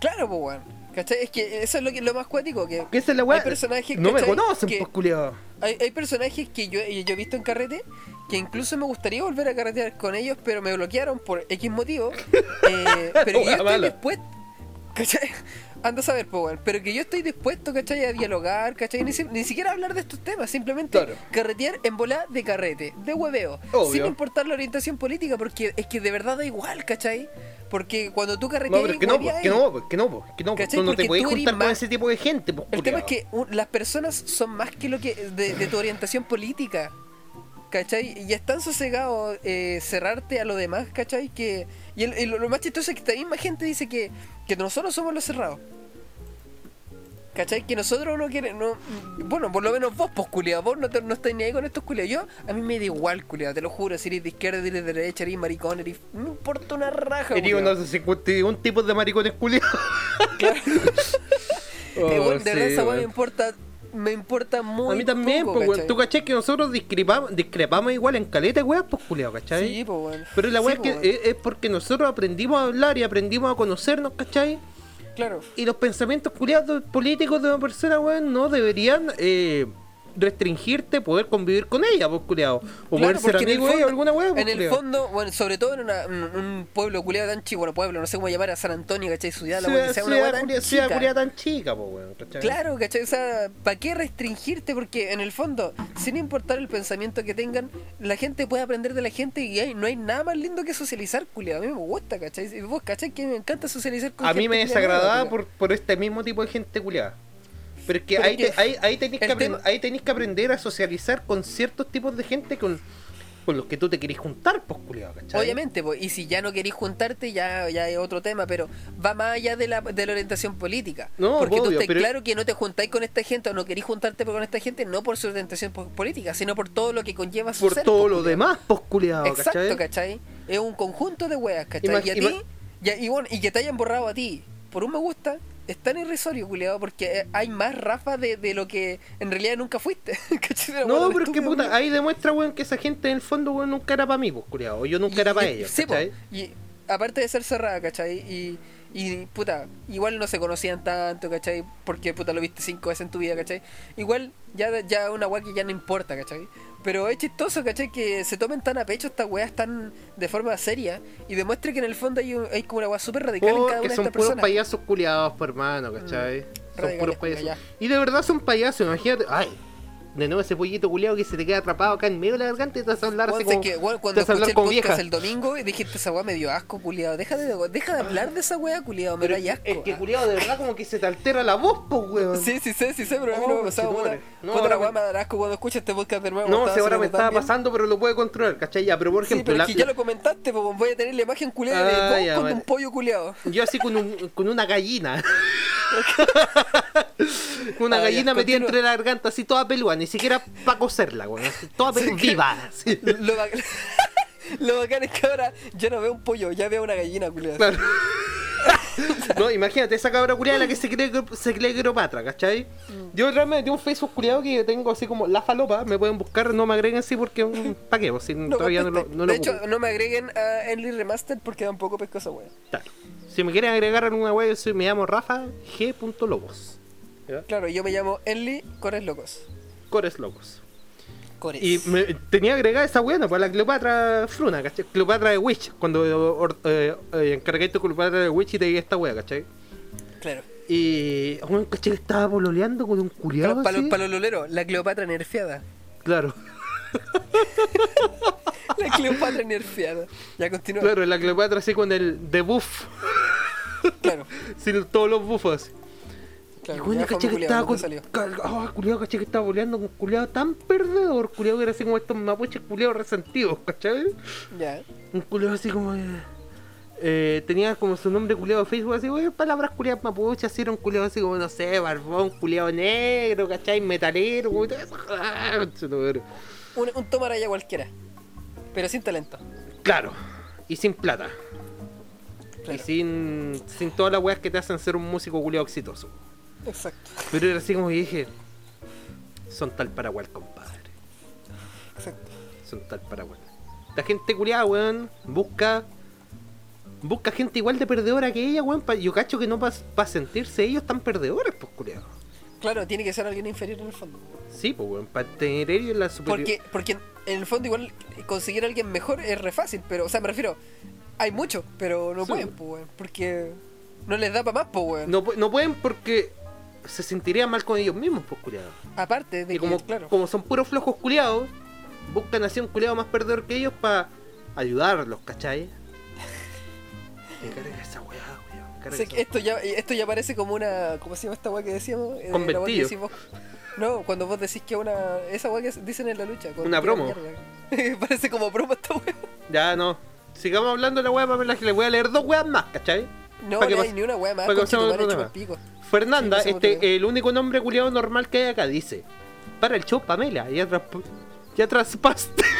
Claro, pues, weón. ¿Cachai? Es que eso es lo, que, lo más cuático. Que Que esa es la weá. Hay personajes, No me conocen, que- pues culiado. Hay, hay personajes que yo, yo he visto en carrete que incluso me gustaría volver a carretear con ellos, pero me bloquearon por X motivo. eh, pero que yo Wea estoy dispuesto. ¿Cachai? Anda a saber, weón. Pero que yo estoy dispuesto, ¿cachai? A dialogar, ¿cachai? Ni, si- ni siquiera hablar de estos temas, simplemente Claro. carretear en bola de carrete, de hueveo. Obvio. Sin importar la orientación política, porque es que de verdad da igual, ¿cachai? Porque cuando tú No, carreteas. pero es que no, pues, que no, pues, que no, pues, que no, ¿Cachai? tú no te puedes juntar con más- ese tipo de gente, pues, El tema es que un- las personas son más que lo que de, de tu orientación política. ¿Cachai? Y es tan sosegado eh, cerrarte a lo demás, ¿cachai? Que, y el- el- lo más chistoso es que esta misma gente dice que, que nosotros somos los cerrados. ¿Cachai? Que nosotros no queremos. No, bueno, por lo menos vos, pues culiado. Vos no, te, no estáis ni ahí con estos culiados. Yo, a mí me da igual, culiado. Te lo juro. Si eres de izquierda, si eres de derecha, eres maricón, eres. No importa una raja, Eres culiao. uno de esos 51 tipos de maricones culiados. Claro. Oh, Eh, bueno, de verdad, sí, esa weá me importa. Me importa muy A mí también, poco, pues. ¿cachai? Tú caché que nosotros discrepamos, discrepamos igual en caleta, weón, pues, culiao, ¿cachai? Sí, pues bueno. Pero la Sí, weá es pues, que es porque nosotros aprendimos a hablar y aprendimos a conocernos, ¿cachai? Claro. Y los pensamientos culiados políticos de una persona, weón, no deberían eh, restringirte poder convivir con ella, pues, culiao. O Claro, poder ser porque en el amigo de alguna pues, En el fondo, bueno, sobre todo en una- un, un pueblo culiado tan chico, bueno, pueblo, no sé cómo llamar a San Antonio, ¿cachai? Ciudad, la Ciudad, sea una ciudad weá tan culia- ciudad chica. culiada tan chica, weón, ¿cachai? Claro, ¿cachai? O sea, ¿para qué restringirte? Porque en el fondo, sin importar el pensamiento que tengan, la gente puede aprender de la gente y hay- no hay nada más lindo que socializar, culiado. A mí me gusta, ¿cachai? Y vos, ¿cachai? Que me encanta socializar con A mí gente me culiao nueva, desagradaba por, por este mismo tipo de gente culiada. Pero es que Pero ahí, que te- ahí, ahí tenéis que, el apren- tema- ahí tenéis que aprender a socializar con ciertos tipos de gente con, con los que tú te querés juntar, pues culiado, ¿cachai? Obviamente, pues, y si ya no querís juntarte, ya, ya es otro tema, pero va más allá de la, de la orientación política. No, Porque tú obvio, estás pero- claro que no te juntáis con esta gente o no querís juntarte con esta gente, no por su orientación po- política, sino por todo lo que conlleva su Por ser, todo lo demás, pues culiado, Exacto, ¿cachai? ¿cachai? Es un conjunto de weas, ¿cachai? Y a ti, y, bueno, y que te hayan borrado a ti por un me gusta, es tan irrisorio, culiado, porque eh, hay más Rafa de, de lo que en realidad nunca fuiste. No, pero es que puta, ahí demuestra, weón, que esa gente en el fondo, weón, nunca era para mí, pues culiado. Yo nunca era para ellos, sí, y aparte de ser cerrada, ¿cachai? Y, Y puta, igual no se conocían tanto, ¿cachai? Porque puta lo viste cinco veces en tu vida, ¿cachai? Igual ya, ya una weá que ya no importa, ¿cachai? Pero es chistoso, ¿cachai? Que se tomen tan a pecho estas weas tan de forma seria y demuestre que en el fondo hay, un- hay como una weá súper radical en cada Porque una de son estas puros personas. payasos culiados, por hermano, ¿cachai? son puros payasos. ya. Y de verdad son payasos, imagínate. Ay, de nuevo ese pollito culiado que se te queda atrapado acá en medio de la garganta y te vas a hablar sé como. que, te cuando vas a hablar escuché el domingo y dijiste esa weá me dio asco, culiado. Deja de, deja de hablar de esa weá, culiado, me da asco. es que ah. culiado de verdad como que se te altera la voz, pues, weón. Sí, sí sé, sí sé, pero a mí Oh, no me pasaba, conchetumare. puta. No, la weá me- dará asco cuando escuches este podcast de nuevo. No, si ahora me estaba pasando, pero lo puede controlar, ¿cachai? Ya, pero por Sí, ejemplo, pero la- es que ya lo comentaste, pues voy a tener la imagen culiada de Ah, vos con un pollo culiado. yo así con, un, con una gallina. Una Ah, gallina metida entre la garganta, así toda peluda, ni siquiera para coserla, weón. así, Toda Sí, peluda, que- viva. así. Lo, ba- lo bacán es que ahora ya no veo un pollo, ya veo una gallina culiada. Claro. no, imagínate, esa cabra culiada la que se cree, se cree Cleopatra, ¿cachai? Mm. Yo realmente tengo un Facebook culiado que tengo así como la falopa, me pueden buscar, no me agreguen así porque ¿para qué? Pues, si No todavía no lo, no lo de hecho, no me agreguen a Enly Remastered porque tampoco pesco esa wea. Claro. Si me quieren agregar a alguna web, yo soy- me llamo Rafa G.lobos. ¿Ya? Claro, yo me llamo Enly Cores Locos. Cores locos. Cores. Y me, tenía agregada esa buena para la Cleopatra Fruna, ¿cachai? Cleopatra de Witch, cuando or- eh, eh, encargué tu Cleopatra de Witch y te di esta wea, ¿cachai? Claro. Y un caché que estaba pololeando con un culiado. Para así. los loleros, la Cleopatra nerfeada. Claro, La Cleopatra nerfeada. Ya continúa. claro, la Cleopatra así con el debuff, Claro. sin todos los buffos. Claro. y bueno, caché que estaba ¿dónde con. Ah, culiado, caché que estaba boleando con culiado tan perdedor, culiado que era así como estos mapuches culiados resentidos, ¿cachai? Ya. Un culiado así como. eh, eh, tenía como su nombre culiado de Facebook, así, güey, palabras culiadas mapuches, así era un culiado así como, no sé, barbón, culiado negro, ¿cachai? Metalero, güey, todo eso. Conchetumare. Un, un tomaraya cualquiera. Pero sin talento. Claro, y sin plata. Claro. Y sin, sin todas las weas que te hacen ser un músico culiado exitoso. Exacto. Pero era así como que dije, son tal para cual, compadre. Exacto. Son tal para cual. La gente culiada, weón, busca. Busca gente igual de perdedora que ella, weón. pa- yo cacho que no para sentirse ellos tan perdedores, pues culiados. Claro, tiene que ser alguien inferior en el fondo. Sí, pues weón, para tener ellos la superior. Porque, porque en el fondo igual conseguir a alguien mejor es re fácil, pero, o sea, me refiero, hay muchos, pero no Sí. pueden, pues, weón, porque no les da para más, pues, weón. No, no pueden porque se sentirían mal con ellos mismos, pues culiados. Aparte de Y que, como, claro, como son puros flojos culiados, buscan así un culiado más perdedor que ellos para ayudarlos, ¿cachai? Encarga esa weá, sé que esto ya esto ya parece como una, ¿cómo se llama esta weá que decíamos? Eh, Con la weá que ventillo. decís vos. No, cuando vos decís que una, esa weá que dicen en la lucha. Una promo. parece como promo esta weá. Ya no. Sigamos hablando de la weá, Pamela, que le voy a leer dos weas más, ¿cachai? No, no hay ni una weá más, pico. Fernanda, Sí, este, el único nombre culiado normal que hay acá dice. Para el show, Pamela, ya, trasp- ya traspaste.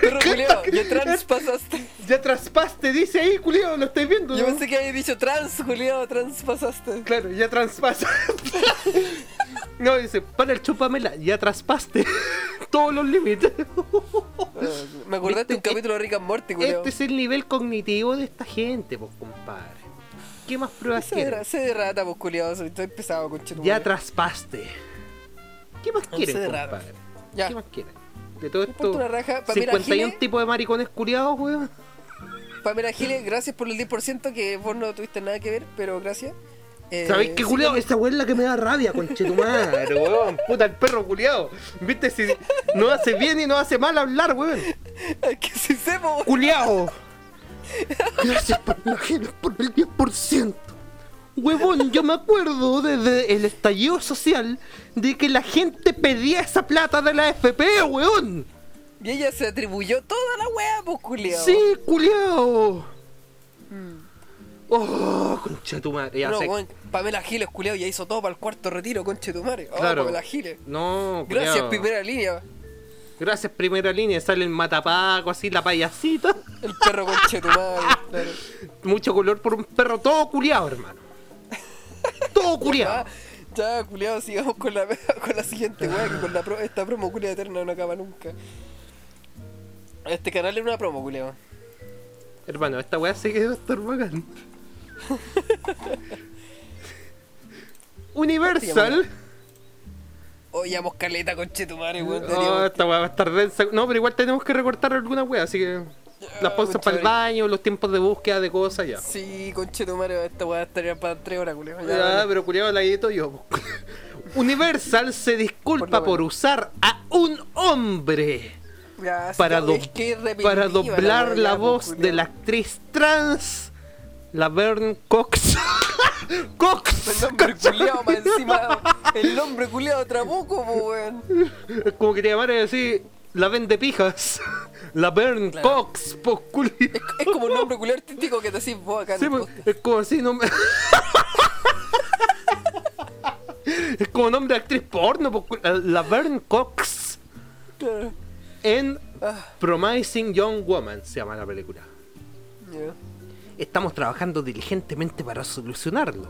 Perro culiao, ya trans pasaste. ya traspaste, dice ahí, culiado, lo estáis viendo, Yo ¿no? pensé que había dicho trans, culiao, trans pasaste. Claro, ya traspasaste. no, dice, para el show, Pamela, ya traspaste todos los límites. Me acordaste de un capítulo de Rick and Morty, este es el nivel cognitivo de esta gente, pues, compadre. ¿Qué más pruebas quieren? se de rata, pues culiao, soy estoy pesado, tu Ya traspaste. ¿Qué más Once quieren, compadre? Ya. ¿Qué más quieren? De todo esto, una raja. Pamela 51 Giles, tipos de maricones curiados, weón. Pamela Giles, gracias por el 10% que vos no tuviste nada que ver, pero gracias. Eh, ¿Sabéis qué sí, culiado? que- Esa weón es la que me da rabia, conchetumare, weón. Puta, el perro culiado. ¿Viste? Si no hace bien y no hace mal hablar, weón. Que si sepo, Culiao. Gracias por la gente por el 10%. Huevón, yo me acuerdo desde el estallido social de que la gente pedía esa plata de la FP, weón. Y ella se atribuyó toda la weá, pues culiao. Sí, culiao. Mm. Oh, concha tu madre. Ya no, sé. Pamela Giles, culiao, ya hizo todo para el cuarto retiro, conche tu madre. Oh, Claro. Pamela Giles. No, Gracias, culiao. primera línea. Gracias, primera línea. Sale el matapaco, así, la payasita. El perro conche tu madre. claro. Mucho color por un perro todo culiao, hermano. Todo Ah, culiao. ya, culiao, sigamos con la, con la siguiente weá, que con la pro- esta promo culia eterna no acaba nunca. Este canal es una promo, culiao. Hermano, esta weá sí que va a estar bacán. Universal. Oye, llamo caleta, conchetumare, weón. Deberíamos- esta weá va a estar densa. No, pero igual tenemos que recortar alguna weá, así que. Las pausas para el baño, los tiempos de búsqueda de cosas, ya. Sí, conchetumare, esta weá estaría para tres horas, culiao. Ya, pero culiado la edito yo. Universal se disculpa Por por usar a un hombre Ya, para, do- para doblar la ya, voz pues, de la culiao. actriz trans Laverne Cox. Cox. El nombre culiao más encima. El nombre culiao trabuco, po, weón. Es como que te llamaran así, la vende pijas. Laverne Claro. Cox, po culi. Es, es como un nombre culiao artístico que te decís vos acá en Sí, el pues, es como así, no me... Es como nombre de actriz porno, po culi. Laverne Cox. Claro. En Ah, Promising Young Woman se llama la película. Estamos trabajando diligentemente para solucionarlo.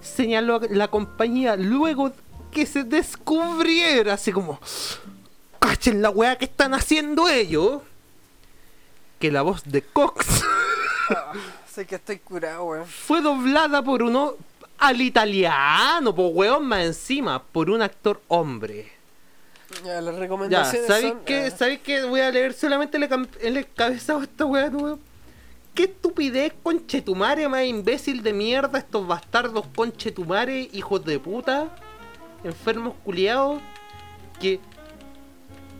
Señaló la compañía luego que se descubriera, así como, cachen la weá que están haciendo ellos, que la voz de Cox Sé que estoy curado, weón. fue doblada por uno al italiano, por weón más encima, por un actor hombre. Ya, las Ya, recomendaciones ¿sabéis son... qué? ah, ¿Sabéis qué? Voy a leer solamente el, el encabezado de esta weá, weón. ¿Qué estupidez, conchetumare, más imbécil de mierda, estos bastardos conchetumare, hijos de puta, enfermos culiados, que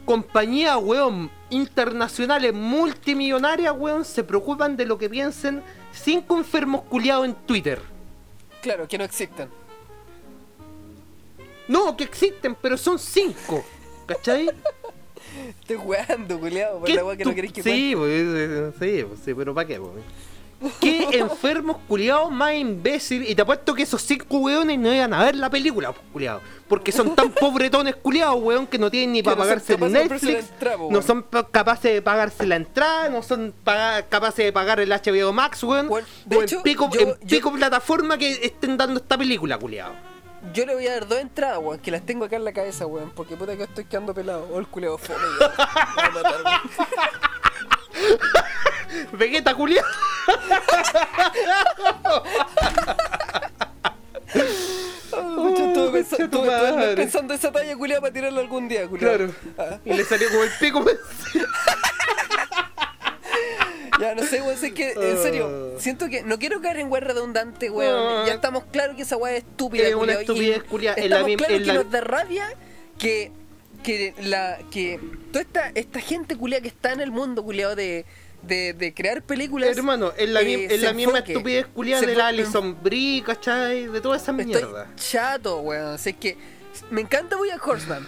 compañías, weón, internacionales multimillonarias, weón, se preocupan de lo que piensen cinco enfermos culiados en Twitter. Claro, que no existen. No, que existen, pero son cinco. ¿Cachai? Estoy weando, culiao, por ¿Qué la weá que no queréis que sí, pues, eh, sí, pues, sí, pero ¿para qué? pues? ¿Qué enfermos culiados más imbécil? Y te apuesto que esos cinco weones no iban a ver la película, pues, culiados. Porque son tan pobretones culiados, weón, que no tienen ni para no pagarse el Netflix. entrada, po, no son pa- capaces de pagarse la entrada, no son capaces de pagar el HBO Max, weón. Bueno, de o hecho, en pico, yo- en yo- pico plataforma que estén dando esta película, culiado. Yo le voy a dar dos entradas, weón, que las tengo acá en la cabeza, weón, porque puta que estoy quedando pelado. Oh, el culeo fome. Vegeta, culiado. Estuve pensando, tu estuve- estuve madre. pensando esa talla culiada para tirarla algún día, culiao. Claro. Ah, Y le salió como el pico. Ya, no sé, weón, sé que, en serio, siento que no quiero caer en weón redundante, weón. No. Ya estamos claros que esa weá es estúpida, Es una culiao, estupidez, culiao, en la Estamos mim- claros en que la- nos da rabia que, que, la, que toda esta, esta gente culiada que está en el mundo, culiado, de, de, de crear películas. Hermano, es la, eh, la misma enfoque. estupidez culiada de la Alison Brie, ¿cachai? De toda esa Estoy mierda. chato, weón. O sea, es que me encanta Boya Horseman.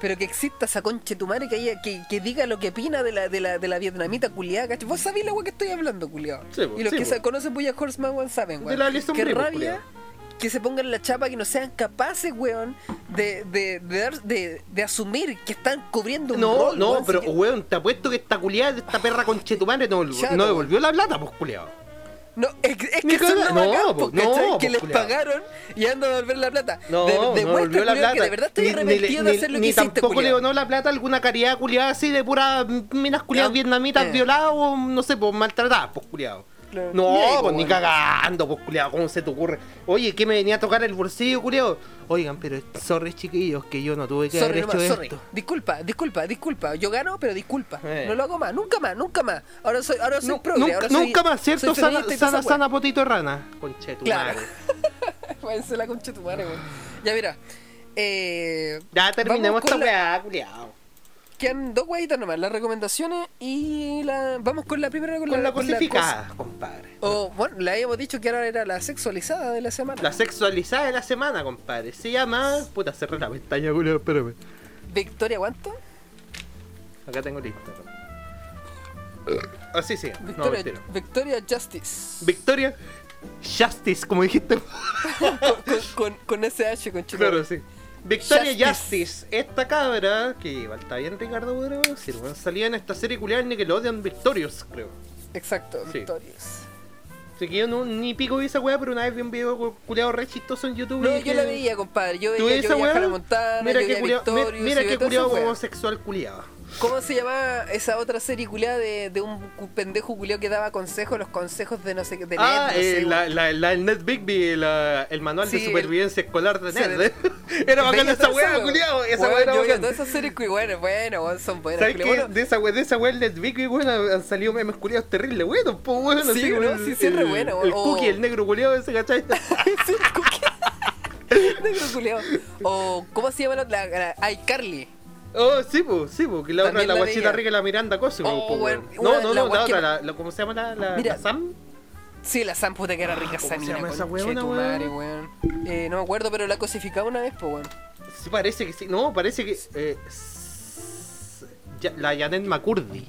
Pero que exista esa concha de tu madre que, haya- que, que diga lo que opina de la, de la, de la vietnamita culiada, ¿cachai? Vos sabés la weón que estoy hablando, culiado. Sí, y los sí, que se conocen Boya Horseman, weón, saben, weón. Qué rabia culiao. que se pongan la chapa que no sean capaces, weón, de, de, de, dar- de, de asumir que están cubriendo un No, rol, no, weón, pero que- weón, te apuesto que esta culiada de esta perra conchetumare no, Chato, no devolvió la plata, pues culiado. No, es, es Ni que son caga- lo no, po, no, que les pagaron y andan a devolver la plata. No, de, no demuestra, devolvió la plata. que de verdad estoy Ni- ni arrepentido de ni- hacer lo ni que hiciste, tampoco le donó la plata a alguna caridad culiada así de puras minas culiadas vietnamitas eh. violadas o no sé, pues maltratadas, pues culiado. Claro. No, pues ni cagando, pues culiado, ¿cómo se te ocurre? Oye, ¿qué me venía a tocar el bolsillo, culiado? Oigan, pero sorry chiquillos, que yo no tuve que Sorry, haber esto. Disculpa, disculpa, disculpa. Yo gano, pero disculpa. Eh. No lo hago más, nunca más, nunca más. Ahora soy, ahora soy progre, nunca, ahora soy- nunca más, ¿cierto? Sana, sana, sana, potito de rana. Conche tu Claro. la concha de tu madre, weón. Ya mira. Eh, Ya terminemos esta weá, culiado. Quedan dos huevitas nomás, las recomendaciones y la. Vamos con la primera con, Con la con cosificada, compadre. O, bueno, le habíamos dicho que ahora era la sexualizada de la semana. La sexualizada de la semana, compadre. Se llama. Puta, cerré la pestaña, culiado, espérame. Victoria, ¿cuánto? Acá tengo listo. Así sí. No, Victoria, mentira. Victoria Justice. Victoria Justice, como dijiste. con, con, con, con SH, con chico. claro, sí. Victoria Justice. Justice. esta cabra, que igual está bien Ricardo, podría decir, weón, salía en esta serie culiada en Nickelodeon Victorious, creo. Exacto, Sí. Victorious. Así que yo no, ni pico vi esa weá, pero una vez vi un video culiado re chistoso en YouTube. No, y yo la veía, compadre. Yo ¿Tú veía, yo esa veía weá? Hannah Montana, Mira yo que veía culiao- Victorious, mira esa culiado homosexual culiado. ¿Cómo se llama esa otra serie culiada de, de un pendejo culiado que daba consejos, los consejos de no sé qué, de Ah, Ned, no sé, eh, la, la, la, el Ned Bigby, la- el manual de supervivencia escolar de Ned. ¿eh? Era bacana Veía esa weá, weón. culiao. Esa weá era veía bacana. todas esas series bueno, bueno, son buenas. ¿Sabes qué? Bueno, De esa weá, de esa weá, el Ned Bigby, weón, han salido memes culiados terribles, weón. Pues, weón, Sí, el- Sí, sí, re el- bueno, El o- cookie, el negro culiado ese, ¿cachai? Sí, cookie. Negro culiao. O, ¿cómo se llama la otra? La- la- iCarly. Oh, sí, pues, sí, pues, que la otra, la la guachita rica, la Miranda Cosimo, Oh, weón, weón. una- No, no, la no, la que- otra, la, la- ¿cómo se llama la, la, Mira, la Sam? Sí, la Sam puta que era rica Ah, ¿cómo esa se llama esa weona, weón? madre, weón. Eh, no me acuerdo, pero la cosificaba una vez, pues, weón. Sí, parece que sí. No, parece que. Eh, la Janet McCurdy.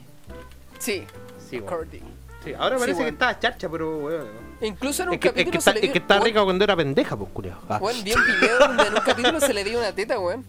Sí, Sí. Cordy. Sí, ahora Sí, parece que weón. está charcha, pero weón. Incluso en un Es que, es que capítulo está, se le es vio. que está rica cuando era pendeja, pues, culiao. Ah. Weón, vi un video donde en un capítulo se le dio una teta, weón.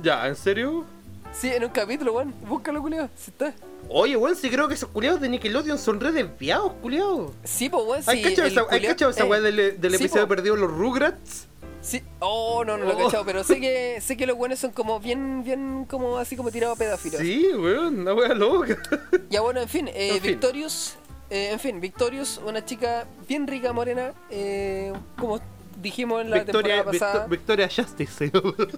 Ya, ¿en serio? Sí, en un capítulo, weón. Búscalo, culiao. Si está. Oye, weón, sí creo que esos culiados de Nickelodeon son re desviados, culiados. Sí, pues, weón. ¿Hay sí, cachado esa, ¿hay culiao- cachado esa eh, del, del sí, episodio po. perdido los Rugrats? Sí. Oh, no, no lo he Oh. cachado, pero sé que, sé que los buenos son como bien, bien, como así como tirados a. Sí, weón, una weá loca. Ya bueno, en fin, eh, En fin. Victorious, eh, en fin, Victorious, una chica bien rica, morena, eh, como dijimos en la Victoria, temporada pasada. Victo- Victoria Justice.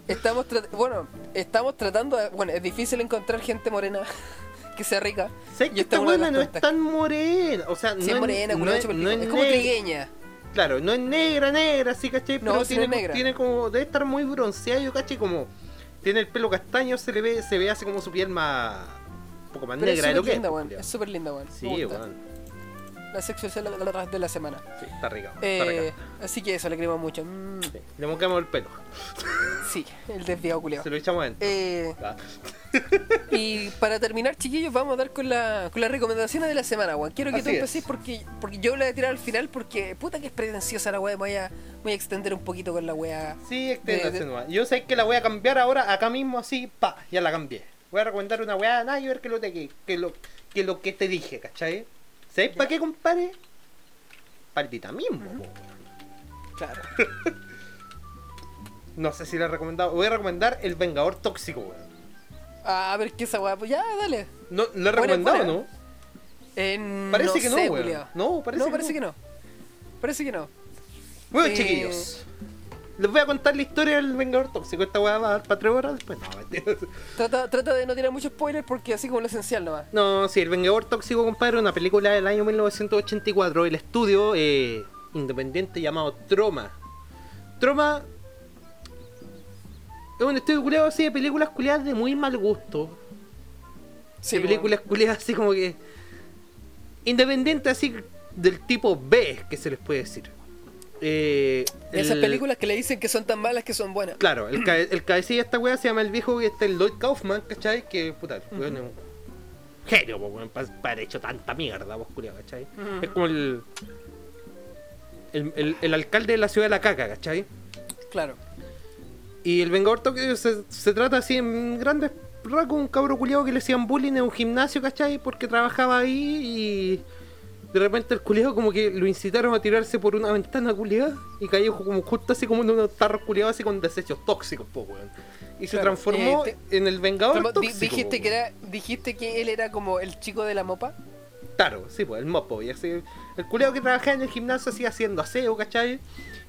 Estamos bueno, estamos tratando de, bueno, es difícil encontrar gente morena que sea rica. ¿Sabes Y que esta las no es tan morena? O sea, Sí, no es morena, no es, no como trigueña. Claro, no es negra, negra, sí, ¿cachai? No, Pero no tiene, es negra. tiene como. Debe estar muy bronceada, yo, ¿cachai? Como. Tiene el pelo castaño, se le ve, se ve así como su piel más. Un poco más Pero negra de lo que es. linda, culiao. Es súper linda, weón. Sí, weón. La sexualidad de la, la- de la semana. Sí, está rica. está Eh, rica. Así que eso, le queremos mucho. Mm, Sí, Le mocamos el pelo. sí, el desviado culiao. Se lo echamos adentro. Eh, Ah. Y para terminar, chiquillos, vamos a dar con, la, con las recomendaciones de la semana, weón. Quiero que Así tú empecés porque, porque yo la voy a tirar al final porque puta que es pretenciosa la weá. Voy a, voy a extender un poquito con la weá. Sí, exténdase nomás. Yo sé que la voy a cambiar ahora, acá mismo, así, pa, ya la cambié. Voy a recomendar una weá, nada, y ver que lo, te, que, que lo, que lo que te dije, ¿cachai? ¿Sabes para qué, compadre? Para el vitamismo, weón. Claro. No sé si le he recomendado. Voy a recomendar El Vengador Tóxico, weón. A ver qué esa weá. Pues ya, dale. No, ¿Lo he Buena, recomendado buena. no? Eh, Parece no que no, sé, weón. No, parece no, que parece no. que no. Parece que no. Bueno, Eh, chiquillos. Les voy a contar la historia del Vengador Tóxico. Esta weá va a dar para tres horas después. No. Trata, trata de no tirar mucho spoiler porque así como lo esencial nomás. No, sí, El Vengador Tóxico, compadre, una película del año 1984. El estudio eh, independiente llamado Troma. Troma es un estudio culiado así de películas culiadas de muy mal gusto. Sí, de películas culiadas así como que. Independiente así del tipo B, que se les puede decir. Eh. Esas el- películas que le dicen que son tan malas que son buenas. Claro, el, cabe- el cabecilla de esta wea se llama el viejo que está el Lloyd Kaufman, ¿cachai? Que puta, el weón es un genio, po, para haber hecho tanta mierda, vos culiao, ¿cachai? Es como el, el, el- el alcalde de la ciudad de la caca, ¿cachai? Claro. Y el Vengador Tokio se, se trata así en grandes rasgos, un cabro culiado que le hacían bullying en un gimnasio, ¿cachai? Porque trabajaba ahí y de repente el culiado como que lo incitaron a tirarse por una ventana culiada y cayó como justo así como en unos tarros culiados así con desechos tóxicos, po, weón. Y se transformó eh, en el Vengador Pero di- Tóxico. dijiste po, que era, dijiste que él era como el chico de la mopa. Claro, sí, pues el mopo. Y así, el culiado que trabajaba en el gimnasio así haciendo aseo, ¿cachai?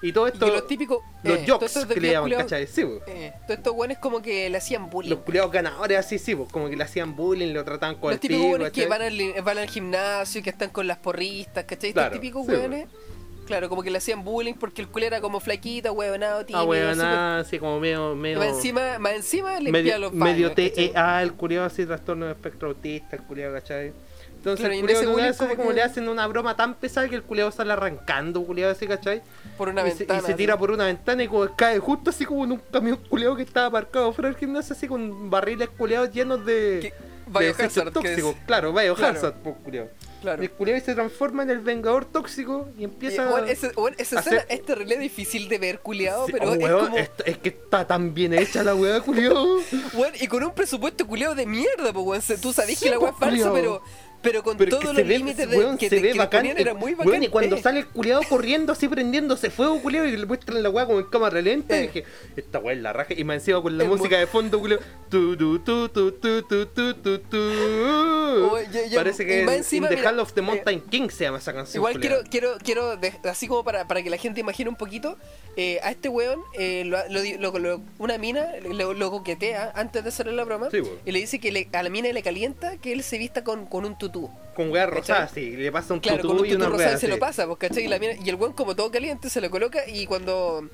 Y todo Y esto. que los típicos. los eh, jocks que le llaman, culiados, ¿cachai? Sí, pues. Eh, todos estos buenos como que le hacían bullying. Los culiados ganadores así, sí, pues como que le hacían bullying, lo trataban con Los el típicos pico, hueones que van al, van al gimnasio, que están con las porristas, ¿cachai? Claro, Estos típicos sí. Claro, como que le hacían bullying porque el culo era como flaquito, huevonado, tímido. Ah, nada, así como medio, Y medio, más encima, más encima le medio, los baños, medio. TEA, el culiado así, trastorno de espectro autista, el culiado, ¿cachai? Entonces Claro, el vez así como que- le hacen una broma tan pesada que el culiado sale arrancando, culiado así, ¿cachai? Por una y, se, y ventana. se tira por una ventana y como cae justo así como en un camión culiado que estaba aparcado fuera del gimnasio así con barriles culiados llenos de, Biohazard, que es- tóxicos. Claro, Biohazard, Claro. pues, culiado. Claro. Y el culiado se transforma en el vengador tóxico y Y, empieza ese- weón, esa hacer- es terrible difícil de ver, culiado, Sí, pero oh, es weón, como. es, es que está tan bien hecha la weá, culiado. Weón, y con un presupuesto culiado de mierda, pues weón. Tú sabés Sí, que la weá es pues, falsa, culiao. pero. Pero con Pero es todos los se ve, límites de weón, que, se ve que era muy bacán. y cuando eh. sale el culiado corriendo así prendiéndose fuego, culiado, y le muestran la weá como en cámara lenta, Eh. y dije, esta weá es la raja. Y me encima con la Es música de fondo, culiado. Tu, tu, tu, tu, tu, tu, tu, tu, tu. Ya, Parece que en encima, The mira, Hall of the eh, Mountain King se llama esa canción. Igual culiao. quiero, quiero, quiero así como para, para que la gente imagine un poquito, eh, a este weón, eh, lo, lo- lo- lo- una mina lo, coquetea antes de hacerle la broma Sí, y le dice que le- a la mina le calienta que él se vista con, con un tutú. Con weá rosada, sí. Le pasa un Claro, tutú con un y tutú una y se lo pasa, pues, ¿cachai? Y, la mina- y el weón como todo caliente se lo coloca y cuando...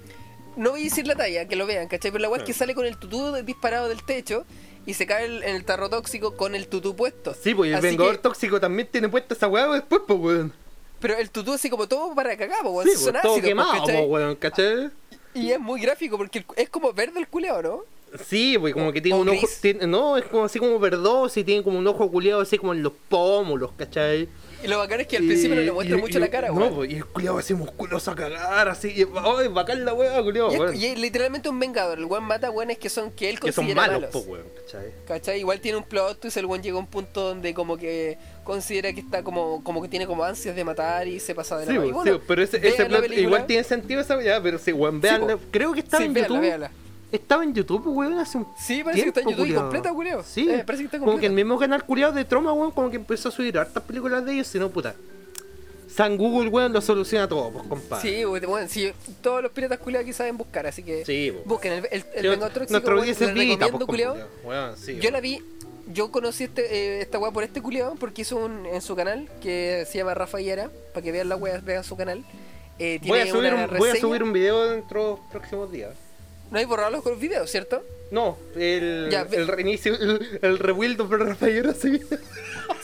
No voy a decir la talla, que lo vean, ¿cachai? Pero la weá es que sale con el tutú disparado del techo y se cae el- en el tarro tóxico con el tutú puesto. Sí, pues y el Vengador que- Tóxico también tiene puesta esa weá después, pues weón. Pero el tutú así como todo para cagar, pues, weón. Sí, pues, todo ácidos, pues, quemado, ¿cachai? pues, weón, ¿cachai? Y es muy gráfico porque es como verde el culeo, ¿no? Sí, pues como que tiene un ojo, tiene- no, es como así como verdoso y tiene como un ojo culiado así como en los pómulos, ¿cachai? Y lo bacán es que al principio no le muestra mucho la cara, No, weón. pues, y el culiado así musculoso a cagar, así, y, ay, bacán la weá, culiado, Y es, literalmente un vengador. El weón mata weones que son que él Que son considera malos, malos. pues, weón, ¿cachai? ¿Cachai? Igual tiene un plot twist, el weón llega a un punto donde como que considera que está como, como que tiene como ansias de matar y se pasa de la Sí, mano. Pues, bueno, sí, pero ese, ese plot igual tiene sentido esa weá, pero sí, weón, veanla. po. Creo que Sí, en YouTube. Estaba en YouTube, weón, hace un Sí, parece que está en YouTube y culiao. completa, culiao. Sí, Eh, parece que está como que el completa. mismo canal culiado de Troma, weón, como que empezó a subir hartas películas de ellos, si no, puta. San Google, weón, lo soluciona todo, pues, compadre. Sí, bueno, sí, todos los piratas culiados aquí saben buscar, así que Sí, po. busquen el, el, el Vengador Tóxico, Nuestra weón, es vita, pues, culiao. Weón, sí, Yo weón. la vi, yo conocí este, eh, esta weá por este culiado porque hizo un en su canal que se llama Rafa Yara, para que vean la weá, vean su canal. Eh, Voy a, subir una un, voy a subir un video dentro de los próximos días. No hay borrado los videos, ¿cierto? No, el, Ya, ve- el reinicio, el, el rebuild of Rafael se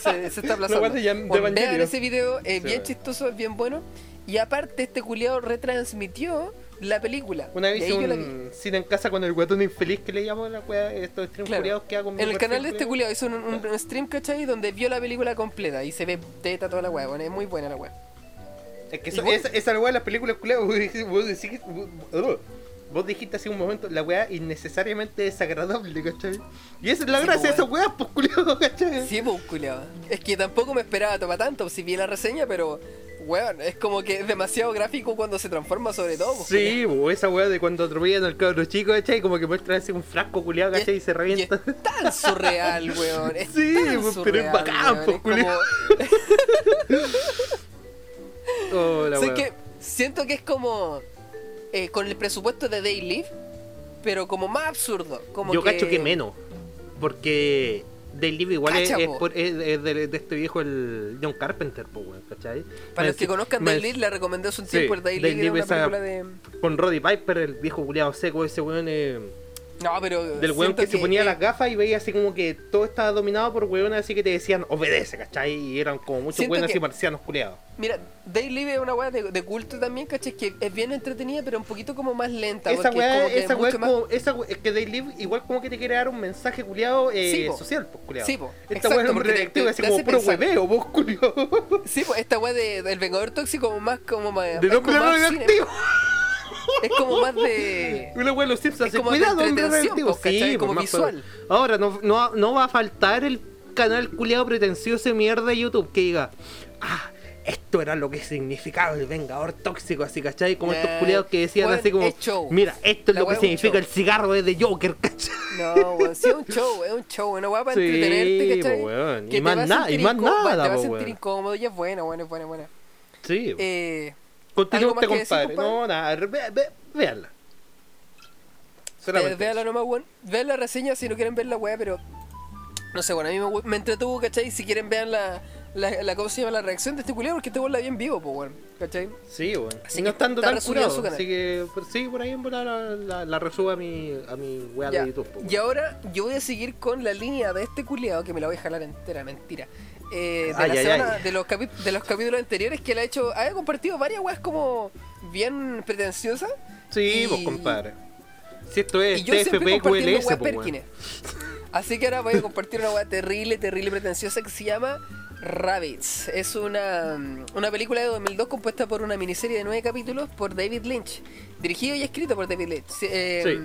Se, se está La aplazando. Bueno, vean ese video, es Sí, bien chistoso, es bien bueno. Y aparte, este culiado retransmitió la película. Una vez hice un cine en casa con el guatón infeliz que le llamo a la wea, estos streams Claro. culiados que hago En el canal de este culiado hizo un, un- un stream, ¿cachai? Donde vio la película completa y se ve teta toda la weá. Bueno, es muy buena la weá. Es que eso- esa, esa weá de las películas culiadas, vos decís- vos- dijiste hace un momento, la weá innecesariamente desagradable, ¿cachai? Y esa es la Sí, gracia de esas weas, pues culiados, ¿cachai? Sí, pues, culiado. Es que tampoco me esperaba tomar tanto, si vi la reseña, pero, weón, es como que es demasiado gráfico cuando se transforma sobre todo. pues, Sí, po, esa weá de cuando atropellan al cabro chico, ¿cachai? Como que muestran así un frasco culiado. ¿cachai? Y, se es revienta. tan surreal, weón. Es Sí, tan pues, pero es bacán, pues, es culiao. Oh, la Sé weá. que siento que es como eh, con el presupuesto de Day Live, pero como más absurdo. Como Yo que... cacho que menos. Porque Day Live igual es, Cacha, es po. por- es- es de, de este viejo el John Carpenter, po, weón, ¿cachai? Para los que conozcan Live, le recomendé hace un Sí, tiempo el Day Day esa- película de... Con Roddy Piper, el viejo culiado seco, ese weón eh, No, pero... del weón que, se ponía las gafas y veía así como que todo estaba dominado por weones así que te decían obedece, ¿cachai? Y eran como muchos weones que- así marcianos culiados. Mira, Day Live es una weá de, de culto también, ¿cachai? Que es bien entretenida, pero un poquito como más lenta. Esa es weá, como que esa weá es más- como, esa es que Day Live igual como que te quiere dar un mensaje culiado eh, Sí, social, pues culiado. Sí, po. Esta Exacto, weá es te- así te como puro hueveo, vos culiado. Sí, pues esta weá de, del Vengador Tóxico más como más... De es como más. Es como más de... Una weá los Simpsons hace cuidado, hombre radioactivo. pues, ¿cachai? Sí, Como pues, más visual. Ahora, no, no, no va a faltar el canal culiado pretencioso de mierda de YouTube que diga, ah, esto era lo que significaba el vengador tóxico, así, ¿cachai? Como estos Nah, culiados que decían así como, es show. mira, esto es La lo que es significa el cigarro de Joker, ¿cachai? No, weón, sí es un show, es un show, una weá para Sí, entretenerte, ¿cachai? po, weón. Y te más va a nada, y más nada, Te va a sentir incómodo y es buena, buena, es buena, buena. Sí, Eh, continúa ¿algo más usted, decir, compadre. No, nada, ve, ve. Solamente Eh, véanla eso. nomás, weón. Vean la reseña si no quieren ver la weá, pero. No sé, bueno, a mí me, me entretuvo, ¿cachai? Si quieren vean la, la, la, ¿cómo se llama? La reacción de este culiado, porque este weón la vi en vivo, pues, weón. ¿cachai? Sí, bueno. Así no que estando tan curado. Así que sí, por ahí en volar la, la, la resubo a mi, a mi weá de YouTube. po, Y ahora yo voy a seguir con la línea de este culiado, que me la voy a jalar entera, mentira. Eh, de, Ay, la ay, semana- ay. de los de los capítulos anteriores que él ha hecho, ha compartido varias weas como bien pretenciosas. Sí, Y- vos, compadre. Si esto es Y yo siempre TFP compartiendo QLS, weas po, weón. Perkines. Así que ahora voy a compartir una wea terrible, terrible, pretenciosa que se llama Rabbits. Es una, una película de 2002 compuesta por una miniserie de nueve capítulos por David Lynch. Dirigido y escrito por David Lynch. Sí, eh,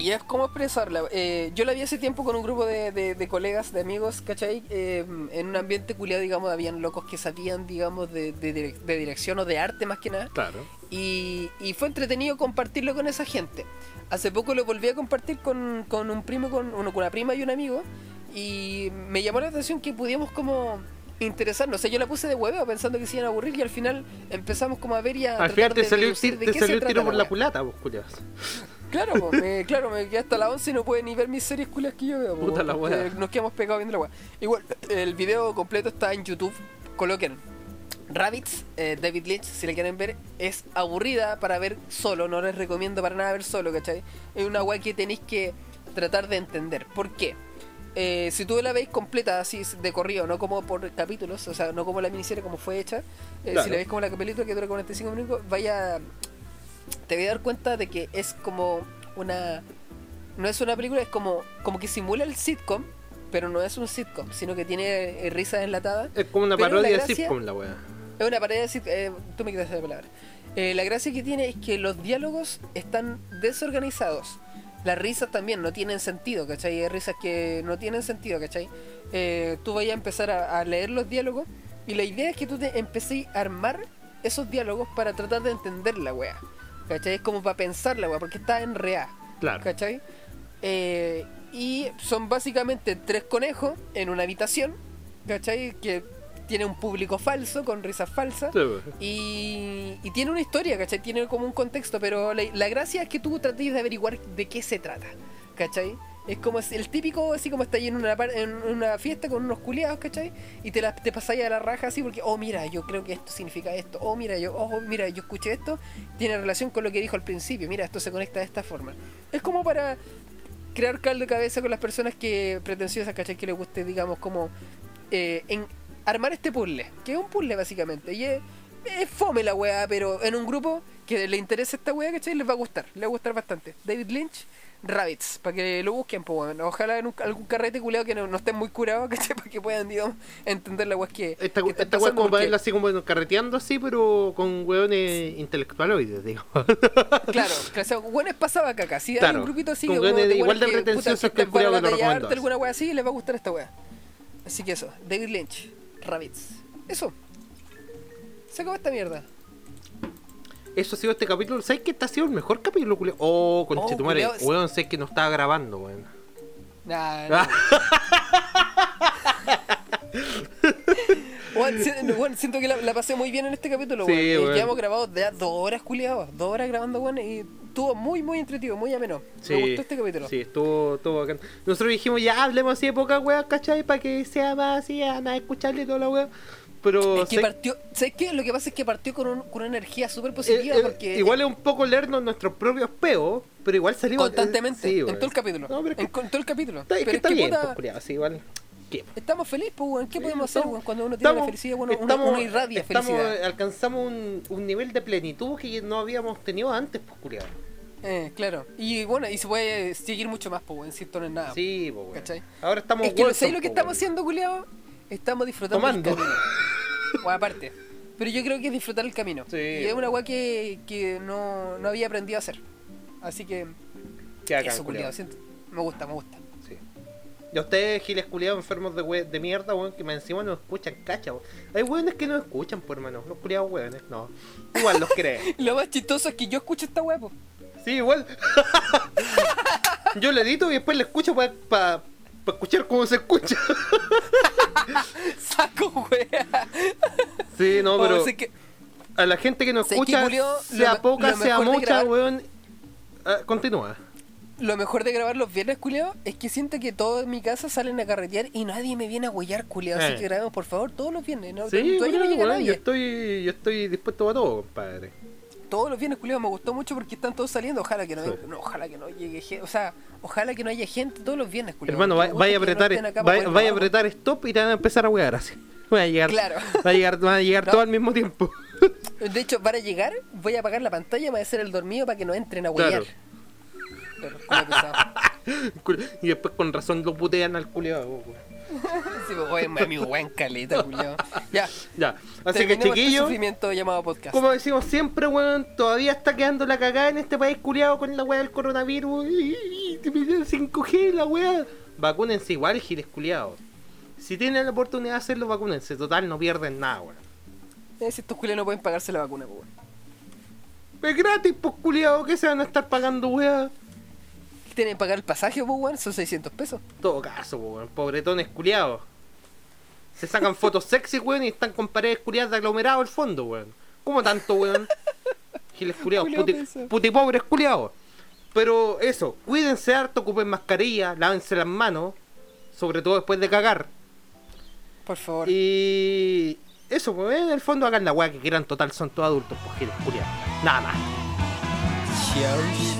Y es como expresarla. Eh, yo la vi hace tiempo con un grupo de, de- de colegas, de amigos, ¿cachai? Eh, en un ambiente culiado, digamos, habían locos que sabían, digamos, de, de direc- de dirección o de arte más que nada. Claro. Y, y fue entretenido compartirlo con esa gente. Hace poco lo volví a compartir con, con un primo, con, uno, con una prima y un amigo. Y me llamó la atención que pudiéramos como interesarnos. O sea, yo la puse de huevo pensando que se iban a aburrir y al final empezamos como a ver y a Al final te salió, de te salió el tiro por la culata, vos, culiados. Claro, po, me, claro, me quedé hasta las 11 y no pude ni ver mis series culias que yo veo. po, Puta la wea. Nos quedamos pegados viendo la wea. Igual, el video completo está en YouTube. Coloquen Rabbits, eh, David Lynch, si la quieren ver, es aburrida para ver solo. No les recomiendo para nada ver solo, ¿cachai? Es una wea que tenéis que tratar de entender. ¿Por qué? Eh, si tú la veis completa así de corrido, no como por capítulos, o sea, no como la miniserie como fue hecha, eh, Claro. si la veis como la película que dura 45 minutos, vaya te voy a dar cuenta de que es como una no es una película es como como que simula el sitcom pero no es un sitcom sino que tiene eh, risas enlatadas Es como una parodia de sitcom la wea. es una parodia de sit- eh, tú me quitas la palabra Eh, la gracia que tiene es que los diálogos están desorganizados las risas también no tienen sentido ¿cachai? hay risas que no tienen sentido ¿cachai? Eh, tú vayas a empezar a, a leer los diálogos y la idea es que tú te empecéis a armar esos diálogos para tratar de entender la wea ¿cachai? es como para pensar la wea porque está en rea Claro. ¿Cachai? Eh, y son básicamente tres conejos en una habitación, ¿cachai? Que tiene un público falso, con risas falsas. Sí, wea. Y, y tiene una historia, ¿cachai? Tiene como un contexto, pero la, la gracia es que tú trates de averiguar de qué se trata, ¿cachai? Es como el típico, así como está ahí en una, en una fiesta con unos culiados, ¿cachai? Y te, la, te pasáis a la raja así porque, oh, mira, yo creo que esto significa esto. Oh, mira, yo, oh, mira, yo escuché esto. Tiene relación con lo que dijo al principio. Mira, esto se conecta de esta forma. Es como para crear caldo de cabeza con las personas que pretenciosas, ¿cachai? Que les guste, digamos, como eh, en armar este puzzle, que es un puzzle básicamente. Y es, es fome la weá, pero en un grupo que le interesa esta weá, ¿cachai? Les va a gustar, les va a gustar bastante. David Lynch, Rabbits, para que lo busquen, pues bueno. Ojalá en un- algún carrete culeado que no, no estén muy curados, ¿cachai? Para que puedan, digamos, entender la weá que. Esta, que esta como para porque- verla así como bueno, carreteando así, pero con weones intelectualoides, digo. Claro, o sea, buenos pasaba caca. Si hay Claro, un grupito así con como de- igual de pretenciosos que el para la que lo alguna wea así, les va a gustar esta wea. Así que eso, David Lynch, Rabbits. Eso. Se acabó esta mierda. Eso ha sido este capítulo. ¿Sabes que este ha sido el mejor capítulo, culiao? Oh, conchetumare. culiao, es- weón, sé que no estaba grabando, weón. Nah, Ah. Weón, si- weón, siento que la, la pasé muy bien en este capítulo, Sí, weón. Eh, weón. Llevamos grabado de dos horas, culiados. Dos horas grabando, weón. Y estuvo muy, muy entretenido, muy ameno. Me gustó este capítulo. Sí, estuvo, estuvo bacán. Nosotros dijimos, ya hablemos así de poca weá, ¿cachai? Para que sea más así, más escucharle toda la weá. Pero Es que sé- partió, ¿sabes qué? Lo que pasa es que partió con, un- con una energía súper eh, positiva eh, porque igual es un poco leernos nuestros propios peos, pero igual salimos constantemente, eh, sí, en todo el capítulo. No, pero es que, en, todo el capítulo. está, es que Pero está es que, bien, puta, pues, así igual. ¿Qué? estamos felices, pues, weón. ¿Qué Sí, podemos hacer, weón? Cuando uno tiene la estamos- felicidad, bueno, uno, estamos- uno irradia estamos- felicidad. Alcanzamos un, un nivel de plenitud que no habíamos tenido antes, pues, culiao. Eh, claro. Y bueno, y se puede seguir mucho más, pues, weón, si esto no es nada. Sí, pues, weón. ¿Cachai? Ahora estamos es que lo, ¿sabes lo que pues, estamos haciendo, culiado? Estamos disfrutando Tomando. Aparte. Pero yo creo que es disfrutar el camino. Sí, y es una weá que, que no, no había aprendido a hacer. Así que, bacán, eso, culiado. siento- Me gusta, me gusta. Sí. Y a ustedes, giles culiados enfermos de, we- de mierda, weón, que encima no escuchan, cacha, weón. Hay weones que no escuchan, por hermano. Los culiados weones, no. Igual los creen. Lo más chistoso es que yo escucho esta weá, po. Sí, igual. Yo le edito y después le escucho para pa, pa escuchar cómo se escucha. Saco weá. Sí, no, O pero sea que- a la gente que nos ¿Sabes qué, escucha, Julio? sea Lo- poca, lo sea mucha, weón. ah, continúa. Lo mejor de grabar los viernes, culiao, es que siento que todos en mi casa salen a carretear y nadie me viene a huellar, culiao. Así Eh. que grabemos, por favor, todos los viernes. ¿no? Sí, no llega nadie. yo estoy, yo estoy dispuesto a todo, compadre. Todos los viernes, culiao, me gustó mucho porque están todos saliendo. Ojalá que no, Sí. no, ojalá que no llegue gente. O sea, ojalá que no haya gente todos los viernes, culiao. Hermano, vaya, a no apretar, para vaya, a apretar stop y te van a empezar a wear así. Va a llegar, Claro. va a llegar, van a llegar No. todo al mismo tiempo. De hecho, para llegar, voy a apagar la pantalla, me voy a hacer el dormido para que no entren a huellar. Claro. Pero, y después con razón lo putean al culiado. Sí, pues, weón, weón, caleta, culiao. Ya. Ya. Así que este chiquillos, sufrimiento llamado podcast. como decimos siempre, weón, todavía está quedando la cagada en este país culiado con la weá del coronavirus. Y- y- y- Te pidieron 5G la weá. Vacúnense igual, giles culiados. Si tienen la oportunidad de hacerlo, vacúnense. Total, no pierden nada, weón. Eh, si estos culiados no pueden pagarse la vacuna, pues, weón. Es gratis, pues culiado, que se van a estar pagando weá. Tienen que pagar el pasaje, pues, weón, son 600 pesos. Todo caso, pues, weón, pobretones culiados. Se sacan fotos sexy, weón, y están con paredes culiadas de aglomerado al fondo, weón. ¿Cómo tanto, weón? Giles culiados, puti, puti pobres culiados. Pero eso, cuídense harto, ocupen mascarilla, lávense las manos, sobre todo después de cagar. Por favor. Y eso, pues, en el fondo hagan la weá que quieran, total, son todos adultos, pues giles culiados. Nada más. Chao.